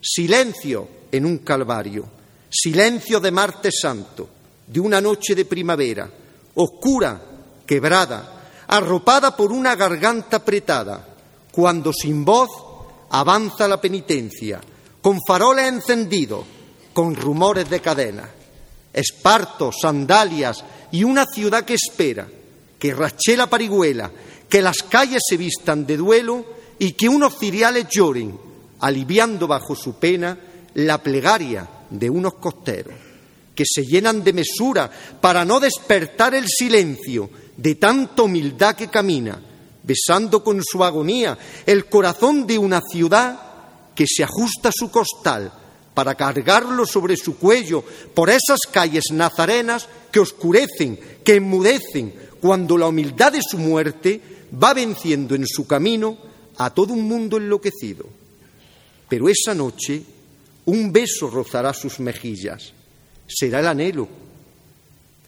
silencio en un calvario, silencio de martes santo, de una noche de primavera, oscura, quebrada, arropada por una garganta apretada, cuando sin voz avanza la penitencia, con faroles encendidos, con rumores de cadena. esparto, sandalias y una ciudad que espera, que rache la parihuela, que las calles se vistan de duelo y que unos ciriales lloren, aliviando bajo su pena la plegaria de unos costeros, que se llenan de mesura para no despertar el silencio de tanta humildad que camina, besando con su agonía el corazón de una ciudad que se ajusta su costal para cargarlo sobre su cuello por esas calles nazarenas que oscurecen, que enmudecen, cuando la humildad de su muerte va venciendo en su camino a todo un mundo enloquecido. Pero esa noche un beso rozará sus mejillas, será el anhelo,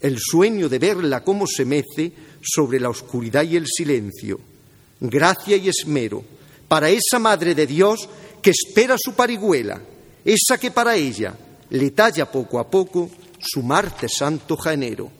el sueño de verla como se mece sobre la oscuridad y el silencio, gracia y esmero, para esa Madre de Dios que espera su parihuela, esa que para ella le talla poco a poco su Marte Santo Jaenero,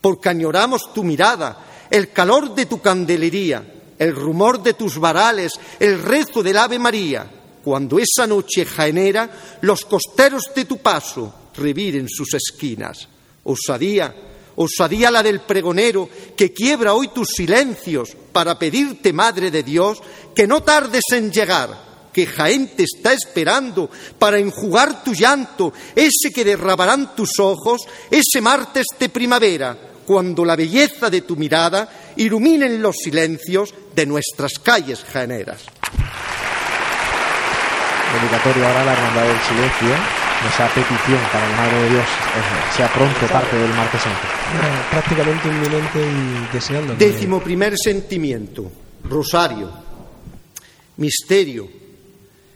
porque añoramos tu mirada, el calor de tu candelería, el rumor de tus varales, el rezo del Ave María, cuando esa noche jaenera los costeros de tu paso reviren sus esquinas. Osadía, osadía la del pregonero que quiebra hoy tus silencios para pedirte, Madre de Dios, que no tardes en llegar, que Jaén te está esperando para enjugar tu llanto, ese que derrabarán tus ojos, ese martes de primavera, cuando la belleza de tu mirada iluminen los silencios de nuestras calles jaeneras. Ahora la del Silencio, esa petición para el Madre de Dios eh, sea pronto parte del martes santo. Prácticamente inminente y deseando. Décimo primer sentimiento, rosario, misterio,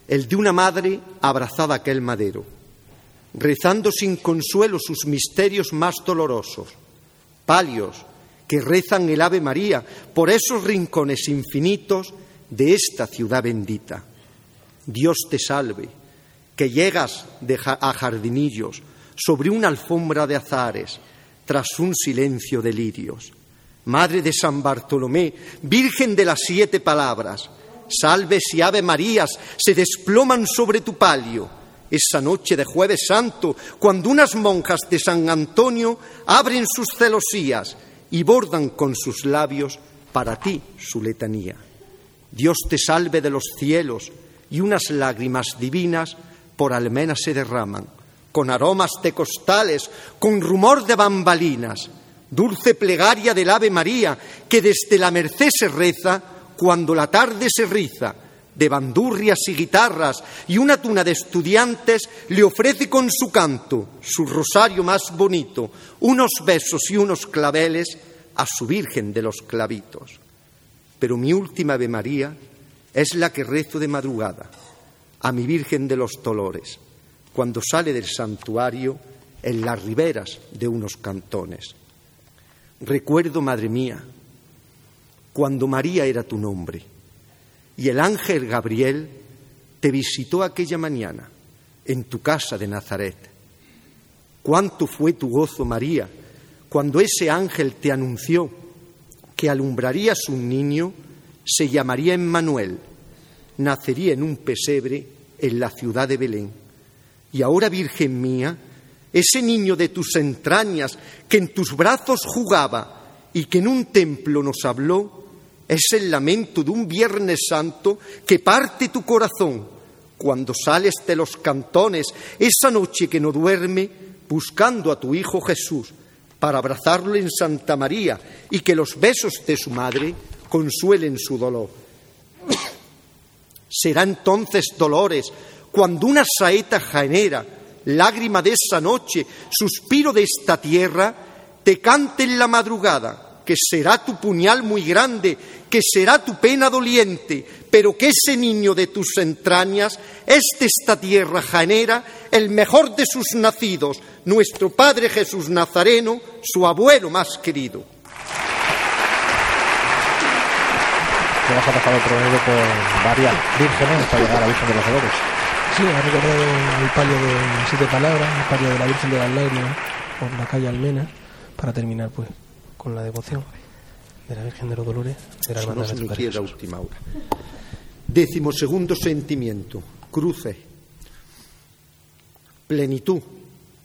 el de una madre abrazada a aquel madero, rezando sin consuelo sus misterios más dolorosos, palios, que rezan el Ave María por esos rincones infinitos de esta ciudad bendita. Dios te salve, que llegas a jardinillos sobre una alfombra de azares, tras un silencio de lirios. Madre de San Bartolomé, Virgen de las siete palabras, salves y Ave Marías se desploman sobre tu palio. Esa noche de jueves santo, cuando unas monjas de San Antonio abren sus celosías y bordan con sus labios para ti su letanía. Dios te salve de los cielos y unas lágrimas divinas por almena se derraman, con aromas de costales, con rumor de bambalinas, dulce plegaria del Ave María que desde la merced se reza cuando la tarde se riza, de bandurrias y guitarras y una tuna de estudiantes le ofrece con su canto, su rosario más bonito, unos besos y unos claveles a su Virgen de los clavitos. Pero mi última Ave María es la que rezo de madrugada a mi Virgen de los Dolores, cuando sale del santuario en las riberas de unos cantones. Recuerdo, Madre mía, cuando María era tu nombre y el ángel Gabriel te visitó aquella mañana en tu casa de Nazaret. Cuánto fue tu gozo, María, cuando ese ángel te anunció que alumbrarías un niño, se llamaría Emmanuel, nacería en un pesebre en la ciudad de Belén. Y ahora, Virgen mía, ese niño de tus entrañas que en tus brazos jugaba y que en un templo nos habló, es el lamento de un Viernes Santo que parte tu corazón cuando sales de los cantones esa noche que no duerme buscando a tu Hijo Jesús para abrazarlo en Santa María y que los besos de su madre consuelen su dolor. Será entonces dolores cuando una saeta jaenera, lágrima de esa noche, suspiro de esta tierra, te cante en la madrugada que será tu puñal muy grande, que será tu pena doliente, pero que ese niño de tus entrañas es de esta tierra janera, el mejor de sus nacidos, nuestro Padre Jesús Nazareno, su abuelo más querido. Hemos pasado primero por varias vírgenes para llegar a la Virgen de los Dolores. Sí, ha recordado el palio de siete palabras, el palio de la Virgen de las Lágrimas, por la calle Almena, para terminar pues con la devoción de la Virgen de los Dolores de la Hermandad de la última hora. Décimo segundo sentimiento, cruce, plenitud,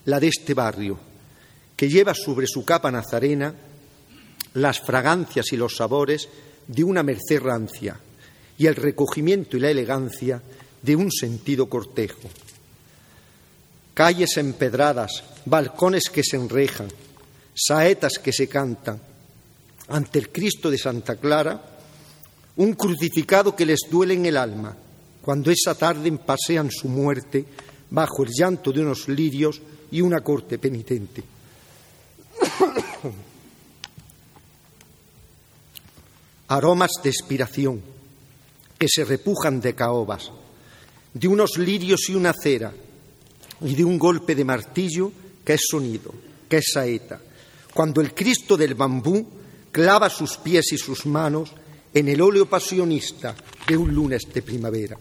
la de este barrio, que lleva sobre su capa nazarena las fragancias y los sabores de una merced rancia y el recogimiento y la elegancia de un sentido cortejo. Calles empedradas, balcones que se enrejan, saetas que se cantan, ante el Cristo de Santa Clara, un crucificado que les duele en el alma, cuando esa tarde pasean su muerte bajo el llanto de unos lirios y una corte penitente. Aromas de expiración que se repujan de caobas, de unos lirios y una cera, y de un golpe de martillo que es sonido, que es saeta, cuando el Cristo del bambú clava sus pies y sus manos en el óleo pasionista de un lunes de primavera.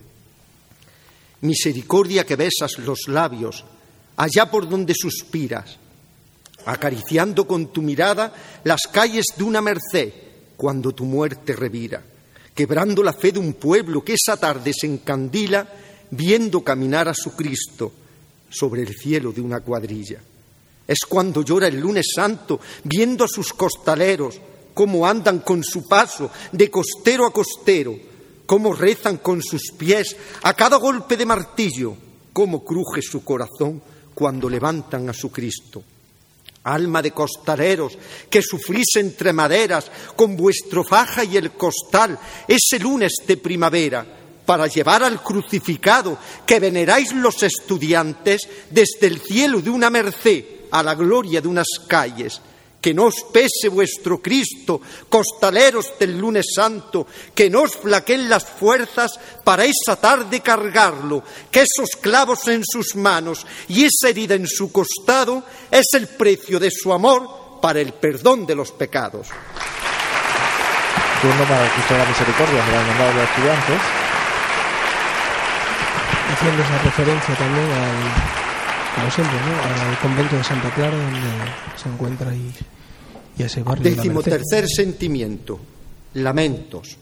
Misericordia que besas los labios, allá por donde suspiras, acariciando con tu mirada las calles de una merced cuando tu muerte revira, quebrando la fe de un pueblo que esa tarde se encandila viendo caminar a su Cristo sobre el cielo de una cuadrilla. Es cuando llora el lunes santo viendo a sus costaleros cómo andan con su paso de costero a costero, cómo rezan con sus pies a cada golpe de martillo, cómo cruje su corazón cuando levantan a su Cristo. Alma de costaleros, que sufrís entre maderas con vuestro faja y el costal ese lunes de primavera, para llevar al crucificado que veneráis los estudiantes desde el cielo de una merced a la gloria de unas calles que no os pese vuestro Cristo, costaleros del lunes santo, que no os flaqueen las fuerzas para esa tarde cargarlo, que esos clavos en sus manos y esa herida en su costado es el precio de su amor para el perdón de los pecados. Turno para Cristo de la Misericordia, de los estudiantes. Haciendo esa referencia también al, como siempre, ¿no? al convento de Santa Clara, donde se encuentra ahí Décimo tercer sentimiento, lamentos.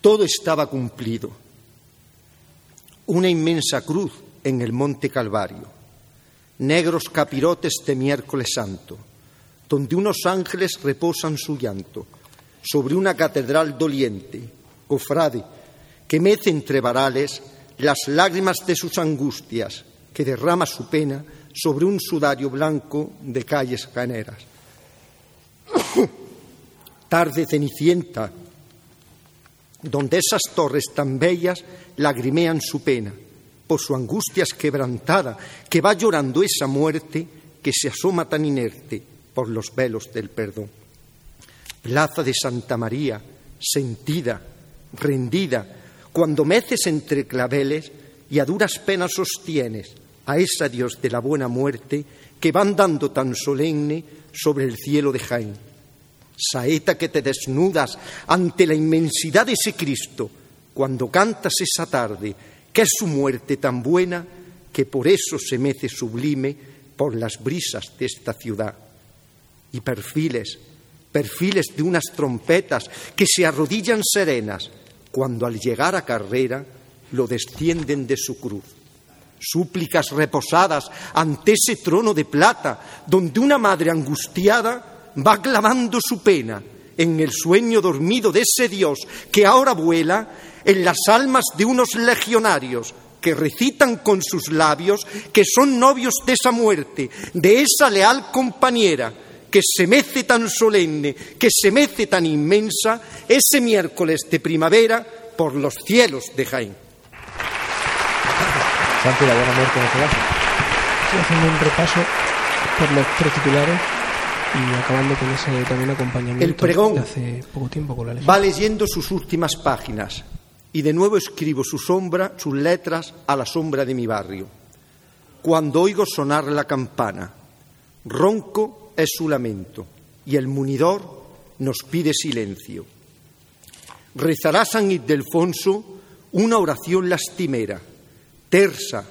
Todo estaba cumplido. Una inmensa cruz en el monte Calvario, negros capirotes de miércoles santo, donde unos ángeles reposan su llanto, sobre una catedral doliente, cofrade, que mece entre varales las lágrimas de sus angustias, que derrama su pena sobre un sudario blanco de calles caneras. <coughs> Tarde cenicienta, donde esas torres tan bellas lagrimean su pena, por su angustia quebrantada, que va llorando esa muerte que se asoma tan inerte por los velos del perdón. Plaza de Santa María, sentida, rendida, cuando meces entre claveles y a duras penas sostienes a esa Dios de la buena muerte que van dando tan solemne sobre el cielo de Jaén. Saeta que te desnudas ante la inmensidad de ese Cristo cuando cantas esa tarde, que es su muerte tan buena que por eso se mece sublime por las brisas de esta ciudad. Y perfiles, perfiles de unas trompetas que se arrodillan serenas cuando al llegar a carrera lo descienden de su cruz súplicas reposadas ante ese trono de plata, donde una madre angustiada va clavando su pena en el sueño dormido de ese Dios que ahora vuela en las almas de unos legionarios que recitan con sus labios que son novios de esa muerte, de esa leal compañera que se mece tan solemne, que se mece tan inmensa ese miércoles de primavera por los cielos de Jaén. Santi, la buena muerte en este caso. Sí, haciendo un repaso por los tres titulares y acabando con ese también acompañamiento el pregón de hace poco tiempo con la Va leyendo sus últimas páginas y de nuevo escribo su sombra, sus letras a la sombra de mi barrio. Cuando oigo sonar la campana, ronco es su lamento y el munidor nos pide silencio. Rezará San Ildefonso una oración lastimera tersa,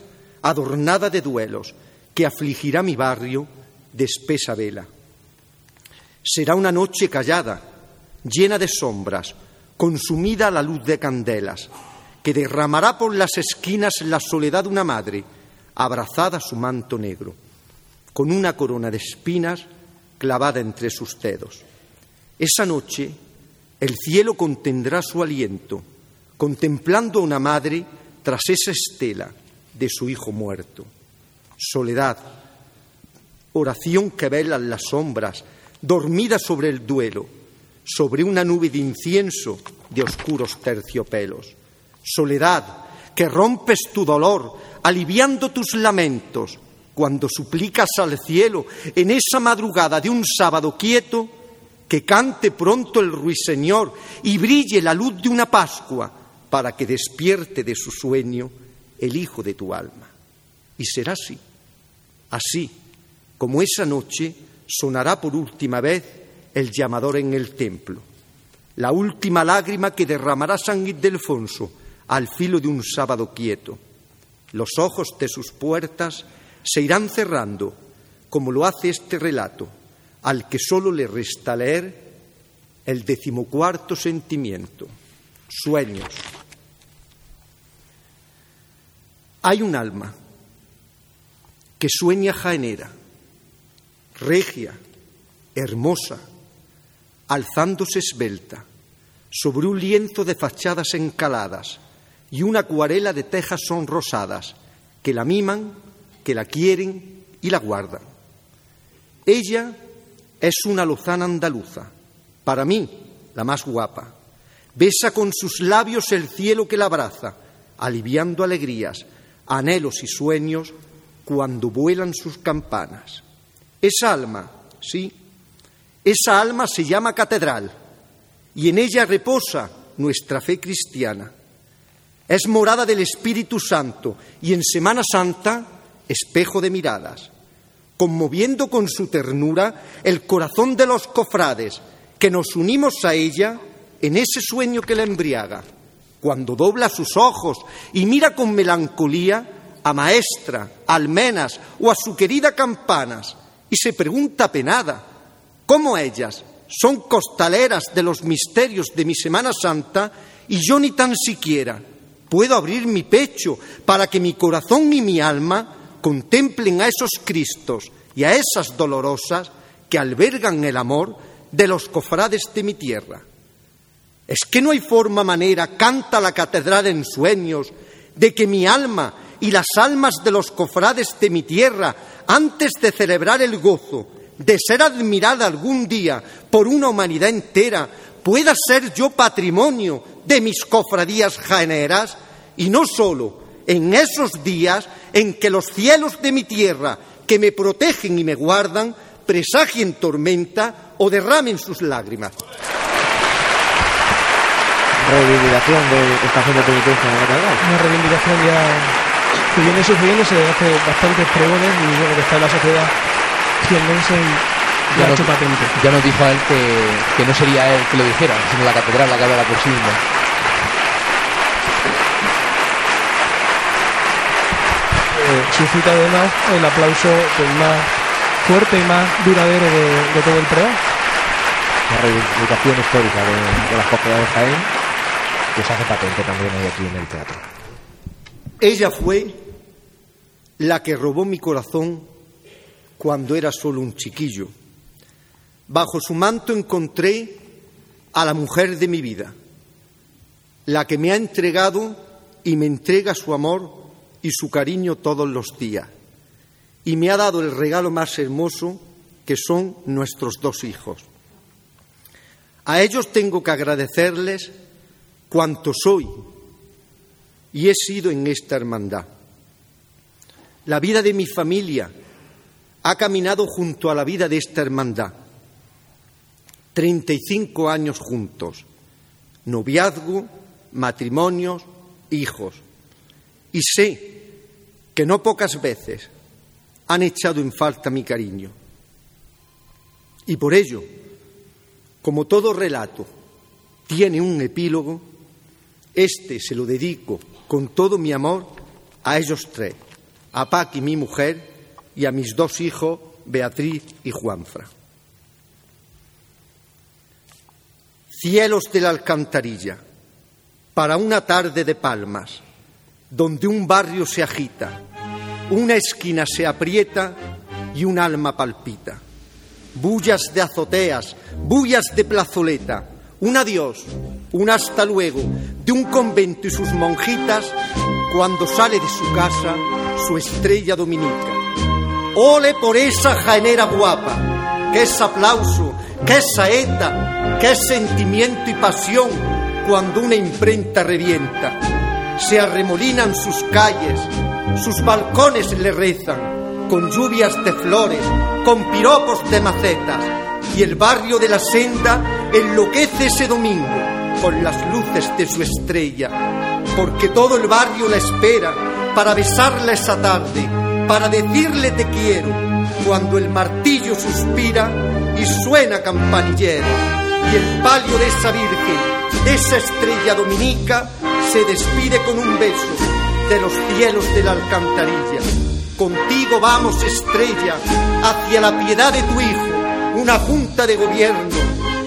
adornada de duelos, que afligirá mi barrio de espesa vela. Será una noche callada, llena de sombras, consumida a la luz de candelas, que derramará por las esquinas la soledad de una madre, abrazada a su manto negro. con una corona de espinas clavada entre sus dedos. Esa noche el cielo contendrá su aliento, contemplando a una madre tras esa estela de su hijo muerto. Soledad, oración que velan las sombras, dormida sobre el duelo, sobre una nube de incienso de oscuros terciopelos. Soledad, que rompes tu dolor, aliviando tus lamentos, cuando suplicas al cielo en esa madrugada de un sábado quieto, que cante pronto el ruiseñor y brille la luz de una Pascua para que despierte de su sueño el hijo de tu alma. Y será así, así como esa noche sonará por última vez el llamador en el templo, la última lágrima que derramará San Ildefonso al filo de un sábado quieto. Los ojos de sus puertas se irán cerrando, como lo hace este relato, al que solo le resta leer el decimocuarto sentimiento, sueños. Hay un alma que sueña jaenera, regia, hermosa, alzándose esbelta, sobre un lienzo de fachadas encaladas y una acuarela de tejas sonrosadas que la miman que la quieren y la guardan. Ella es una lozana andaluza, para mí la más guapa. Besa con sus labios el cielo que la abraza, aliviando alegrías, anhelos y sueños cuando vuelan sus campanas. Esa alma, sí, esa alma se llama catedral y en ella reposa nuestra fe cristiana. Es morada del Espíritu Santo y en Semana Santa espejo de miradas, conmoviendo con su ternura el corazón de los cofrades, que nos unimos a ella en ese sueño que la embriaga, cuando dobla sus ojos y mira con melancolía a Maestra, a Almenas o a su querida Campanas, y se pregunta penada, ¿cómo ellas son costaleras de los misterios de mi Semana Santa y yo ni tan siquiera puedo abrir mi pecho para que mi corazón y mi alma contemplen a esos Cristos y a esas dolorosas que albergan el amor de los cofrades de mi tierra. Es que no hay forma manera, canta la catedral en sueños, de que mi alma y las almas de los cofrades de mi tierra, antes de celebrar el gozo, de ser admirada algún día por una humanidad entera, pueda ser yo patrimonio de mis cofradías jaeneras, y no solo en esos días en que los cielos de mi tierra, que me protegen y me guardan, presagien tormenta o derramen sus lágrimas. Reivindicación de estación de penitencia de la catedral. Una reivindicación ya que viene sucediéndose hace bastantes pregones y bueno, que está en la sociedad jiennense y ya, ha hecho patente. Ya nos dijo a él que, que no sería él que lo dijera, sino la catedral la que hablara por sí misma. suscita además el aplauso pues, más fuerte y más duradero de, todo el pregón. La reivindicación histórica de, las cofradías de Jaén que se hace patente también hoy aquí en el teatro. Ella fue la que robó mi corazón cuando era solo un chiquillo. Bajo su manto encontré a la mujer de mi vida, la que me ha entregado y me entrega su amor y su cariño todos los días. Y me ha dado el regalo más hermoso que son nuestros dos hijos. A ellos tengo que agradecerles cuanto soy y he sido en esta hermandad. La vida de mi familia ha caminado junto a la vida de esta hermandad. Treinta y cinco años juntos, noviazgo, matrimonios, hijos. Y sé que no pocas veces han echado en falta mi cariño. Y por ello, como todo relato tiene un epílogo, este se lo dedico con todo mi amor a ellos tres, a Paqui, mi mujer, y a mis dos hijos, Beatriz y Juanfra. Cielos de la alcantarilla, para una tarde de palmas, donde un barrio se agita, una esquina se aprieta y un alma palpita. Bullas de azoteas, bullas de plazoleta, un adiós, un hasta luego de un convento y sus monjitas cuando sale de su casa su estrella dominica. Ole por esa jaenera guapa, que es aplauso, que es saeta, que es sentimiento y pasión cuando una imprenta revienta. Se arremolinan sus calles, sus balcones le rezan, con lluvias de flores, con piropos de macetas, y el barrio de la senda enloquece ese domingo con las luces de su estrella, porque todo el barrio la espera para besarla esa tarde, para decirle te quiero, cuando el martillo suspira y suena campanillero, y el palio de esa virgen, de esa estrella dominica, se despide con un beso de los cielos de la alcantarilla. Contigo vamos, estrella, hacia la piedad de tu hijo, una junta de gobierno,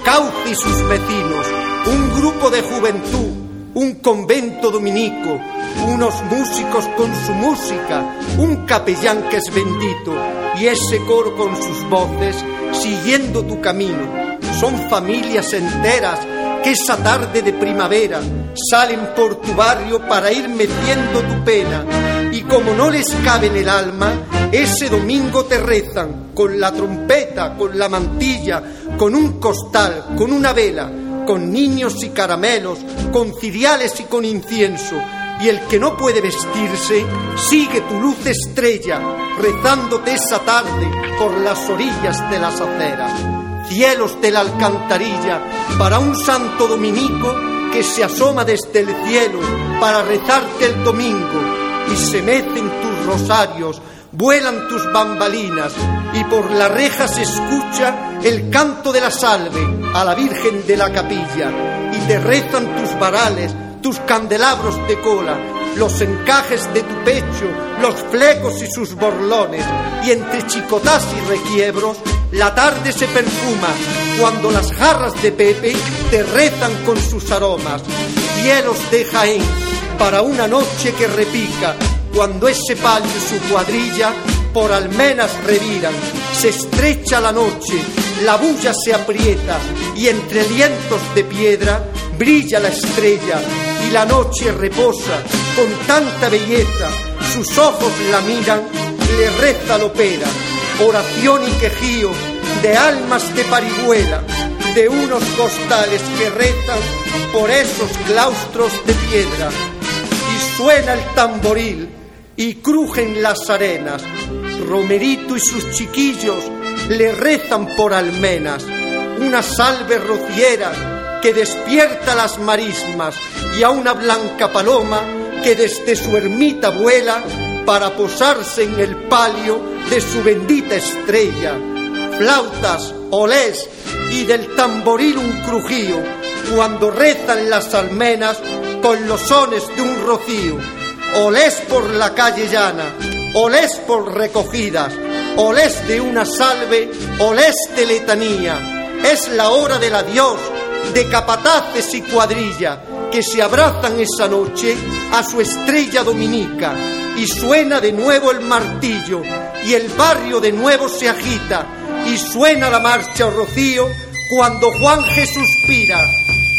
Cauce y sus vecinos, un grupo de juventud, un convento dominico, unos músicos con su música, un capellán que es bendito y ese coro con sus voces siguiendo tu camino. Son familias enteras que esa tarde de primavera salen por tu barrio para ir metiendo tu pena y como no les cabe en el alma, ese domingo te rezan con la trompeta, con la mantilla, con un costal, con una vela con niños y caramelos, con ciriales y con incienso, y el que no puede vestirse sigue tu luz estrella, rezándote esa tarde por las orillas de las aceras. Cielos de la alcantarilla, para un santo dominico que se asoma desde el cielo para rezarte el domingo, y se mecen tus rosarios vuelan tus bambalinas y por la reja se escucha el canto de la salve a la Virgen de la capilla y te rezan tus varales, tus candelabros de cola, los encajes de tu pecho, los flecos y sus borlones y entre chicotás y requiebros la tarde se perfuma cuando las jarras de Pepe te rezan con sus aromas. Cielos de Jaén para una noche que repica cuando ese palio su cuadrilla por almenas reviran, se estrecha la noche, la bulla se aprieta y entre vientos de piedra brilla la estrella y la noche reposa con tanta belleza, sus ojos la miran, le reza la opera, oración y quejío de almas de parihuela, de unos costales que rezan por esos claustros de piedra. Suena el tamboril y crujen las arenas. Romerito y sus chiquillos le rezan por almenas, una salve rociera que despierta las marismas y a una blanca paloma que desde su ermita vuela para posarse en el palio de su bendita estrella. Flautas, olés y del tamboril un crujío cuando rezan las almenas con los sones de un rocío olés por la calle llana, olés por recogidas, olés de una salve, olés de letanía. Es la hora del adiós de capataces y cuadrilla que se abrazan esa noche a su estrella dominica y suena de nuevo el martillo y el barrio de nuevo se agita y suena la marcha rocío cuando Juan Jesús suspira.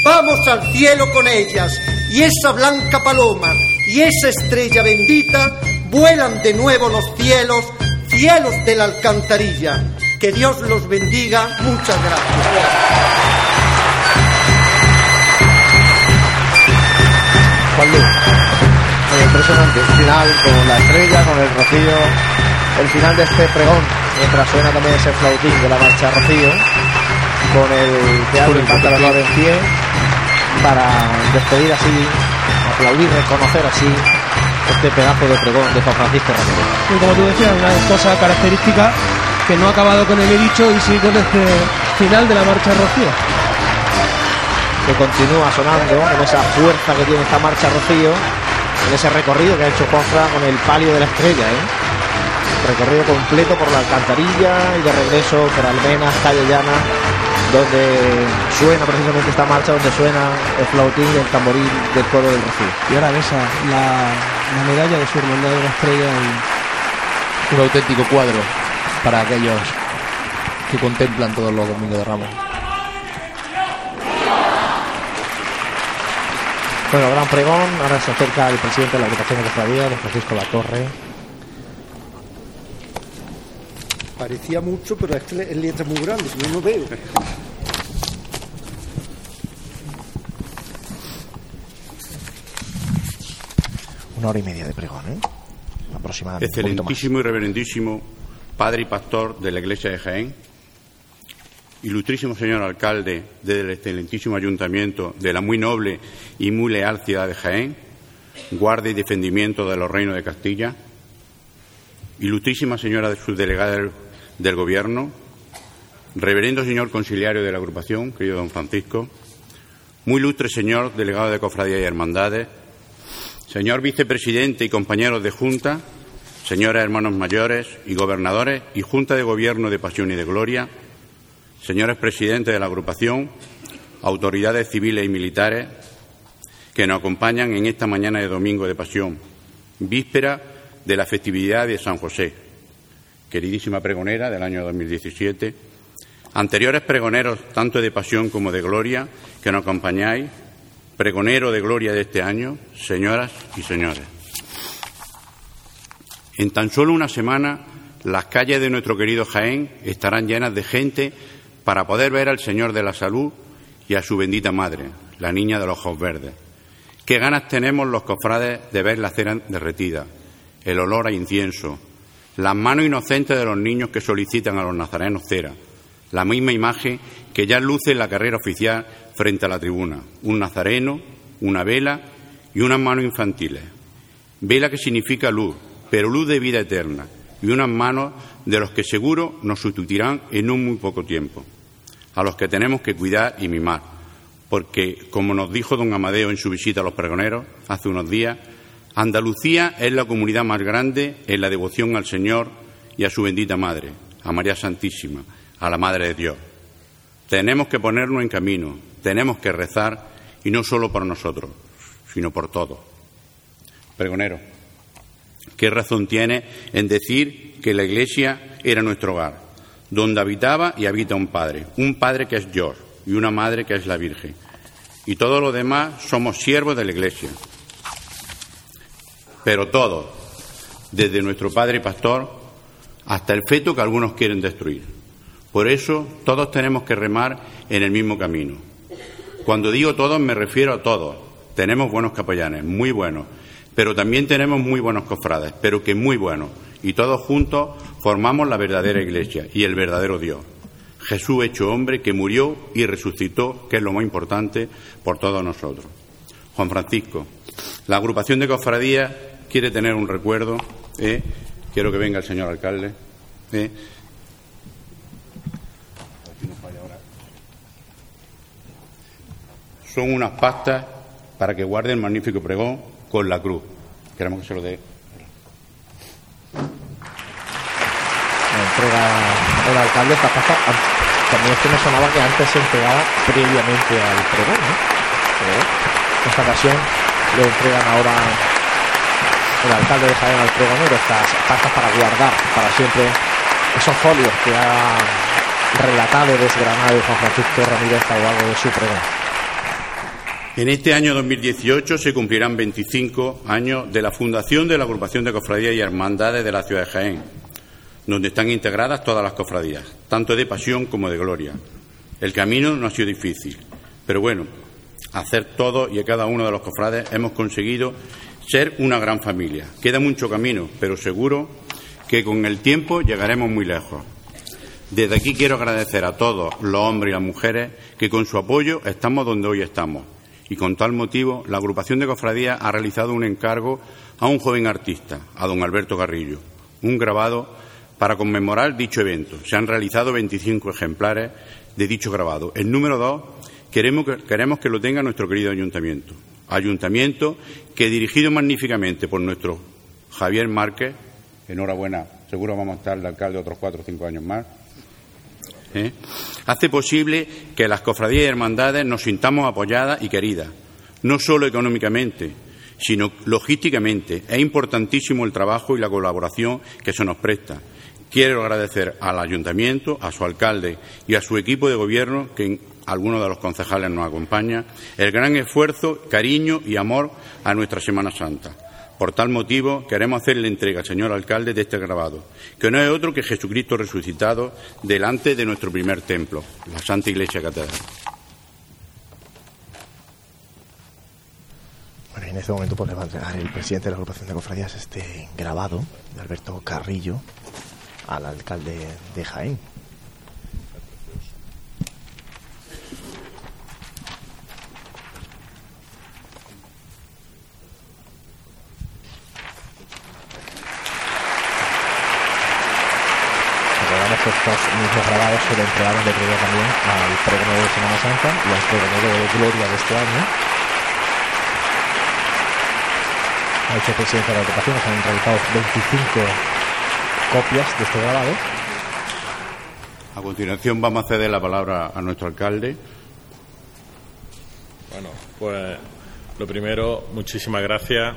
Vamos al cielo con ellas y esa blanca paloma y esa estrella bendita vuelan de nuevo los cielos, cielos de la alcantarilla. Que Dios los bendiga. Muchas gracias. Juan Luis, impresionante. El final con la estrella, con el rocío. El final de este pregón, mientras suena también ese flautín de la marcha Rocío, con el teatro Infantil en pie, para despedir así aplaudir, reconocer así este pedazo de pregón de Juan Francisco Ramírez. Y como tú decías, una cosa característica que no ha acabado con el he dicho y sí con este final de la marcha Rocío. Que continúa sonando con esa fuerza que tiene esta marcha Rocío, en ese recorrido que ha hecho Juanfra con el palio de la estrella, ¿eh? recorrido completo por la alcantarilla y de regreso por Almenas, Calle Llana, donde suena precisamente esta marcha, donde suena el flautín y el tamboril del coro del Rocío. Y ahora ves la, la medalla de su hermandad de la estrella un auténtico cuadro. para aquellos que contemplan todos los domingos de Ramos. Bueno, gran pregón. Ahora se acerca el presidente de la agrupación de Cofradía, don Francisco Latorre. Parecía mucho, pero es que el letra es muy grande, yo no veo. Una hora y media de pregón, ¿eh? Aproximadamente. Excelentísimo y reverendísimo Padre y Pastor de la Iglesia de Jaén, ilustrísimo señor alcalde del excelentísimo ayuntamiento de la muy noble y muy leal ciudad de Jaén, guardia y defendimiento de los reinos de Castilla, ilustrísima señora de subdelegada del, Gobierno, reverendo señor conciliario de la agrupación, querido don Francisco, muy ilustre señor delegado de Cofradía y Hermandades, señor vicepresidente y compañeros de Junta, señores hermanos mayores y gobernadores y Junta de Gobierno de Pasión y de Gloria, señores presidentes de la agrupación, autoridades civiles y militares que nos acompañan en esta mañana de domingo de pasión, víspera de la festividad de San José, queridísima pregonera del año 2017, anteriores pregoneros tanto de pasión como de gloria que nos acompañáis, pregonero de gloria de este año, señoras y señores. En tan solo una semana, las calles de nuestro querido Jaén estarán llenas de gente para poder ver al Señor de la Salud y a su bendita Madre, la Niña de los Ojos Verdes. Qué ganas tenemos los cofrades de ver la cera derretida, el olor a incienso, las manos inocentes de los niños que solicitan a los nazarenos cera, la misma imagen que ya luce en la carrera oficial frente a la tribuna, un nazareno, una vela y unas manos infantiles. Vela que significa luz, pero luz de vida eterna, y unas manos de los que seguro nos sustituirán en un muy poco tiempo. A los que tenemos que cuidar y mimar, porque, como nos dijo don Amadeo en su visita a los pregoneros hace unos días, Andalucía es la comunidad más grande en la devoción al Señor y a su bendita Madre, a María Santísima, a la Madre de Dios. Tenemos que ponernos en camino, tenemos que rezar, y no solo por nosotros, sino por todos. Pregonero, ¿qué razón tiene en decir que la Iglesia era nuestro hogar? donde habitaba y habita un Padre, un Padre que es Dios y una Madre que es la Virgen. Y todos los demás somos siervos de la Iglesia. Pero todos, desde nuestro Padre Pastor hasta el feto que algunos quieren destruir. Por eso todos tenemos que remar en el mismo camino. Cuando digo todos me refiero a todos. Tenemos buenos capellanes, muy buenos, pero también tenemos muy buenos cofrades, pero que muy buenos. Y todos juntos formamos la verdadera Iglesia y el verdadero Dios. Jesús hecho hombre que murió y resucitó, que es lo más importante por todos nosotros. Juan Francisco, la agrupación de cofradías quiere tener un recuerdo. ¿eh? Quiero que venga el señor alcalde. ¿eh? Son unas pastas para que guarde el magnífico pregón con la cruz. Queremos que se lo dé entrega el alcalde esta pasta. También es que me sonaba que antes se entregaba previamente al pregón, ¿no? Pero en esta ocasión le entregan ahora el alcalde de Jaén al pregonero estas pastas para guardar para siempre esos folios que ha relatado, desgranado Juan Francisco Ramírez a lo de su pregón. En este año 2018 se cumplirán 25 años de la fundación de la agrupación de cofradías y hermandades de la ciudad de Jaén donde están integradas todas las cofradías, tanto de pasión como de gloria. El camino no ha sido difícil, pero bueno, hacer todo y a cada uno de los cofrades hemos conseguido ser una gran familia. Queda mucho camino, pero seguro que con el tiempo llegaremos muy lejos. Desde aquí quiero agradecer a todos los hombres y las mujeres que con su apoyo estamos donde hoy estamos. Y con tal motivo, la agrupación de cofradías ha realizado un encargo a un joven artista, a don Alberto Garrillo, un grabado para conmemorar dicho evento. Se han realizado 25 ejemplares de dicho grabado. El número dos queremos que, queremos que lo tenga nuestro querido ayuntamiento. Ayuntamiento que, dirigido magníficamente por nuestro Javier Márquez, enhorabuena, seguro vamos a estar el alcalde otros cuatro o cinco años más, ¿eh? hace posible que las cofradías y hermandades nos sintamos apoyadas y queridas, no solo económicamente, sino logísticamente. Es importantísimo el trabajo y la colaboración que se nos presta Quiero agradecer al Ayuntamiento, a su alcalde y a su equipo de gobierno, que algunos de los concejales nos acompañan, el gran esfuerzo, cariño y amor a nuestra Semana Santa. Por tal motivo, queremos hacerle entrega señor alcalde de este grabado, que no es otro que Jesucristo resucitado delante de nuestro primer templo, la Santa Iglesia Catedral. Bueno, en este momento podemos entregar el presidente de la agrupación de cofradías este grabado de Alberto Carrillo al alcalde de Jaén. Estos mismos grabados se le entregaron de previa también al pregón de Semana Santa y al pregón de Gloria de este año. Ha hecho el presidente de la agrupación, se han realizado 25 copias de este grabado. A continuación vamos a ceder la palabra a nuestro alcalde. Bueno, pues lo primero, muchísimas gracias,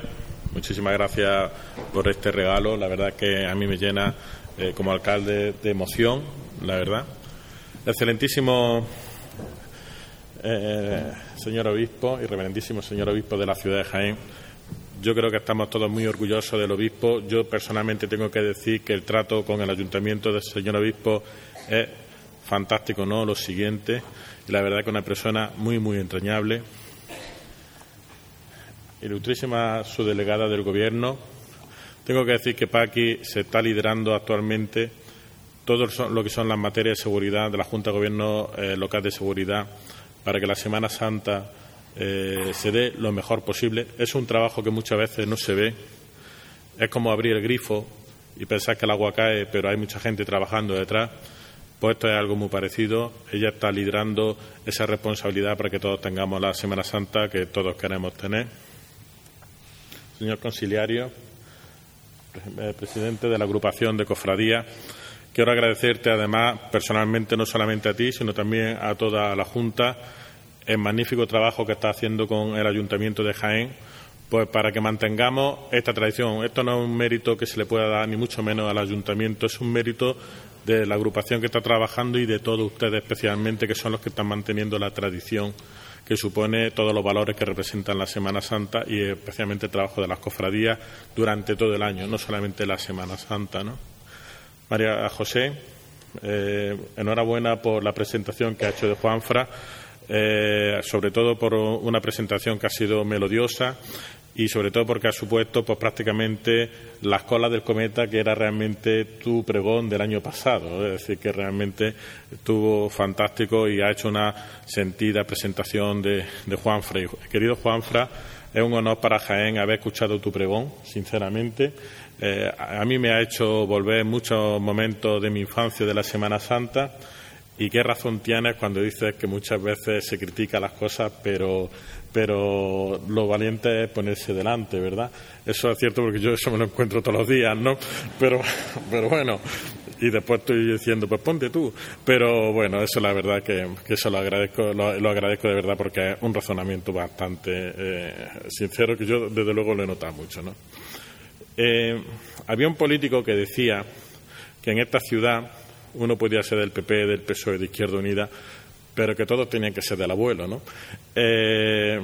muchísimas gracias por este regalo. La verdad que a mí me llena eh, como alcalde de emoción, la verdad. Excelentísimo eh, señor obispo y reverendísimo señor obispo de la ciudad de Jaén yo creo que estamos todos muy orgullosos del obispo. Yo personalmente tengo que decir que el trato con el ayuntamiento del señor obispo es fantástico, ¿no? Lo siguiente, y la verdad que una persona muy, muy entrañable. Ilustrísima subdelegada del Gobierno, tengo que decir que Paqui se está liderando actualmente todo lo que son las materias de seguridad de la Junta de Gobierno eh, Local de Seguridad para que la Semana Santa eh, se dé lo mejor posible. Es un trabajo que muchas veces no se ve. Es como abrir el grifo y pensar que el agua cae, pero hay mucha gente trabajando detrás. Pues esto es algo muy parecido. Ella está liderando esa responsabilidad para que todos tengamos la Semana Santa que todos queremos tener. Señor conciliario, presidente de la agrupación de cofradías, quiero agradecerte además personalmente no solamente a ti, sino también a toda la Junta el magnífico trabajo que está haciendo con el Ayuntamiento de Jaén, pues para que mantengamos esta tradición. Esto no es un mérito que se le pueda dar ni mucho menos al Ayuntamiento, es un mérito de la agrupación que está trabajando y de todos ustedes especialmente, que son los que están manteniendo la tradición que supone todos los valores que representan la Semana Santa y especialmente el trabajo de las cofradías durante todo el año, no solamente la Semana Santa. ¿no? María José, eh, enhorabuena por la presentación que ha hecho de Juanfra eh, sobre todo por una presentación que ha sido melodiosa y sobre todo porque ha supuesto pues, prácticamente la cola del cometa que era realmente tu pregón del año pasado. Es decir, que realmente estuvo fantástico y ha hecho una sentida presentación de, de Juanfra. Querido Juanfra, es un honor para Jaén haber escuchado tu pregón, sinceramente. Eh, a mí me ha hecho volver muchos momentos de mi infancia de la Semana Santa ¿Y qué razón tienes cuando dices que muchas veces se critica las cosas, pero, pero lo valiente es ponerse delante, ¿verdad? Eso es cierto porque yo eso me lo encuentro todos los días, ¿no? Pero, pero bueno, y después estoy diciendo, pues ponte tú. Pero bueno, eso la verdad que, que eso lo agradezco, lo, agradezco de verdad porque es un razonamiento bastante eh, sincero que yo desde luego lo he notado mucho, ¿no? Eh, había un político que decía que en esta ciudad uno podía ser del PP, del PSOE, de Izquierda Unida, pero que todos tenían que ser del abuelo, ¿no? Eh,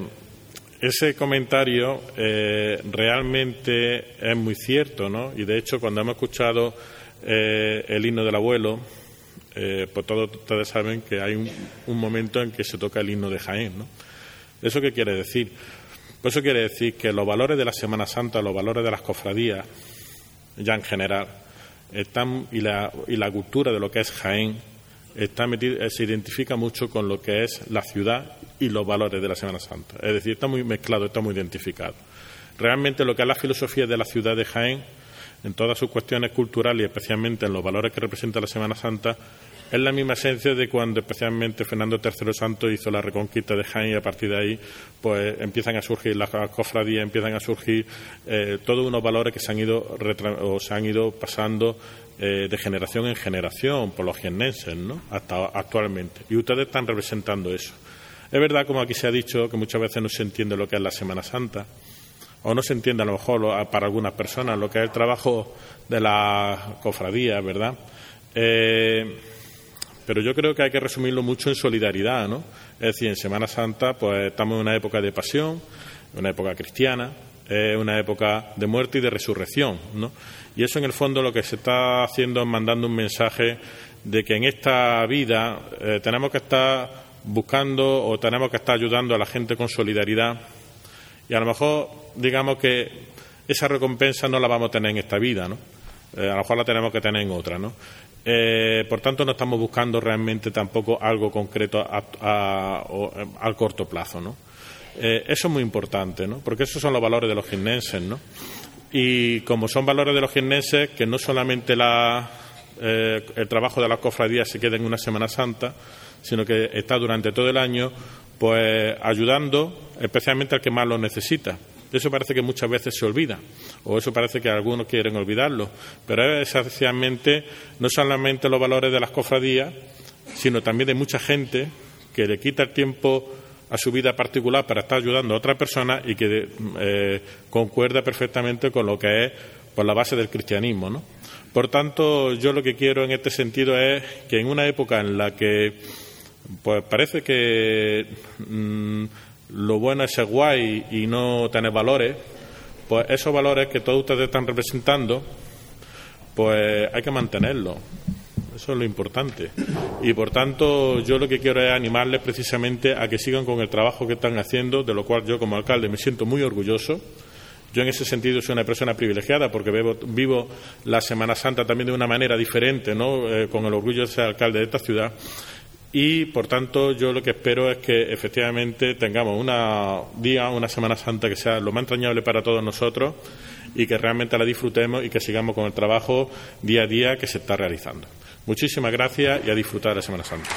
ese comentario eh, realmente es muy cierto, ¿no? Y de hecho, cuando hemos escuchado eh, el himno del abuelo, pues todos ustedes saben que hay un, un, momento en que se toca el himno de Jaén, ¿no? ¿Eso qué quiere decir? Pues eso quiere decir que los valores de la Semana Santa, los valores de las cofradías, ya en general, y, la, y la cultura de lo que es Jaén está eh, se identifica mucho con lo que es la ciudad y los valores de la Semana Santa. Es decir, está muy mezclado, está muy identificado. Realmente lo que es la filosofía de la ciudad de Jaén, en todas sus cuestiones culturales y especialmente en los valores que representa la Semana Santa, es la misma esencia de cuando especialmente Fernando III Santo hizo la reconquista de Jaén y a partir de ahí pues empiezan a surgir las cofradías, empiezan a surgir eh, todos unos valores que se han ido, o se han ido pasando eh, de generación en generación por los jiennenses, ¿no? Hasta actualmente. Y ustedes están representando eso. Es verdad, como aquí se ha dicho, que muchas veces no se entiende lo que es la Semana Santa, o no se entiende a lo mejor para algunas personas lo que es el trabajo de la cofradía, ¿verdad? Eh, pero yo creo que hay que resumirlo mucho en solidaridad, ¿no? Es decir, en Semana Santa, pues estamos en una época de pasión, una época cristiana, una época de muerte y de resurrección, ¿no? Y eso en el fondo lo que se está haciendo es mandando un mensaje de que en esta vida eh, tenemos que estar buscando o tenemos que estar ayudando a la gente con solidaridad y a lo mejor digamos que esa recompensa no la vamos a tener en esta vida, ¿no? Eh, a lo mejor la tenemos que tener en otra, ¿no? Eh, por tanto, no estamos buscando realmente tampoco algo concreto al corto plazo, ¿no? Eso es muy importante, ¿no? Porque esos son los valores de los gimnenses, ¿no? Y como son valores de los gimnenses, que no solamente el trabajo de las cofradías se queda en una Semana Santa, sino que está durante todo el año, pues ayudando especialmente al que más lo necesita. Eso parece que muchas veces se olvida, o eso parece que algunos quieren olvidarlo, pero es esencialmente no solamente los valores de las cofradías, sino también de mucha gente que le quita el tiempo a su vida particular para estar ayudando a otra persona y que eh, concuerda perfectamente con lo que es por la base del cristianismo. ¿no? Por tanto, yo lo que quiero en este sentido es que en una época en la que pues parece que mm, lo bueno es ser guay y no tener valores, pues esos valores que todos ustedes están representando, pues hay que mantenerlos. Eso es lo importante. Y por tanto, yo lo que quiero es animarles precisamente a que sigan con el trabajo que están haciendo, de lo cual yo como alcalde me siento muy orgulloso. Yo en ese sentido soy una persona privilegiada porque vivo, la Semana Santa también de una manera diferente, ¿no? Eh, con el orgullo de ser alcalde de esta ciudad y por tanto yo lo que espero es que efectivamente tengamos una día, una Semana Santa que sea lo más entrañable para todos nosotros y que realmente la disfrutemos y que sigamos con el trabajo día a día que se está realizando. Muchísimas gracias y a disfrutar de la Semana Santa.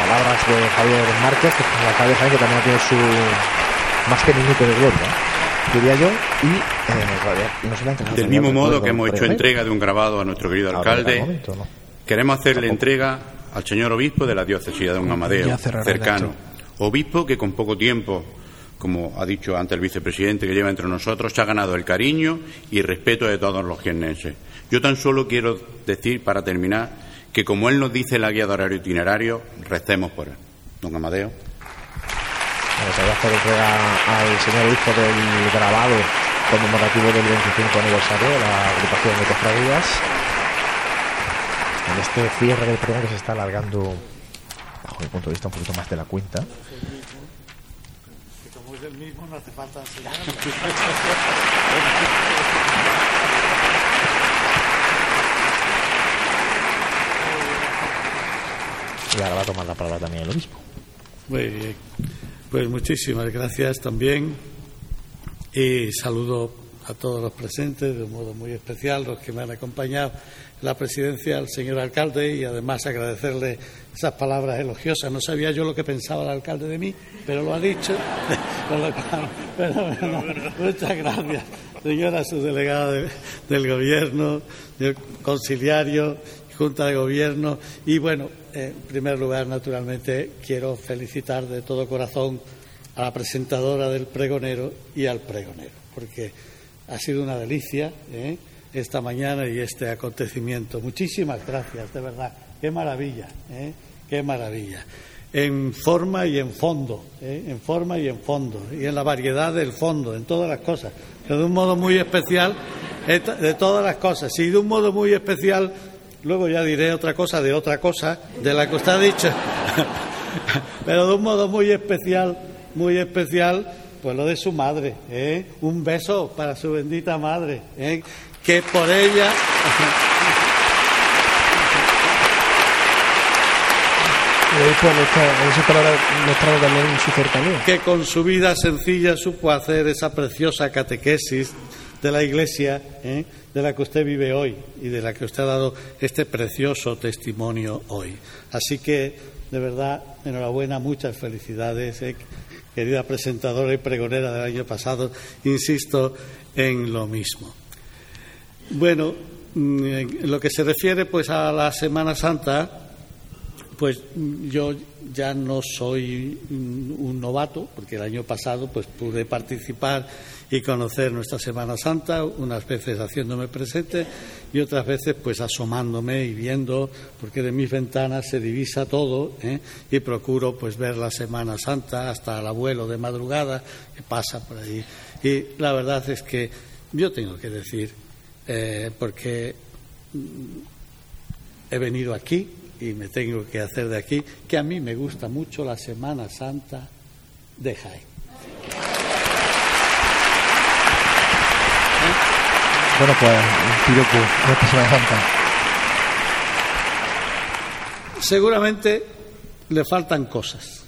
Palabras de Javier Márquez, que es alcalde Javier que también tiene su más que minuto de gloria diría yo, y eh, Del mismo modo que hemos hecho entrega de un grabado a nuestro querido alcalde, Queremos hacerle entrega al señor obispo de la diócesis de Don Amadeo, cercano. Obispo que con poco tiempo, como ha dicho antes el vicepresidente que lleva entre nosotros, se ha ganado el cariño y respeto de todos los jiennenses. Yo tan solo quiero decir, para terminar, que como él nos dice la guía de horario itinerario, recemos por él. Don Amadeo. va a hacer entrega al señor obispo del grabado conmemorativo del 25 aniversario de la agrupación de cofradías en este cierre del programa que se está alargando, bajo mi punto de vista, un poquito más de la cuenta. El mismo, no hace falta Y ahora va a tomar la palabra también el obispo. Muy bien. Pues muchísimas gracias también. Y saludo a todos los presentes, de un modo muy especial, los que me han acompañado la presidencia al señor alcalde y además agradecerle esas palabras elogiosas. No sabía yo lo que pensaba el alcalde de mí, pero lo ha dicho. <laughs> muchas gracias, señora subdelegada del gobierno, del conciliario, Junta de Gobierno. Y bueno, en primer lugar, naturalmente, quiero felicitar de todo corazón a la presentadora del pregonero y al pregonero, porque ha sido una delicia. ¿eh? Esta mañana y este acontecimiento. Muchísimas gracias, de verdad. Qué maravilla, ¿eh? qué maravilla. En forma y en fondo, ¿eh? en forma y en fondo, y en la variedad del fondo, en todas las cosas. Pero de un modo muy especial, de todas las cosas. Y de un modo muy especial, luego ya diré otra cosa de otra cosa, de la que usted ha dicho. <laughs> Pero de un modo muy especial, muy especial, pues lo de su madre. ¿eh? Un beso para su bendita madre. ¿eh? Que por ella Que con su vida sencilla supo hacer esa preciosa catequesis de la Iglesia, ¿eh? de la que usted vive hoy y de la que usted ha dado este precioso testimonio hoy. Así que, de verdad, enhorabuena, muchas felicidades, ¿eh? querida presentadora y pregonera del año pasado. Insisto en lo mismo. Bueno, mm, en lo que se refiere pues a la Semana Santa, pues yo ya no soy un novato, porque el año pasado pues pude participar y conocer nuestra Semana Santa, unas veces haciéndome presente y otras veces pues asomándome y viendo, porque de mis ventanas se divisa todo ¿eh? y procuro pues ver la Semana Santa hasta el abuelo de madrugada que pasa por ahí. Y la verdad es que yo tengo que decir, eh, porque he venido aquí y me tengo que hacer de aquí, que a mí me gusta mucho la Semana Santa de Jaén. Bueno, pues un esta Semana Santa. Seguramente le faltan cosas,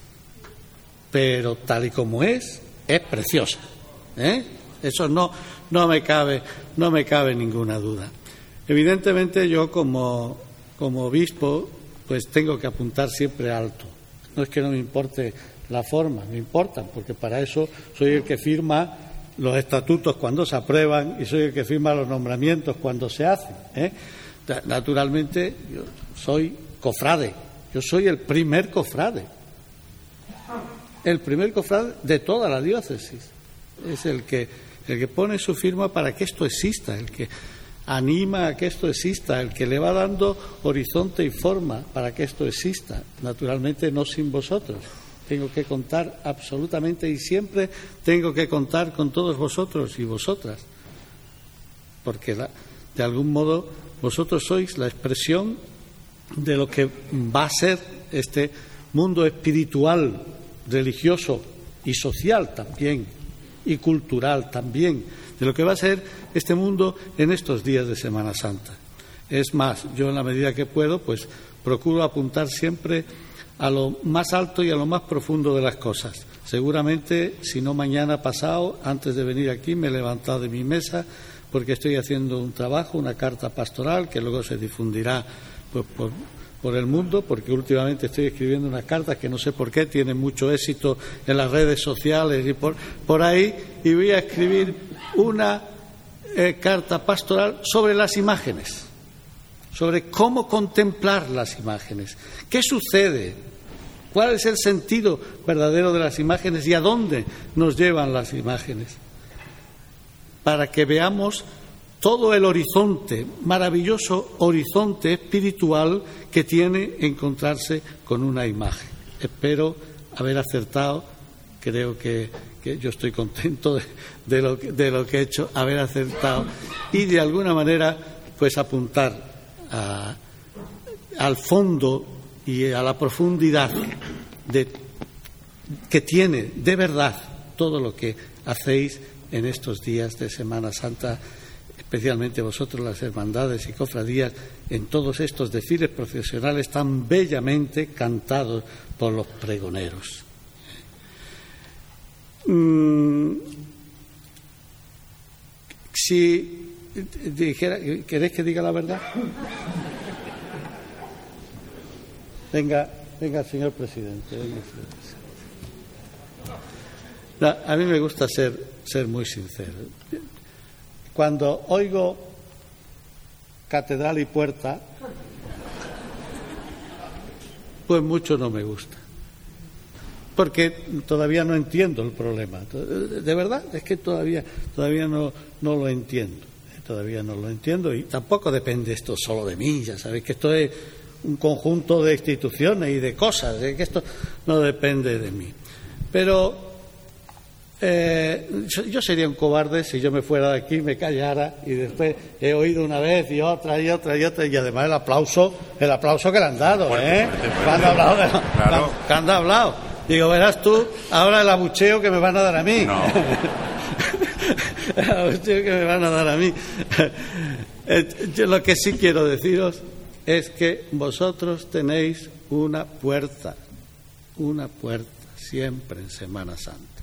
pero tal y como es, es preciosa. ¿eh? Eso no, no, me cabe, no me cabe ninguna duda. Evidentemente yo como, como obispo pues tengo que apuntar siempre alto. No es que no me importe la forma, me importan, porque para eso soy el que firma los estatutos cuando se aprueban y soy el que firma los nombramientos cuando se hacen. ¿eh? Naturalmente, yo soy cofrade, yo soy el primer cofrade, el primer cofrade de toda la diócesis. Es el que, el que pone su firma para que esto exista, el que anima a que esto exista, el que le va dando horizonte y forma para que esto exista, naturalmente no sin vosotros. Tengo que contar absolutamente y siempre tengo que contar con todos vosotros y vosotras, porque de algún modo vosotros sois la expresión de lo que va a ser este mundo espiritual, religioso y social también, y cultural también, de lo que va a ser este mundo en estos días de Semana Santa. Es más, yo en la medida que puedo, pues procuro apuntar siempre a lo más alto y a lo más profundo de las cosas. Seguramente, si no mañana pasado, antes de venir aquí, me he levantado de mi mesa porque estoy haciendo un trabajo, una carta pastoral que luego se difundirá pues, por, por, el mundo, porque últimamente estoy escribiendo una carta que no sé por qué tiene mucho éxito en las redes sociales y por, por ahí, y voy a escribir una eh, carta pastoral sobre las imágenes sobre cómo contemplar las imágenes. ¿Qué sucede? ¿Cuál es el sentido verdadero de las imágenes y a dónde nos llevan las imágenes? Para que veamos todo el horizonte, maravilloso horizonte espiritual que tiene encontrarse con una imagen. Espero haber acertado, creo que, yo estoy contento de, lo, que he hecho, haber acertado y de alguna manera pues apuntar al fondo y a la profundidad que tiene de verdad todo lo que hacéis en estos días de Semana Santa, especialmente vosotros las hermandades y cofradías, en todos estos desfiles profesionales tan bellamente cantados por los pregoneros. Mm, si dijera, ¿queréis que diga la verdad? Venga, venga, señor presidente. a mí me gusta ser, ser muy sincero. Cuando oigo catedral y puerta, pues mucho no me gusta. Porque todavía no entiendo el problema. De verdad, es que todavía, todavía no, no lo entiendo todavía no lo entiendo y tampoco depende esto solo de mí, ya sabéis que esto es un conjunto de instituciones y de cosas, que esto no depende de mí. Pero eh, yo sería un cobarde si yo me fuera de aquí, me callara y después he oído una vez y otra y otra y otra y además el aplauso, el aplauso que le han dado, ¿eh? Cuando hablado, han hablado. Digo, verás tú, ahora el abucheo que me van a dar a mí. <laughs> que me van a dar a mí. Eh, yo lo que sí quiero deciros es que vosotros tenéis una puerta, una puerta siempre en Semana Santa.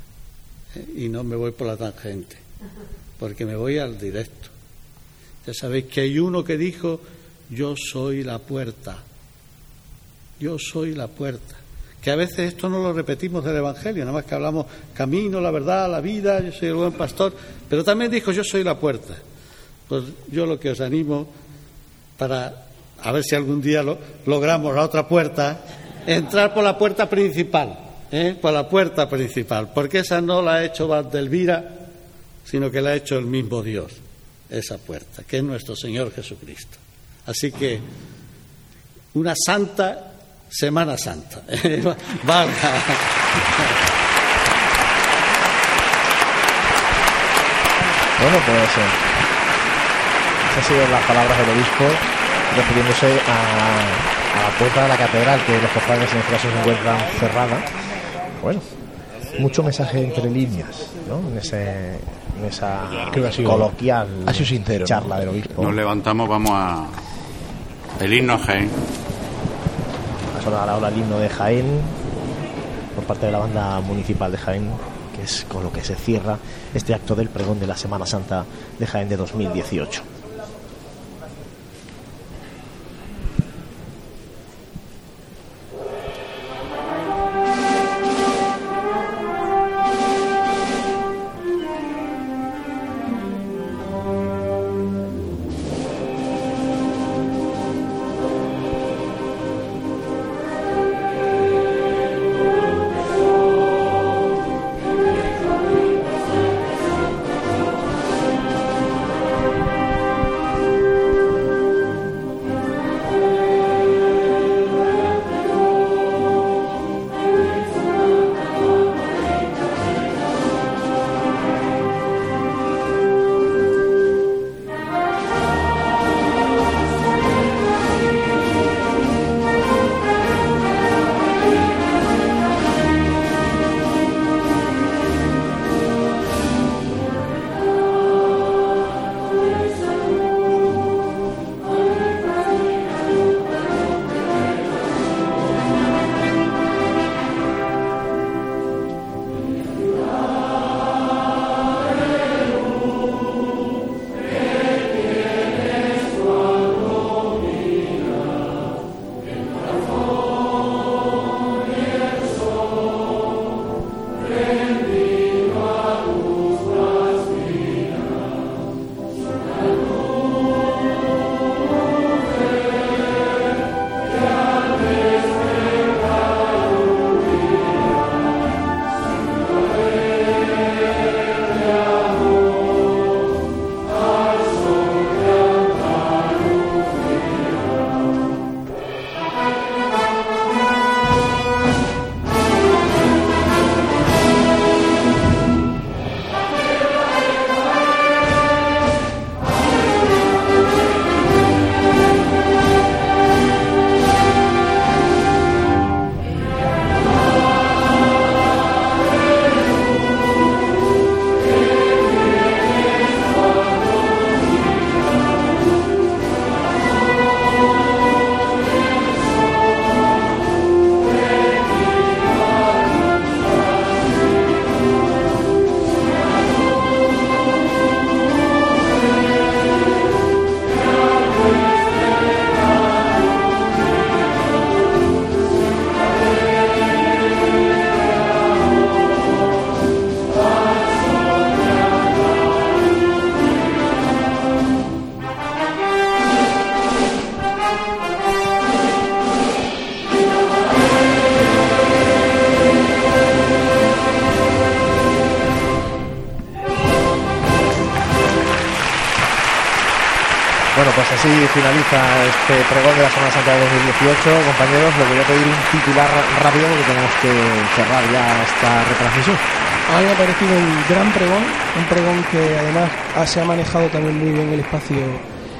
Y no me voy por la tangente, porque me voy al directo. Ya sabéis que hay uno que dijo, yo soy la puerta, yo soy la puerta que a veces esto no lo repetimos del Evangelio, nada más que hablamos camino, la verdad, la vida, yo soy el buen pastor, pero también dijo yo soy la puerta. Pues yo lo que os animo para a ver si algún día lo, logramos la otra puerta, entrar por la puerta principal, ¿eh? por la puerta principal, porque esa no la ha hecho Valdelvira, sino que la ha hecho el mismo Dios, esa puerta, que es nuestro Señor Jesucristo. Así que una santa Semana Santa. <laughs> Bueno, pues eh, esas sido las palabras del obispo refiriéndose a, la puerta de la catedral, que los cofrades en este caso se encuentran cerrada. Bueno, mucho mensaje entre líneas, ¿no? En, ese, en esa coloquial sincero, charla del obispo. Nos levantamos, vamos a el himno a Jaén. Va a sonar ahora el himno de Jaén por parte de la banda municipal de Jaén que es con lo que se cierra este acto del pregón de la Semana Santa de Jaén de 2018. Finaliza este pregón de la Semana Santa de 2018. Compañeros, les voy a pedir un titular rápido porque tenemos que cerrar ya esta retransmisión. A mí me ha parecido un gran pregón, un pregón que además se ha manejado también muy bien el espacio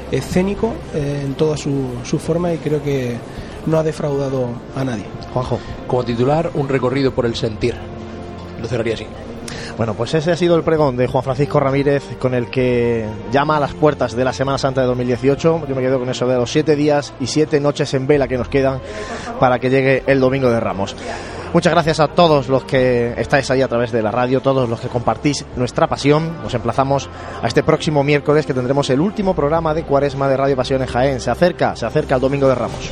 escénico eh, en toda su, su forma y creo que no ha defraudado a nadie. Juanjo. Como titular, un recorrido por el sentir. Lo cerraría así. Bueno, pues ese ha sido el pregón de Juan Francisco Ramírez con el que llama a las puertas de la Semana Santa de 2018. Yo me quedo con eso de los siete días y siete noches en vela que nos quedan para que llegue el Domingo de Ramos. Muchas gracias a todos los que estáis ahí a través de la radio, todos los que compartís nuestra pasión. Nos emplazamos a este próximo miércoles que tendremos el último programa de Cuaresma de Radio Pasión en Jaén. Se acerca, se acerca el Domingo de Ramos.